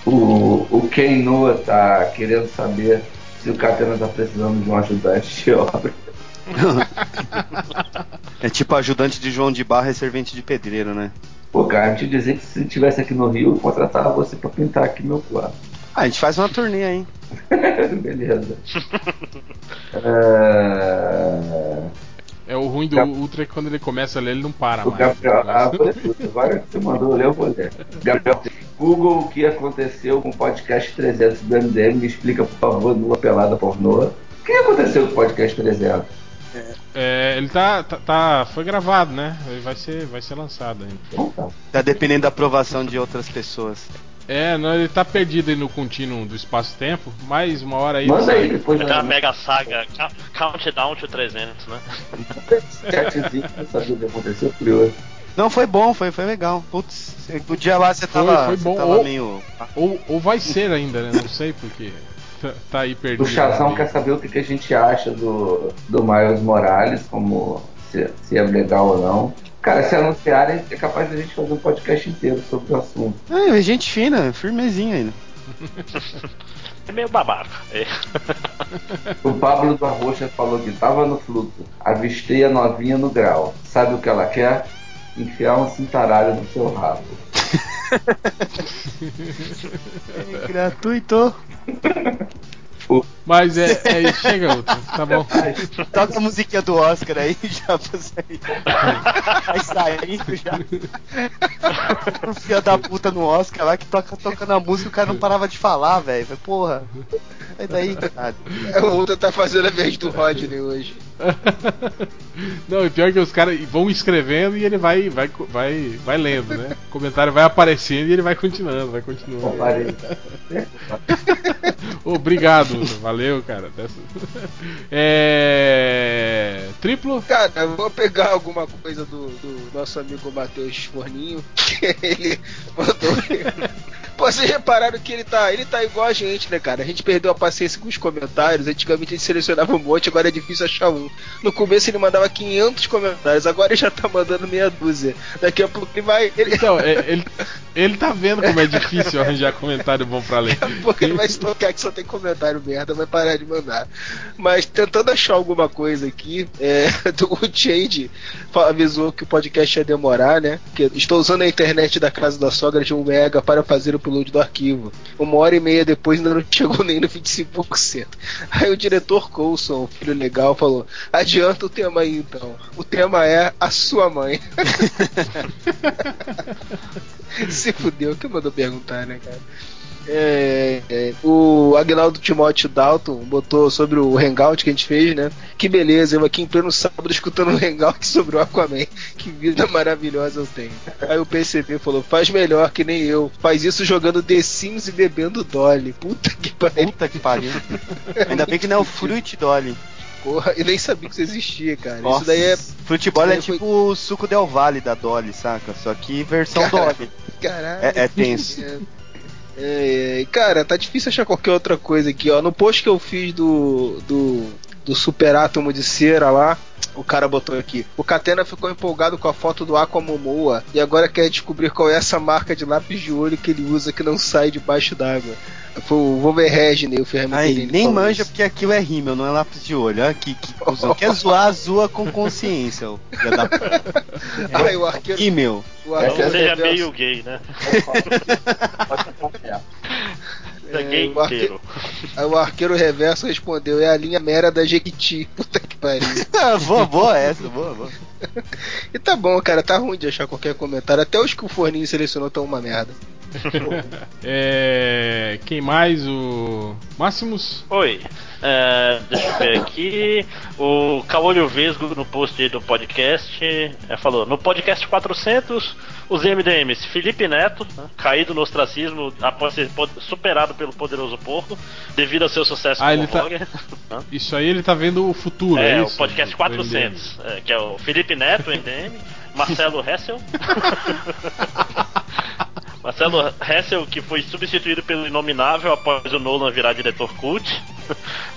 O, o Ken Noah tá querendo saber se o Catena tá precisando de um ajudante de obra. *laughs* É tipo ajudante de João de Barra e servente de pedreiro, né? Pô, cara, te dizer que se tivesse aqui no Rio, eu contratava você pra pintar aqui meu quarto. Ah, a gente faz uma turnê aí. *laughs* Beleza. É, É o ruim do Gab- Ultra que quando ele começa a ler, ele não para O mais. Gabriel, ah, vou ler tudo. agora que você mandou ler, eu vou ler. Gabriel, Google, o que aconteceu com o podcast 300 do MDM? Me explica, por favor, numa pelada pornô. O que aconteceu com o podcast 300? É, ele tá, tá, tá- Foi gravado, né? Ele vai ser, vai ser lançado ainda. Então tá. Tá dependendo da aprovação de outras pessoas. É, não, ele tá perdido aí no contínuo do espaço-tempo, mas uma hora aí. Manda aí depois Aquela na mega saga Countdown to 300, né? *laughs* o que aconteceu, curioso. Não, foi bom, foi, foi legal. Putz, o dia lá você tava, foi você bom. tava Ou- meio. Ou, ou vai ser ainda, né? Não sei porque. Tá, tá aí perdido. O Chazão quer saber o que, que a gente acha do, do Miles Morales, como se, se é legal ou não. Cara, se anunciarem, é capaz da gente fazer um podcast inteiro sobre o assunto. Ah, gente fina, firmezinha ainda. É meio babaca. É. O Pablo da Rocha falou que tava no fluxo, avistei a novinha no grau. Sabe o que ela quer? Enfiar um cintaralho no seu rabo. *laughs* É gratuito. Mas é, é isso, chega, Ultra. Tá bom. *laughs* Toca a musiquinha do Oscar aí *laughs* já pra sair. Vai saindo já. O filho da puta no Oscar lá que toca tocando a música o cara não parava de falar, velho. Porra. Sai daí, cara. O Ultra tá fazendo a vez do Rodney hoje. *laughs* Não, e pior que os caras vão escrevendo e ele vai, vai, vai, vai lendo, né? O comentário vai aparecendo e ele vai continuando, vai continuando. Obrigado, Ultra. Valeu, cara. *laughs* É. Triplo? Cara, eu vou pegar alguma coisa do, do nosso amigo Matheus Forninho, *laughs* que ele mandou. *laughs* Pô, vocês repararam que ele tá, ele tá igual a gente, né, cara? A gente perdeu a paciência com os comentários. Antigamente a gente selecionava um monte, agora é difícil achar um. No começo ele mandava 500 comentários, agora ele já tá mandando meia dúzia. Daqui a pouco ele vai. Ele, Então, é, ele, ele tá vendo como é difícil arranjar comentário bom pra ler. Daqui a pouco ele vai se tocar que só tem comentário merda, vai parar de mandar. Mas tentando achar alguma coisa aqui, é, *laughs* do, o Change avisou que o podcast ia demorar, né? Que estou usando a internet da casa da sogra de 1 mega para fazer o upload do arquivo. Uma hora e meia depois ainda não *laughs* chegou nem no 25%. Aí o diretor Coulson, filho legal, falou: adianta o tema aí então. O tema é a sua mãe. *laughs* Se fudeu, que mandou perguntar, né, cara? É, é, o Agnaldo Timóteo Dalton botou sobre o Hangout que a gente fez, né? Que beleza, eu aqui em pleno sábado escutando um Hangout sobre o Aquaman. Que vida maravilhosa eu tenho. Aí o PCB falou: faz melhor que nem eu. Faz isso jogando The Sims e bebendo Dolly. Puta que pariu. Puta que pariu. Ainda bem que não é o Fruit Dolly. Porra, eu nem sabia que isso existia, cara. Nossa, Isso daí é. Futebol é tipo o suco Del Valle da Dolly, saca? Só que versão. Dolly. Caralho. É, é tenso. É, é, cara, tá difícil achar qualquer outra coisa aqui, ó. No post que eu fiz do, do, do super átomo de cera lá, o cara botou aqui. O Catena ficou empolgado com a foto do Aquamomoa e agora quer descobrir qual é essa marca de lápis de olho que ele usa que não sai debaixo d'água. Foi o Wolverhagen, o ferramenta Aí, dele. nem manja isso. porque aquilo é rímel, não é lápis de olho. Olha que, que cuzão. Quer zoar, zoa com consciência. ô filha da puta. *laughs* Aí o arqueiro, Rímel. o Não arqueiro seja reverso- meio gay, né? *laughs* *laughs* Seja É, gay o arque- o arqueiro reverso respondeu: é a linha mera da Jequiti. *laughs* Puta que pariu. boa, boa essa, boa, boa. E tá bom, cara, tá ruim de achar qualquer comentário. Até os que o Forninho selecionou estão uma merda. É, quem mais? O Máximos? Oi, é, deixa eu ver aqui. O Caolho Vesgo no post do podcast é, falou: no podcast 400, os MDMs Felipe Neto, né, caído no ostracismo após ser superado pelo poderoso porco, devido ao seu sucesso Ah, como tá- vlogger. *laughs* Isso aí ele tá vendo o futuro, é, É, isso? o podcast Do 400, é, que é o Felipe Neto, MDM, Marcelo Hessel. *laughs* Marcelo Hessel, que foi substituído pelo Inominável após o Nolan virar diretor cult.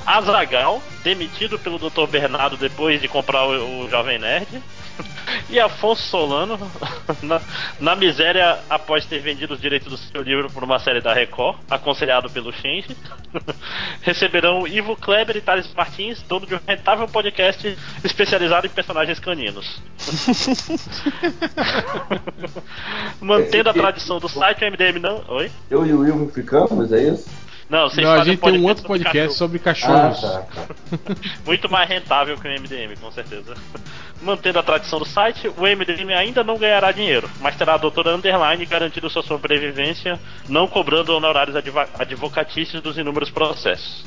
Azagal, demitido pelo Dr. Bernardo depois de comprar o, o Jovem Nerd. *laughs* E Afonso Solano, *laughs* na, na, miséria após ter vendido os direitos do seu livro por uma série da Record, aconselhado pelo Shenji, *laughs* receberão Ivo Kleber e Thales Martins, dono de um rentável podcast especializado em personagens caninos. Mantendo a tradição do site, o MDM não. Oi? Eu e o Ivo ficamos, é isso? Não, vocês Não, a gente tem um podcast outro sobre podcast cachorro. sobre cachorros. Ah, tá. *laughs* Muito mais rentável que o MDM, com certeza. Mantendo a tradição do site, o MDM ainda não ganhará dinheiro, mas terá a doutora Underline garantindo sua sobrevivência, não cobrando honorários advocatícios dos inúmeros processos.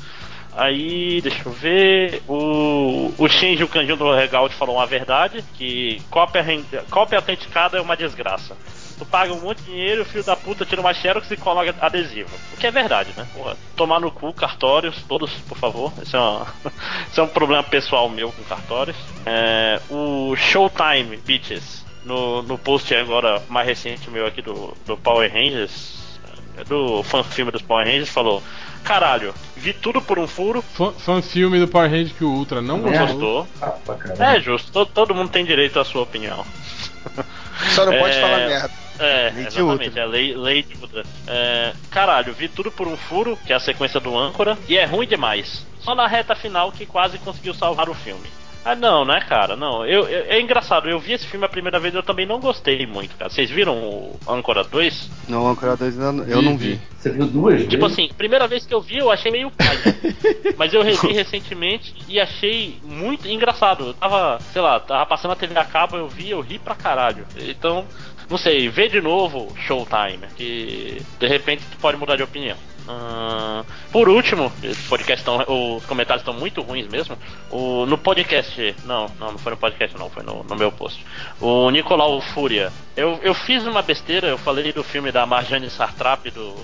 Aí, deixa eu ver. O, o Shinji, o canjinho do Regalte, falou uma verdade: que cópia, cópia autenticada é uma desgraça. Tu paga um monte de dinheiro, o filho da puta tira uma xerox e coloca adesivo. O que é verdade, né? Porra, tomar no cu cartórios, todos, por favor. Esse é, uma, *laughs* esse é um problema pessoal meu com cartórios. É, o Showtime Bitches, no, no post agora mais recente meu aqui do, do Power Rangers, do fã filme dos Power Rangers, falou: Caralho, vi tudo por um furo, Fã, fã filme do Power Ranger que o Ultra não É. gostou. Ah. É justo, todo, todo mundo tem direito à sua opinião. Só não pode É. falar merda. É, Lei de exatamente, Ultra. é lei, lei de Ultra. É, caralho, vi tudo por um furo, que é a sequência do âncora, e é ruim demais. Só na reta final que quase conseguiu salvar o filme. Ah, não, né, cara? Não, eu, eu- é engraçado, eu vi esse filme a primeira vez e eu também não gostei muito, cara. Vocês viram o Âncora 2? Não, Ancora 2 eu não vi. Você viu duas Tipo vezes? assim, primeira vez que eu vi, eu achei meio paia. *laughs* Mas eu revi recentemente e achei muito engraçado. Eu tava, sei lá, tava passando a TV a cabo, eu vi, eu ri pra caralho. Então, não sei, vê de novo Showtime, que de repente tu pode mudar de opinião. Ahn, por último, podcast tão, os comentários estão muito ruins mesmo. O, no podcast, não, não, não foi no podcast, não, foi no, no meu post. O Nicolau Fúria. Eu, eu fiz uma besteira, eu falei do filme da Marjane Sartrap do,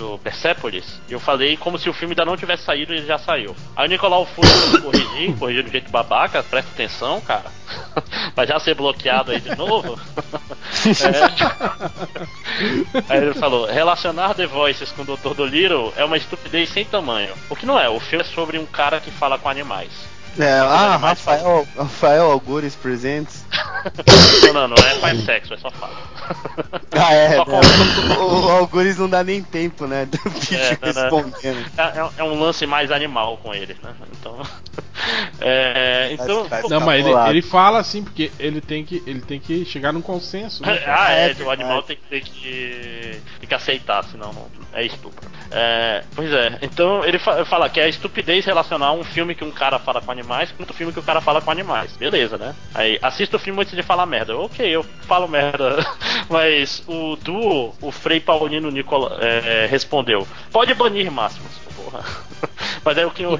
do Persepolis. Eu falei como se o filme ainda não tivesse saído e ele já saiu. Aí o Nicolau Fúria me *coughs* corrigiu, corrigiu do jeito babaca, presta atenção, cara. *laughs* Vai já ser bloqueado aí de novo. *laughs* É. Aí ele falou: relacionar The Voices com o Dr. Dolittle é uma estupidez sem tamanho. O que não é, o filme é sobre um cara que fala com animais. É, ah, Rafael, Rafael Algures Presents. Não, não, não é faz sexo, é só fala. Ah, é, Só com- o, o Algures não dá nem tempo, né? Do bicho É, respondendo. É, é- é um lance mais animal com ele, né? Então. *laughs* É, então. Não, mas ele, ele fala assim porque ele tem que, ele tem que chegar num consenso. Né? *laughs* Ah, é, É o animal tem que, tem que, tem que aceitar, senão não- é estupro. É, pois é, então ele fa- fala que é estupidez relacionar um filme que um cara fala com animais com outro filme que o cara fala com animais. Beleza, né? Aí assista o filme antes de falar merda. Ok, eu falo merda. *laughs* Mas o duo, o Frei Paulino Nicola, é, respondeu: pode banir Máximos. Porra. *laughs* Mas aí o que eu.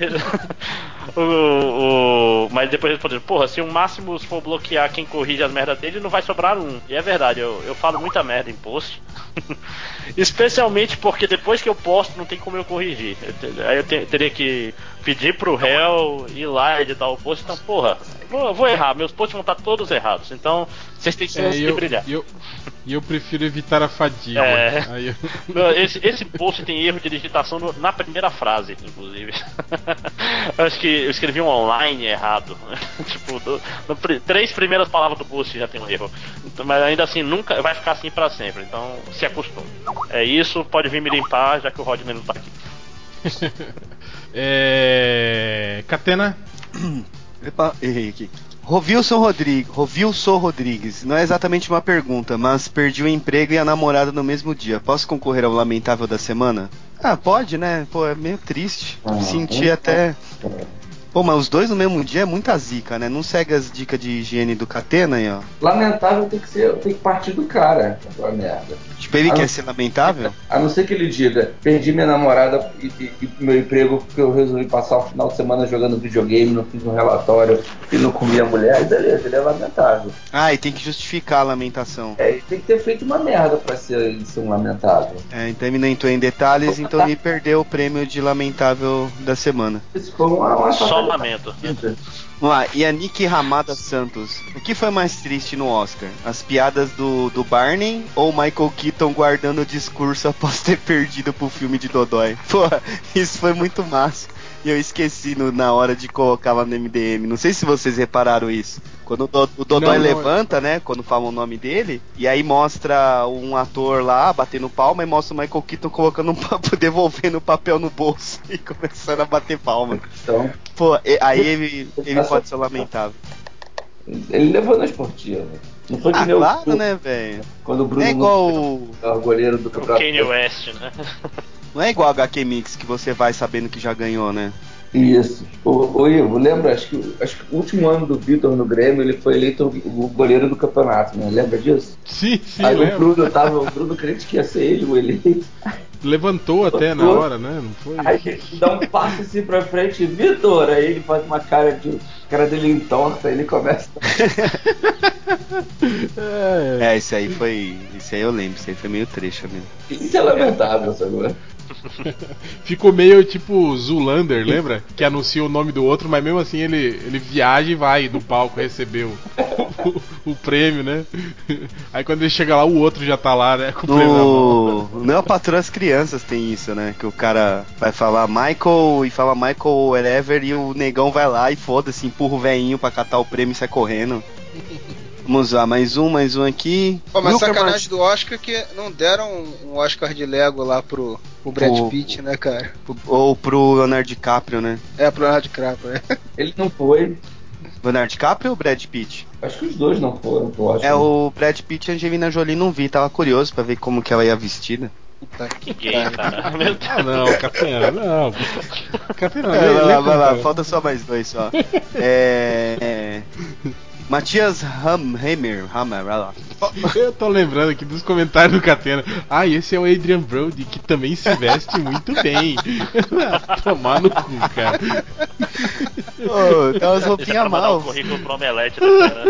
O, o- mas depois respondeu: porra, se o Máximos for bloquear quem corrige as merdas dele, não vai sobrar um. E é verdade, eu, eu falo muita merda em post. *laughs* Especialmente porque depois que eu posto, não tem como eu corrigir. Eu aí eu te- teria que pedir pro réu ir lá editar o post. Então, porra, vou, vou errar. Meus posts vão estar todos errados. Então, vocês têm É, chance e de eu, brilhar. e eu, eu prefiro evitar a fadiga. É. Eu- *laughs* Esse, esse post tem erro de digitação no- na primeira frase, inclusive. *laughs* Acho que eu escrevi um online errado. *laughs* tipo, do- no três primeiras palavras do post já tem um erro. Então, mas ainda assim, nunca vai ficar assim pra sempre. Então, se acostume. É isso, pode vir me limpar, já que o Rodney não tá aqui. *laughs* é... Catena. *clears throat* Epa, errei aqui. Rovilson Rodrigues, Rovilson Rodrigues, não é exatamente uma pergunta, mas perdi o emprego e a namorada no mesmo dia. Posso concorrer ao lamentável da semana? Ah, pode, né? Pô, é meio triste. Ah, Senti é. até. Pô, mas os dois no mesmo dia é muita zica, né? Não segue as dicas de higiene do Catena aí, ó. Lamentável tem que ser, tem que partir do cara, aquela merda. Tipo, ele quer não. ser lamentável? A não ser que ele diga, perdi minha namorada e, e- e meu emprego porque eu resolvi passar o final de semana jogando videogame, não fiz um relatório e não comi a mulher, aí beleza, ele é lamentável. Ah, e tem que justificar a lamentação. É, ele tem que ter feito uma merda pra ser, ele ser um lamentável. É, então ele não entrou em detalhes, então ele perdeu o prêmio de lamentável da semana. Isso foi uma, uma Só lamento. Vamos lá, Yannick Ramada Santos. O que foi mais triste no Oscar? As piadas do, do Barney ou Michael Keaton guardando o discurso *laughs* após ter perdido pro filme de Dodói? Pô, isso foi muito massa. E eu esqueci no- na hora de colocar lá no MDM. Não sei se vocês repararam isso. Quando o, Do- o Dodói Não, não. levanta, né? Quando falam o nome dele, e aí mostra um ator lá batendo palma e mostra o Michael Keaton colocando um papo, *laughs* devolvendo o papel no bolso *laughs* e começando a bater palma. Então, Pô, e- aí ele, ele pode ser lamentável. ele levou na esportiva. Não foi que Ah, nem o- claro, né, velho? Quando o Bruno Não é igual o, o goleiro do O campeonato. Kanye West, né? *laughs* não é igual a HQ Mix que você vai sabendo que já ganhou, né? Isso. O, o Ivo, lembra? Acho que, acho que o último ano do Vitor no Grêmio, ele foi eleito o, goleiro do campeonato, né? Lembra disso? Sim, sim, Aí o. Bruno tava, o Bruno crente que ia ser ele o eleito. *laughs* Levantou até na hora, né? Não foi? Aí ele dá um passo assim pra frente, Vitor! Aí ele faz uma cara de. A cara dele entorta, aí ele começa. É, *laughs* É, isso aí foi. Isso aí eu lembro, isso aí foi meio trecho mesmo. Isso é lamentável, sabe? *laughs* Ficou meio tipo Zulander, lembra? Que anuncia o nome do outro, mas mesmo assim ele, ele viaja e vai no palco receber o, o, o prêmio, né? Aí quando ele chega lá, o outro já tá lá, né? Com o prêmio na mão. No Meu Patrão as Crianças tem isso, né? Que o cara vai falar Michael e fala Michael whatever e o negão vai lá e foda-se, empurra o velhinho pra catar o prêmio e sai correndo. *laughs* Vamos lá, mais um, mais um aqui. Pô, mas Wilker sacanagem do Oscar que não deram um Oscar de Lego lá pro, pro Brad. Pitt, né, cara? Mar- Ou pro Leonardo DiCaprio, né? É, pro Leonardo DiCaprio, né? *laughs* Ele não foi. Leonardo DiCaprio ou Brad Pitt? Acho que os dois não foram pro Oscar. É o Brad Pitt e a Angelina Jolie não vi, tava curioso pra ver como que ela ia vestida. Puta que gay, cara. Deus. Ah, não, Catena, não. Catena, É, lê- vai lá, vai lá, falta só mais dois só. é, é, Matias Hammer, Hammer, vai lá. Eu tô lembrando aqui dos comentários do Catena. Ah, esse é o Adrian Brody, que também se veste muito bem. *laughs* Tomar no cu, cara. Ô, tem umas roupinhas mal. o currículo pro Omelete cara?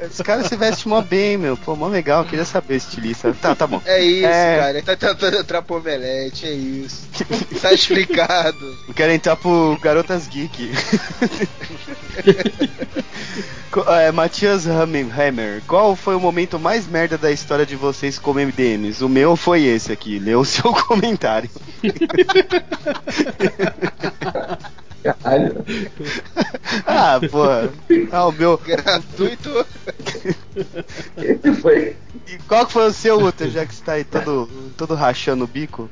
*laughs* Esse cara se veste mó bem, meu. Pô, mó legal, queria saber estilista. Tá, tá bom. É isso, É. cara. Ele tá tentando entrar pro Omelete, é isso. tá explicado. *laughs* Eu quero entrar pro Garotas Geek. *laughs* É, Matias Hammer, Hammer, qual foi o momento mais merda da história de vocês como MDMs? O meu foi esse aqui, leu o seu comentário. Caralho. ah, porra. Ah, o meu. Gratuito. Esse foi. E qual que foi o seu, Uta, já que você tá aí todo, todo rachando o bico?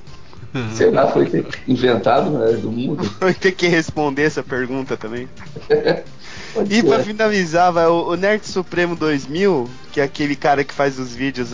Sei lá, foi inventado né, do mundo. *laughs* Vai ter que responder essa pergunta também. *laughs* Pode E ser. pra finalizar, vai, o, o Nerd Supremo 2000, que é aquele cara que faz os vídeos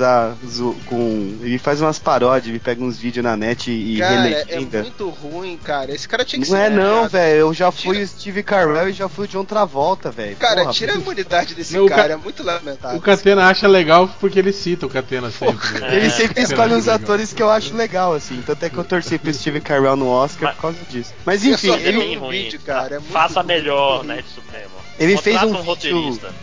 zo- com. Ele faz umas paródias, ele pega uns vídeos na net e Cara, é relegenda. muito ruim, cara. Esse cara tinha que Não ser. é não, velho. Eu já fui Tira- o Steve Carell e já fui o John Travolta, velho. Cara, Porra, tira a imunidade desse Não, cara, ca- é muito lamentável. O Catena acha legal porque ele cita o Catena sempre. né? Ele sempre É, escolhe uns legal. atores que eu acho legal, assim. Tanto é que eu torci pro Steve Carell no Oscar Mas- por causa disso. Mas enfim, ele, um ruim. vídeo, cara, é muito Faça ruim. melhor, né, de Supremo. Ele fez Contrata um um vídeo- roteirista.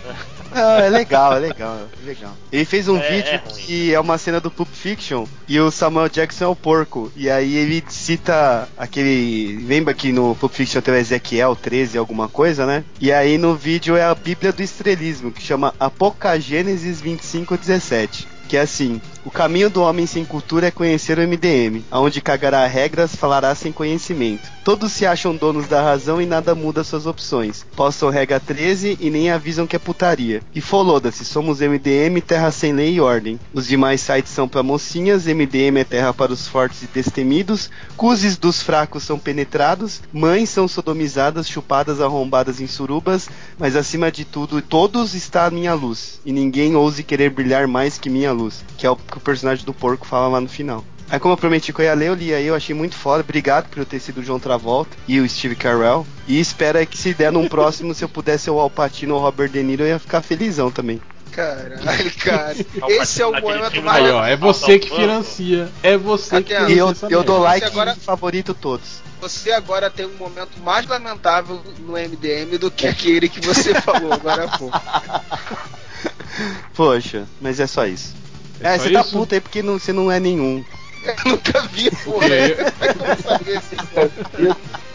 Ah, é legal, é legal, é legal. Ele fez um É- vídeo é que é uma cena do Pulp Fiction e o Samuel Jackson é o porco. E aí ele cita aquele. Lembra que no Pulp Fiction tem o Ezequiel 13, alguma coisa, né? E aí no vídeo é a Bíblia do Estrelismo, que chama Apocagênesis 2517. Que é assim: o caminho do homem sem cultura é conhecer o MDM, aonde cagará regras, falará sem conhecimento. Todos se acham donos da razão e nada muda suas opções. Postam regra 13 e nem avisam que é putaria. E foloda-se, somos MDM, terra sem lei e ordem. Os demais sites são pra mocinhas, MDM é terra para os fortes e destemidos, cuzes dos fracos são penetrados, mães são sodomizadas, chupadas, arrombadas em surubas, mas acima de tudo, todos está a minha luz, e ninguém ouse querer brilhar mais que minha luz, que é o que o personagem do porco fala lá no final. Aí como eu prometi que eu ia ler, eu li aí, eu achei muito foda. Obrigado por eu ter sido o João Travolta e o Steve Carell. E espero que se der num próximo, *laughs* se eu pudesse ser o Al Pacino ou o Robert De Niro, eu ia ficar felizão também. Caralho, *laughs* cara. Esse é o momento filme mais. Aí, ó, é você que financia. É você que Catena, E eu, financia eu dou like agora- favorito todos. Você agora tem um momento mais lamentável no MDM do que aquele que você falou agora há pouco. *laughs* Poxa, mas é só isso. É É, você tá isso? puto aí porque não, você não é nenhum. *laughs* Eu nunca vi, porra. É, eu- Eu não sabia se-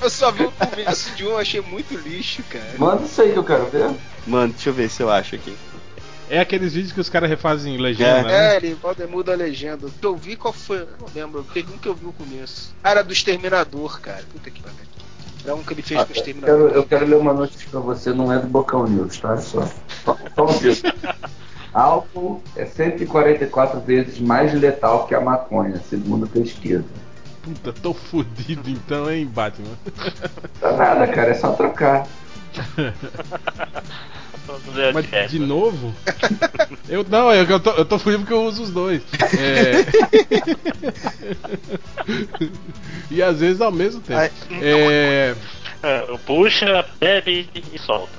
Eu só vi o começo de um, achei muito lixo, cara. Manda isso aí que eu quero ver. Mano, deixa eu ver se eu acho aqui. É aqueles vídeos que os caras refazem legenda, né? É, ele pode muda a legenda. O que eu vi, qual foi? Eu não lembro. Teve um que eu vi no começo. Era do Exterminador, cara. Puta que pariu. É um que ele fez Ah, com o eu, Exterminador. quero, eu quero ler uma notícia pra você, não é do Bocão News, tá? Só, só, só um. *laughs* Álcool é 144 vezes mais letal que a maconha, segundo pesquisa. Puta, tô fudido então, hein, Batman? Tá nada, cara, é só trocar. Mas de novo? Eu não, eu, eu, tô, eu tô fudido porque eu uso os dois. É... *laughs* e às vezes ao mesmo tempo. É... É, *laughs* Puxa, bebe e solta.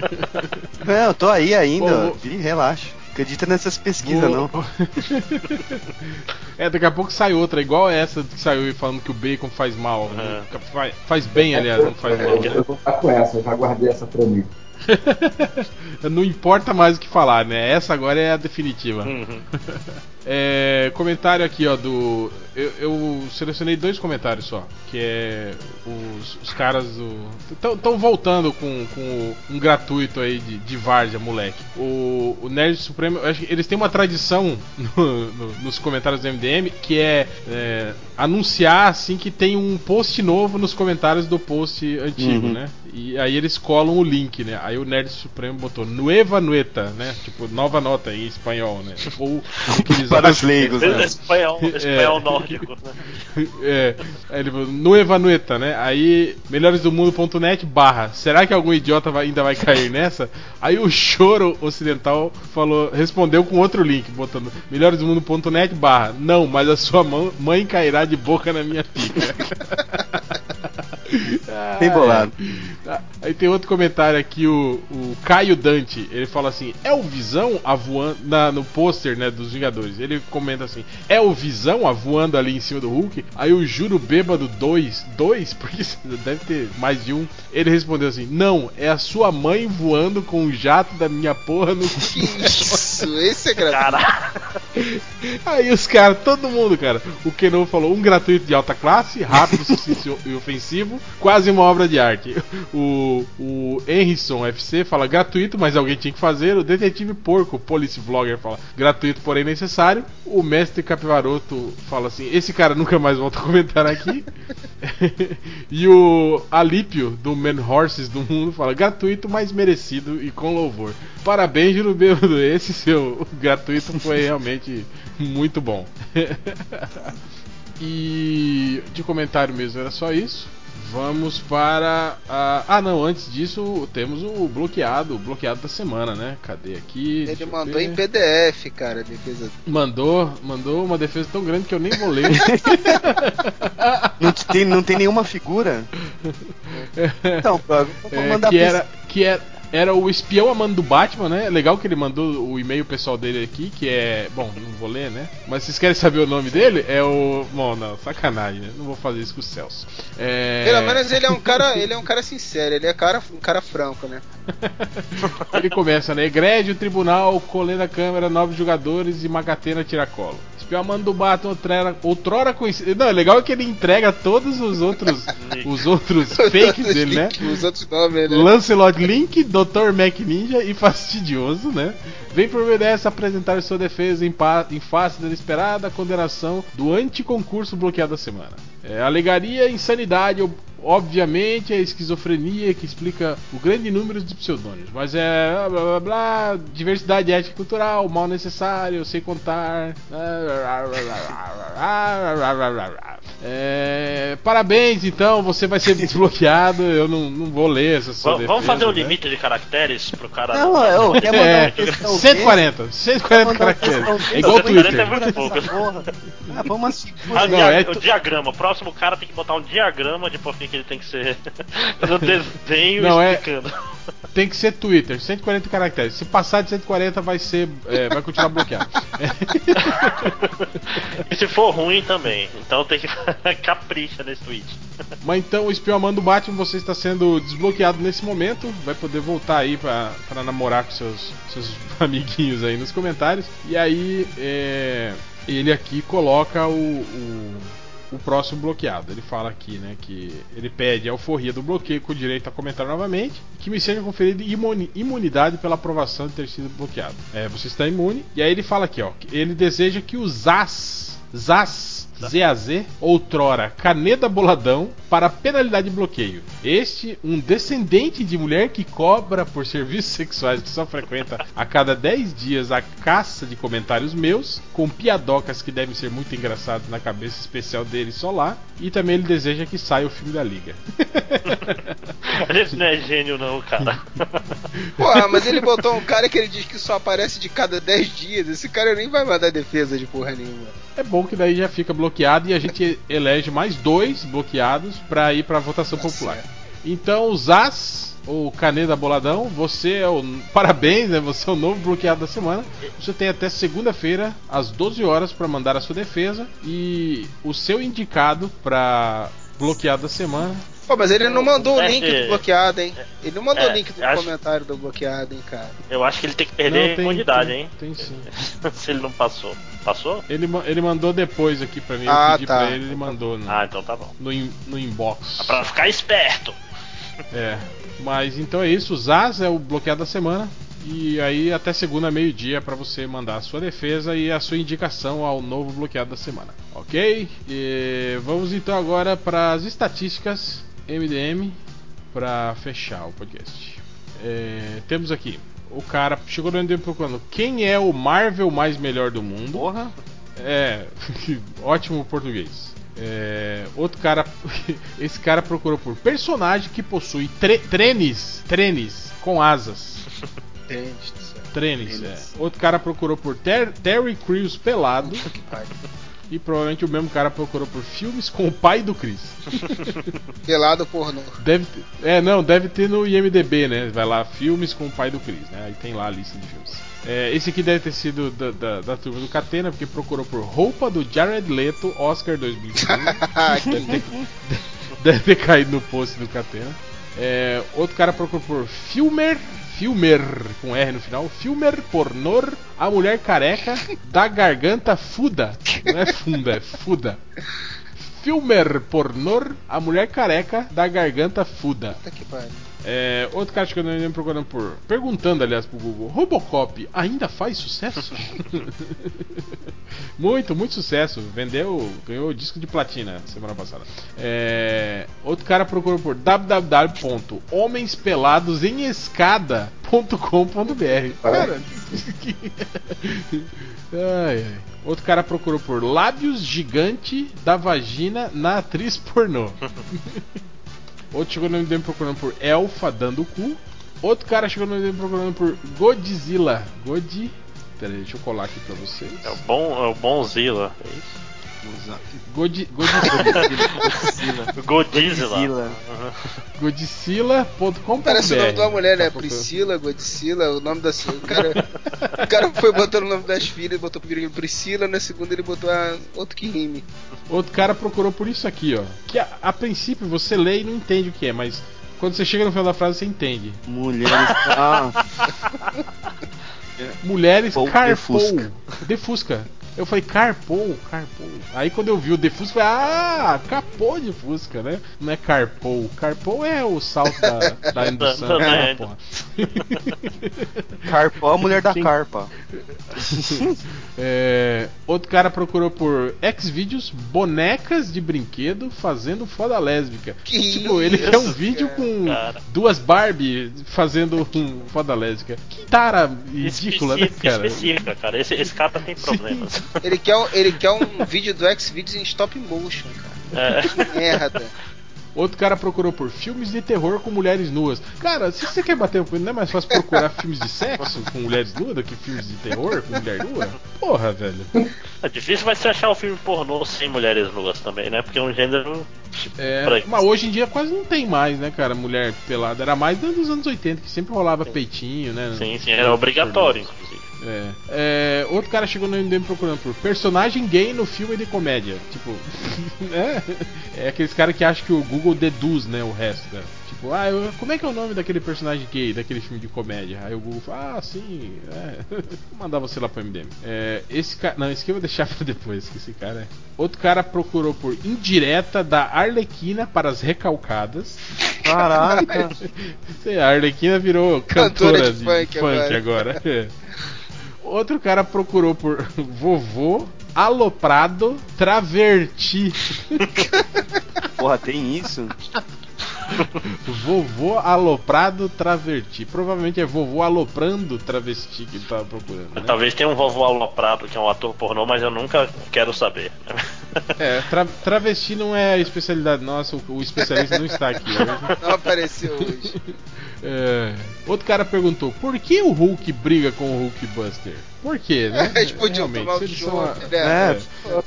*laughs* Não, eu tô aí ainda. Vi, relaxa. Acredita nessas pesquisas, não. É, daqui a pouco sai outra, igual essa que saiu falando que o bacon faz mal. Uhum. Faz, faz bem, aliás, não faz mal. É, Eu, eu vou ficar com essa, eu já guardei essa pra mim. *laughs* não importa mais o que falar, né? Essa agora é a definitiva. Uhum. É, comentário aqui, ó, do. Eu, eu selecionei dois comentários só. Que é. Os, os caras do. Estão voltando com, com um gratuito aí de, de Várzea, moleque. O, o Nerd Supremo, eu acho que eles têm uma tradição *laughs* no- no- nos comentários do MDM que é, é, anunciar assim que tem um post novo nos comentários do post antigo, Uhum. né? E aí eles colam o link, né? Aí o Nerd Supremo botou Nueva Nueta, né? Tipo, nova nota em espanhol, né? Ou o que eles Para os leigos, né? Espanhol, espanhol nórdico, né? é, aí ele falou, Nueva Nueta, né? Aí, melhoresdomundo.net barra. Será que algum idiota vai- ainda vai cair *laughs* nessa? Aí o choro ocidental falou, respondeu com outro link, botando melhoresdomundo.net barra. Não, mas a sua mão- mãe cairá de boca na minha pica. *laughs* Bem bolado. Ah, Aí tem outro comentário aqui, o, o Caio Dante, ele fala assim, é o Visão avoando, na, no pôster né, dos Vingadores, ele comenta assim, é o Visão avoando ali em cima do Hulk? Aí o Juro Bêbado 2, 2, *laughs* porque deve ter mais de um, ele respondeu assim, não, é a sua mãe voando com o jato da minha porra no *laughs* cu." Que isso, esse é gratuito. Aí os caras, todo mundo, cara. O Kenou falou um gratuito de alta classe, rápido, sucinto e ofensivo, quase uma obra de arte. *laughs* O, o Henrison FC fala gratuito, mas alguém tinha que fazer. O Detetive Porco, Police Vlogger, fala gratuito, porém necessário. O Mestre Capivaroto fala assim: esse cara nunca mais volta a comentar aqui. *laughs* e o Alípio, do Man Horses do Mundo, fala gratuito, mas merecido e com louvor. Parabéns, Juro Bêbado. *laughs* Esse seu gratuito foi realmente muito bom. e de comentário mesmo era só isso. Vamos para a... Ah, não, antes disso temos o bloqueado, o bloqueado da semana, né? Cadê aqui? Ele mandou ver. em PDF, cara, a defesa. Mandou, mandou uma defesa tão grande que eu nem vou ler. *laughs* Não tem, não tem nenhuma figura? *laughs* Então, vou É, mandar que pra- era que era, era o espião amando do Batman, né? É Legal que ele mandou o e-mail pessoal dele aqui, que é. Bom, não vou ler, né? Mas vocês querem saber o nome dele? É o. Bom, não, sacanagem, né? Não vou fazer isso com o Celso. É... Pelo menos ele é um cara, ele é um cara sincero, ele é cara, um cara franco, né? Ele começa, né? Egrégio, tribunal, colê da câmera, nove jogadores e Macatena tiracolo. Espião amando do Batman, outrora, outrora conhecido. Não, é legal que ele entrega todos os outros. *laughs* os outros fakes dele, né? Os outros nomes, né? Lancelot Link, Dr. Mac Ninja e Fastidioso, né? Vem por BDS apresentar sua defesa em, em face da inesperada condenação do anticoncurso bloqueado da semana. É, alegaria insanidade, ob- obviamente, a esquizofrenia que explica o grande número de pseudônimos, mas é blá blá blá, blá diversidade ética e cultural, mal necessário, sei contar. É, parabéns, então, você vai ser desbloqueado. Eu não, não vou ler essa sua Va- Vamos fazer um né? limite de caracteres pro cara. Não, eu quero mandar É, uma questão 140, 140 Mandar uma caracteres. É igual o 140 Twitter. é muito pouco. Ah, vamos assim. Ah, Não, dia- é o diagrama. O próximo cara tem que botar um diagrama de por que ele tem que ser. *laughs* Fazer um desenho Não, é- explicando. *laughs* Tem que ser Twitter, 140 caracteres. Se passar de 140, vai ser. é, vai continuar bloqueado. *laughs* e se for ruim também. Então tem que capricha nesse tweet. Mas então, o espião amando o Batman, você está sendo desbloqueado nesse momento. Vai poder voltar aí pra, pra namorar com seus, seus amiguinhos aí nos comentários. E aí, é, ele aqui coloca o, o, o próximo bloqueado. Ele fala aqui, né, que ele pede a alforria do bloqueio com direito a comentar novamente. Que me seja conferida imuni- imunidade pela aprovação de ter sido bloqueado. É, você está imune. E aí ele fala aqui, ó, ele deseja que os as, Zaz ZAZ, outrora Caneda Boladão, para penalidade de bloqueio. Este, um descendente de mulher que cobra por serviços *laughs* sexuais que só frequenta a cada 10 dias a caça de comentários meus, com piadocas que devem ser muito engraçados na cabeça especial dele só lá, e também ele deseja que saia o filme da Liga. *laughs* A gente não é gênio, não, cara. *laughs* Porra, mas ele botou um cara que ele diz que só aparece de cada 10 dias. Esse cara nem vai mandar defesa de porra nenhuma. É bom que daí já fica bloqueado e a gente elege mais dois bloqueados para ir para votação Tá popular. certo. Então, Zaz, ou Caneda Boladão, você é o. *laughs* Parabéns, né? Você é o novo bloqueado da semana. Você tem até segunda-feira, às 12 horas, para mandar a sua defesa. E o seu indicado para bloqueado da semana. Pô, mas ele não mandou o É link do bloqueado, hein? Ele não mandou É, o link do acho- comentário do bloqueado, hein, cara. Eu acho que ele tem que perder Não, a imunidade, tem, hein? Tem sim. *laughs* Se ele não passou. Passou? Ele, ele mandou depois aqui pra mim. Ah, eu pedi tá. pra ele, ele mandou no, Ah, então tá bom. no, no inbox. Pra ficar esperto. É. Mas então é isso. O Zaz é o bloqueado da semana. E aí até segunda meio-dia para você mandar a sua defesa e a sua indicação ao novo bloqueado da semana. Ok? E vamos então agora para as estatísticas MDM para fechar o podcast. É, temos aqui o cara chegou no MDM procurando quem é o Marvel mais melhor do mundo. Porra. É, *laughs* ótimo português. É, outro cara, *laughs* esse cara procurou por personagem que possui tre trenes, trenes com asas. *laughs* Certo. Trenes, é. Trenes. Outro cara procurou por Ter Terry Crews pelado. E provavelmente o mesmo cara procurou por filmes com o pai do Chris. *laughs* Pelado pornô. Deve ter, é, não, deve ter no IMDB, né? Vai lá, filmes com o pai do Chris, né? Aí tem lá a lista de filmes. É, esse aqui deve ter sido da, da, da turma do Catena, porque procurou por roupa do Jared Leto, Oscar 2015. *laughs* deve, ter, deve ter caído no post do Catena. É, outro cara procurou por Filmer, Filmer com R no final, Filmer pornor, a mulher careca da garganta fuda. Não é funda, é fuda. Filmer pornor, a mulher careca da garganta fuda. Puta que pariu. É, outro cara chegando aí procurando por. Perguntando, aliás, pro Google: Robocop ainda faz sucesso? *laughs* muito, muito sucesso. Vendeu, ganhou o disco de platina semana passada. É, outro cara procurou por www.homenspeladosemescada.com.br. Cara, que- *laughs* ai, ai. Outro cara procurou por lábios gigante da vagina na atriz pornô. *laughs* Outro chegou no MDM procurando por Elfa dando o cu. Outro cara chegou no MDM procurando por Godzilla. God. Pera aí, deixa eu colar aqui pra vocês. É o bom, é o bonzilla. É isso? God, *laughs* Godzilla. Godzilla. Godzilla. Godzilla.com.br Parece o nome de uma mulher, né? Tá. Priscila, Godzilla, o nome da. O cara, o cara foi botando o nome das filhas, botou primeiro Priscila, na segunda ele botou a, outro que rime. Outro cara procurou por isso aqui, ó. Que a, a princípio você lê e não entende o que é, mas quando você chega no final da frase você entende. Mulheres. Ah, Mulheres defusca. Defusca. Eu falei, carpou, carpou. Aí quando eu vi o defusca, eu falei, ah, capô de fusca, né? Não é carpou. Carpou é o salto da, *laughs* da indução. Né, da- porra. *laughs* carpa, a mulher da Sim. carpa. *laughs* É, outro cara procurou por Xvideos bonecas de brinquedo fazendo foda lésbica. Que tipo, ele quer um isso, vídeo cara. com Cara. duas Barbie fazendo um foda lésbica. Que tara ridícula, né, Específica, cara? específica, cara. Esse, esse cara tem problemas. Ele quer, um- ele quer um vídeo do X-Videos em stop motion, cara. É. Que merda. Outro cara procurou por filmes de terror com mulheres nuas. Cara, se você quer bater um punho, não é mais fácil procurar filmes de sexo com mulheres nuas do que filmes de terror com mulher nua? Porra, velho. É difícil vai ser achar um filme pornô sem mulheres nuas também, né? Porque é um gênero. É, pra- mas hoje em dia quase não tem mais, né, cara? Mulher pelada. Era mais dos anos 80, que sempre rolava peitinho, né? Sim, sim, era obrigatório, inclusive. É. É, outro cara chegou no MDM procurando por personagem gay no filme de comédia. Tipo, *laughs* é, é aqueles caras que acham que o Google deduz, né, o resto, né? Tipo, ah, eu- como é que é o nome daquele personagem gay, daquele filme de comédia? Aí o Google fala, ah, sim, é. *laughs* Vou mandar você lá pro MDM. É, esse cara, não, esse aqui eu vou deixar *laughs* pra depois, que esse cara é. Outro cara procurou por indireta da Arlequina para as recalcadas. Caraca. Sei, a Arlequina virou cantora, Cantora de, de funk funk, agora. Outro cara procurou por *laughs* vovô aloprado traverti. *laughs* Porra, tem isso? *laughs* vovô aloprado traverti. Provavelmente é vovô aloprando travesti que ele tava procurando. Né? Talvez tenha um vovô aloprado que é um ator pornô, mas eu nunca quero saber. É, tra travesti não é a especialidade nossa, o, o especialista não está aqui hoje. *laughs* Não apareceu hoje. É, outro cara perguntou: por que o Hulk briga com o Hulk Buster? Por quê, né? *laughs* Podiam Realmente, tomar um né?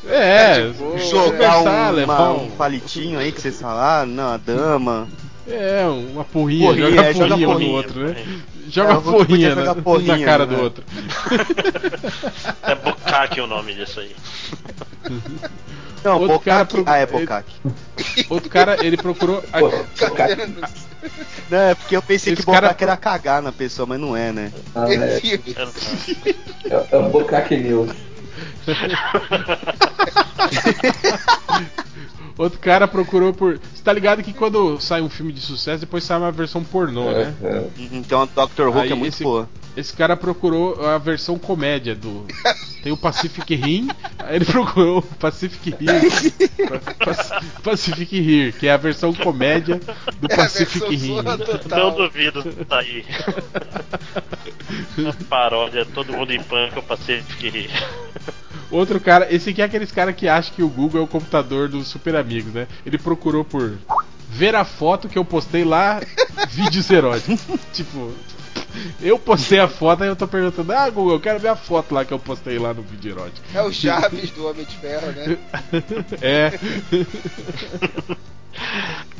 É, É, de boa, jogar um, levar uma- um- palitinho aí que vocês falaram, não, a dama. É, uma porrinha, Porrinha, joga é, joga porrinha um no porrinha, outro, né? porrinha. Joga É, porrinha, na, porrinha, na cara né? do outro. *laughs* É Bukaki o nome disso aí. *laughs* Não, Outro cara Bokak. pro- Ah, é ele- Bokak. Outro cara, ele procurou. Cara? Não, é porque eu pensei Esse que cara- Bokak era cagar na pessoa, mas não é, né? ah, é, é, é o Bokak News. *laughs* Outro cara procurou por. Você tá ligado que quando sai um filme de sucesso, depois sai uma versão pornô, É, né? é. Então a Dr. Who é muito esse- boa. Esse cara procurou a versão comédia do. Tem o Pacific Rim, aí ele procurou o Pacific Rim. Pa- Pacific Rim, que é a versão comédia do É Pacific Rim. Não duvido, tá aí. Uma paródia, todo mundo em pânico, passei que rir. Outro cara, esse aqui é aqueles cara que acha que o Google é o computador dos super amigos, né? Ele procurou por ver a foto que eu postei lá, vídeos eróticos. tipo, eu postei a foto e eu tô perguntando, ah, Google, eu quero ver a foto lá que eu postei lá no vídeo erótico. É o Chaves do Homem de Ferro, né? *laughs* é.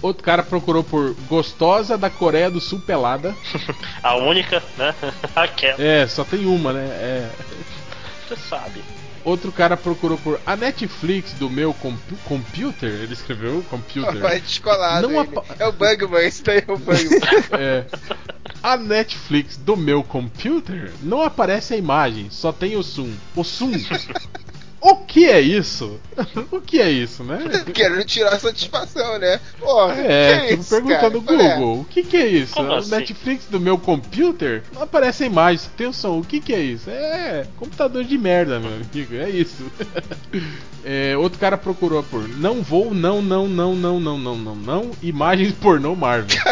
Outro cara procurou por gostosa da Coreia do Sul pelada. A única, né? *laughs* Aquela, É, só tem uma, né? É. você sabe. Outro cara procurou por a Netflix do meu compu- computer. Ele escreveu computer. *laughs* Vai descolado. Não apa- É o Bugman, esse daí é o Bugman. *laughs* É. A Netflix do meu computer não aparece a imagem, só tem o som. O som. *laughs* O que é isso? *laughs* O que é isso, né? Querendo tirar satisfação, né? Porra, É, que tipo, isso, perguntando no cara? Google, o que que é isso? Como A assim? Netflix do meu computer não aparece a imagem, só tem o som. O que que é isso? É computador de merda, meu amigo, é isso. *laughs* É, outro cara procurou por não vou, não, não, não, não, não, não, não, não, imagens pornô Marvel. *laughs*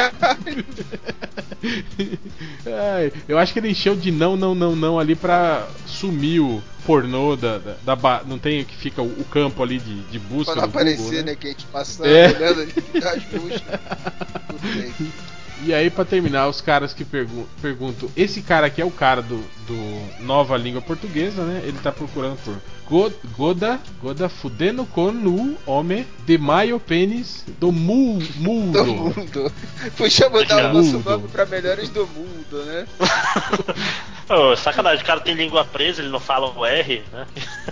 Ai, eu acho que ele encheu de não, não, não, não ali pra sumir o pornô da, da, da ba- não tem que fica o, o campo ali de, de busca não no Google, aparecer, né? né? Que a gente passando, É. olhando ali *laughs* as buscas. Tudo bem. E aí, pra terminar, os caras que pergun perguntam. Esse cara aqui é o cara do, do Nova Língua Portuguesa, né? Ele tá procurando por Go- Goda, Goda fudendo com o homem de maio pênis do mu Do mundo. mundo. Podia mudar o nosso Mundo. nome pra melhores do mundo, né? *laughs* Ô, sacanagem, o cara tem língua presa, ele não fala o R, né?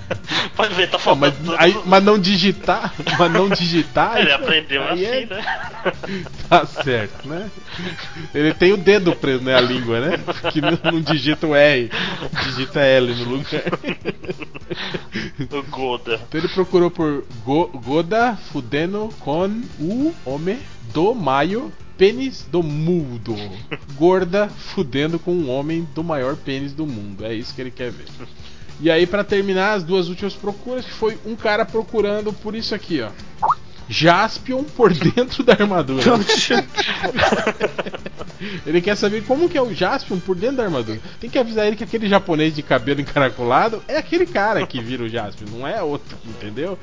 *laughs* Pode ver, tá Não, faltando mas, tudo. aí- mas não digitar, *laughs* mas não digitar. Ele aprendeu aí assim, é- né? Tá certo, né? Ele tem o dedo preso, né? A língua, né? Que não, não digita o R, digita L no lugar. *laughs* O Goda. Então ele procurou por Go- Goda fudendo com o homem do maio pênis do mundo. Gorda fudendo com um homem do maior pênis do mundo. É isso que ele quer ver. E aí pra terminar as duas últimas procuras que foi um cara procurando por isso aqui, ó. Jaspion por dentro da armadura. *laughs* ele quer saber como que é o Jaspion por dentro da armadura. Tem que avisar ele que aquele japonês de cabelo encaracolado é aquele cara que vira o Jaspion, não é outro, entendeu?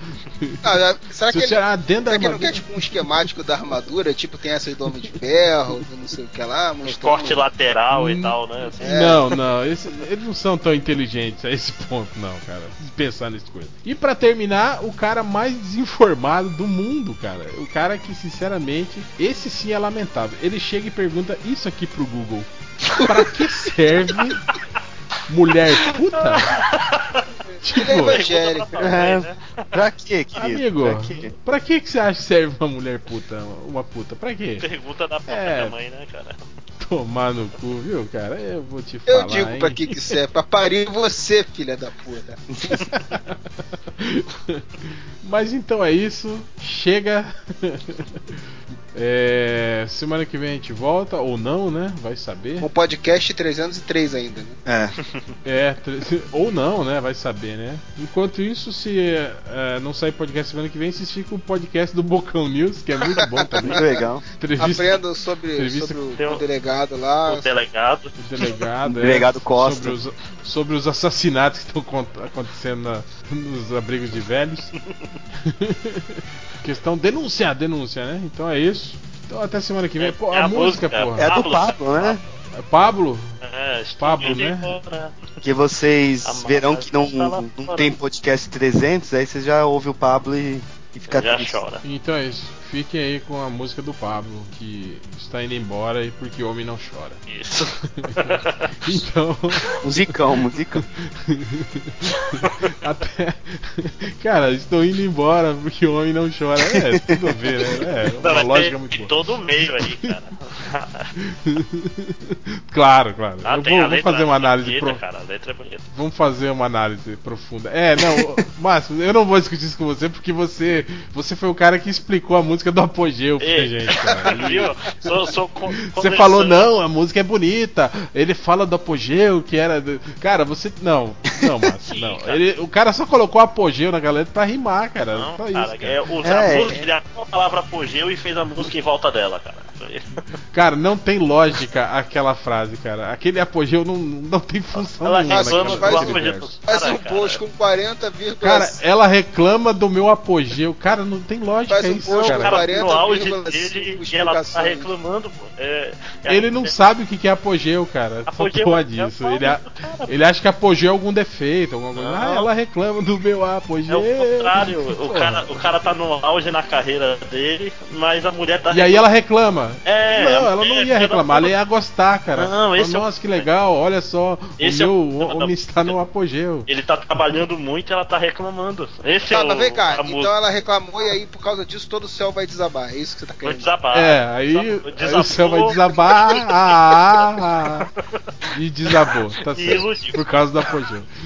Ah, já- será Se que ele, olhar dentro da será que ele não armadura. quer tipo um esquemático da armadura? Tipo, tem essa do Homem de Ferro, não sei o que lá, Um corte lateral Hum. e tal, né? Assim. É. Não, não, esse- eles não são tão inteligentes a esse ponto, não, cara. Pensar nesse coisa. E pra terminar, o cara mais desinformado do mundo, cara. O cara que, sinceramente, esse sim é lamentável. Ele chega e pergunta isso aqui pro Google: Pra que serve mulher puta? É tipo, evangélico. Também, né? Pra quê, querido? amigo, Pra quê? pra que, que você acha que serve uma mulher puta? Uma puta? Pra quê? Pergunta da própria É. mãe, né, cara? Tomar no cu, viu, cara? Eu vou te falar. Eu digo hein? pra que que serve? Pra parir você, filha da puta. *laughs* Mas então é isso. Chega. *laughs* É, semana que vem a gente volta, ou não, né? Vai saber. O podcast 303 ainda, né? É. É, *laughs* ou não, né? Vai saber, né? Enquanto isso, se é, não sair podcast semana que vem, vocês ficam o podcast do Bocão News, que é muito bom também. Muito legal. Entrevista Aprendo sobre, entrevista sobre o, com- o delegado lá. O delegado. do delegado, *laughs* é, Delegado Costa. Sobre os, sobre os assassinatos que estão cont- acontecendo na- nos abrigos de velhos. *laughs* Questão denúncia, denúncia, né? Então é isso. Então até semana que vem. Pô, É a, a música, música, porra. É a do Pablo. Pablo, né? É Pablo? É, Pablo, né? embora. Que vocês verão que não, não fora. tem podcast 300, aí vocês já ouvem o Pablo e, e fica Já triste. chora. Então é isso. Fiquem aí com a música do Pablo, que está indo embora e porque homem não chora. Isso. *laughs* Então. Musicão, musicão. *laughs* Até. Cara, estou indo embora porque o homem não chora. É, tudo a ver, né? É Não, uma mas lógica tem, muito tem boa. todo o meio aí, cara. *laughs* claro, claro. Ah, Eu vou, vou letra fazer uma análise bonita, pro- cara. A letra é bonita. Vamos fazer uma análise profunda. É, não, Márcio, eu não vou discutir isso com você porque você, você foi o cara que explicou a música do Apogeu pra Ei, gente, cara. *laughs* Viu? Sou, sou con- Você falou, não, a música é bonita. Ele fala do apogeu, que era. Cara, você. Não, não, Márcio, Sim, não. cara. Ele, o cara só colocou apogeu na galera pra rimar, cara. Não, só cara, isso, cara. é usar É, a música, ele achou a palavra apogeu e fez a música em volta dela, cara. Cara, não tem lógica aquela frase, cara. Aquele apogeu não, não tem função Ela nenhuma faz Faz caras, um post com 40, vírgula- Cara, ela reclama do meu apogeu. Cara, não tem lógica Faz um isso, O cara. cara tá no auge 40,5 dele e ela tá reclamando, pô. É, é- Ele não é- sabe o que é apogeu, cara. Só Apogeu pode é o isso. Ele, a- ele acha que apogeu é algum defeito, alguma coisa. Não. Ah, ela reclama do meu É apogeu. o contrário, o cara, o cara tá no auge na carreira dele, mas a mulher tá E aí ela reclama. É, não, ela não mulher- ia reclamar, ela ela- ia gostar, cara. Não, Fala, esse é o- Nossa, que legal, olha só, Esse é o o meu homem está no apogeu. Ele tá trabalhando muito e ela tá reclamando. Esse Tá, é o. mas vem cá, a então ela reclamou e aí por causa disso todo o céu vai desabar. É isso que você tá querendo. desabar. É, aí, aí o céu vai desabar ah, ah, ah, e desabou, tá E certo. iludiu. Por causa do apogeu. *laughs*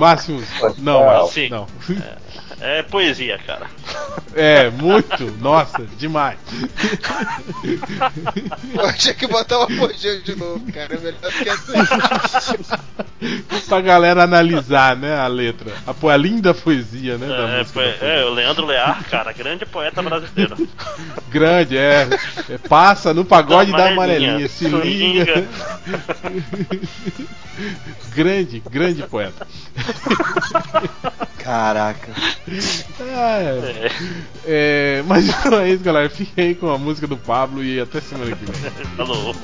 Máximos, não, não. É poesia, cara. É, muito, nossa, demais. Eu tinha que botar o apogeu de novo, cara. É melhor do que assim. pra galera analisar, né, a letra. A, po- a linda poesia, né, da É, música. foi- do apogeu. é, o Leandro Lear, cara, grande poeta brasileiro. Grande, é. É, Passa no pagode da Da amarelinha. Se. Liga. grande, grande poeta. Caraca. É. É, mas então *laughs* é isso, galera. Fiquem aí com a música do Pablo e até semana que vem. Falou.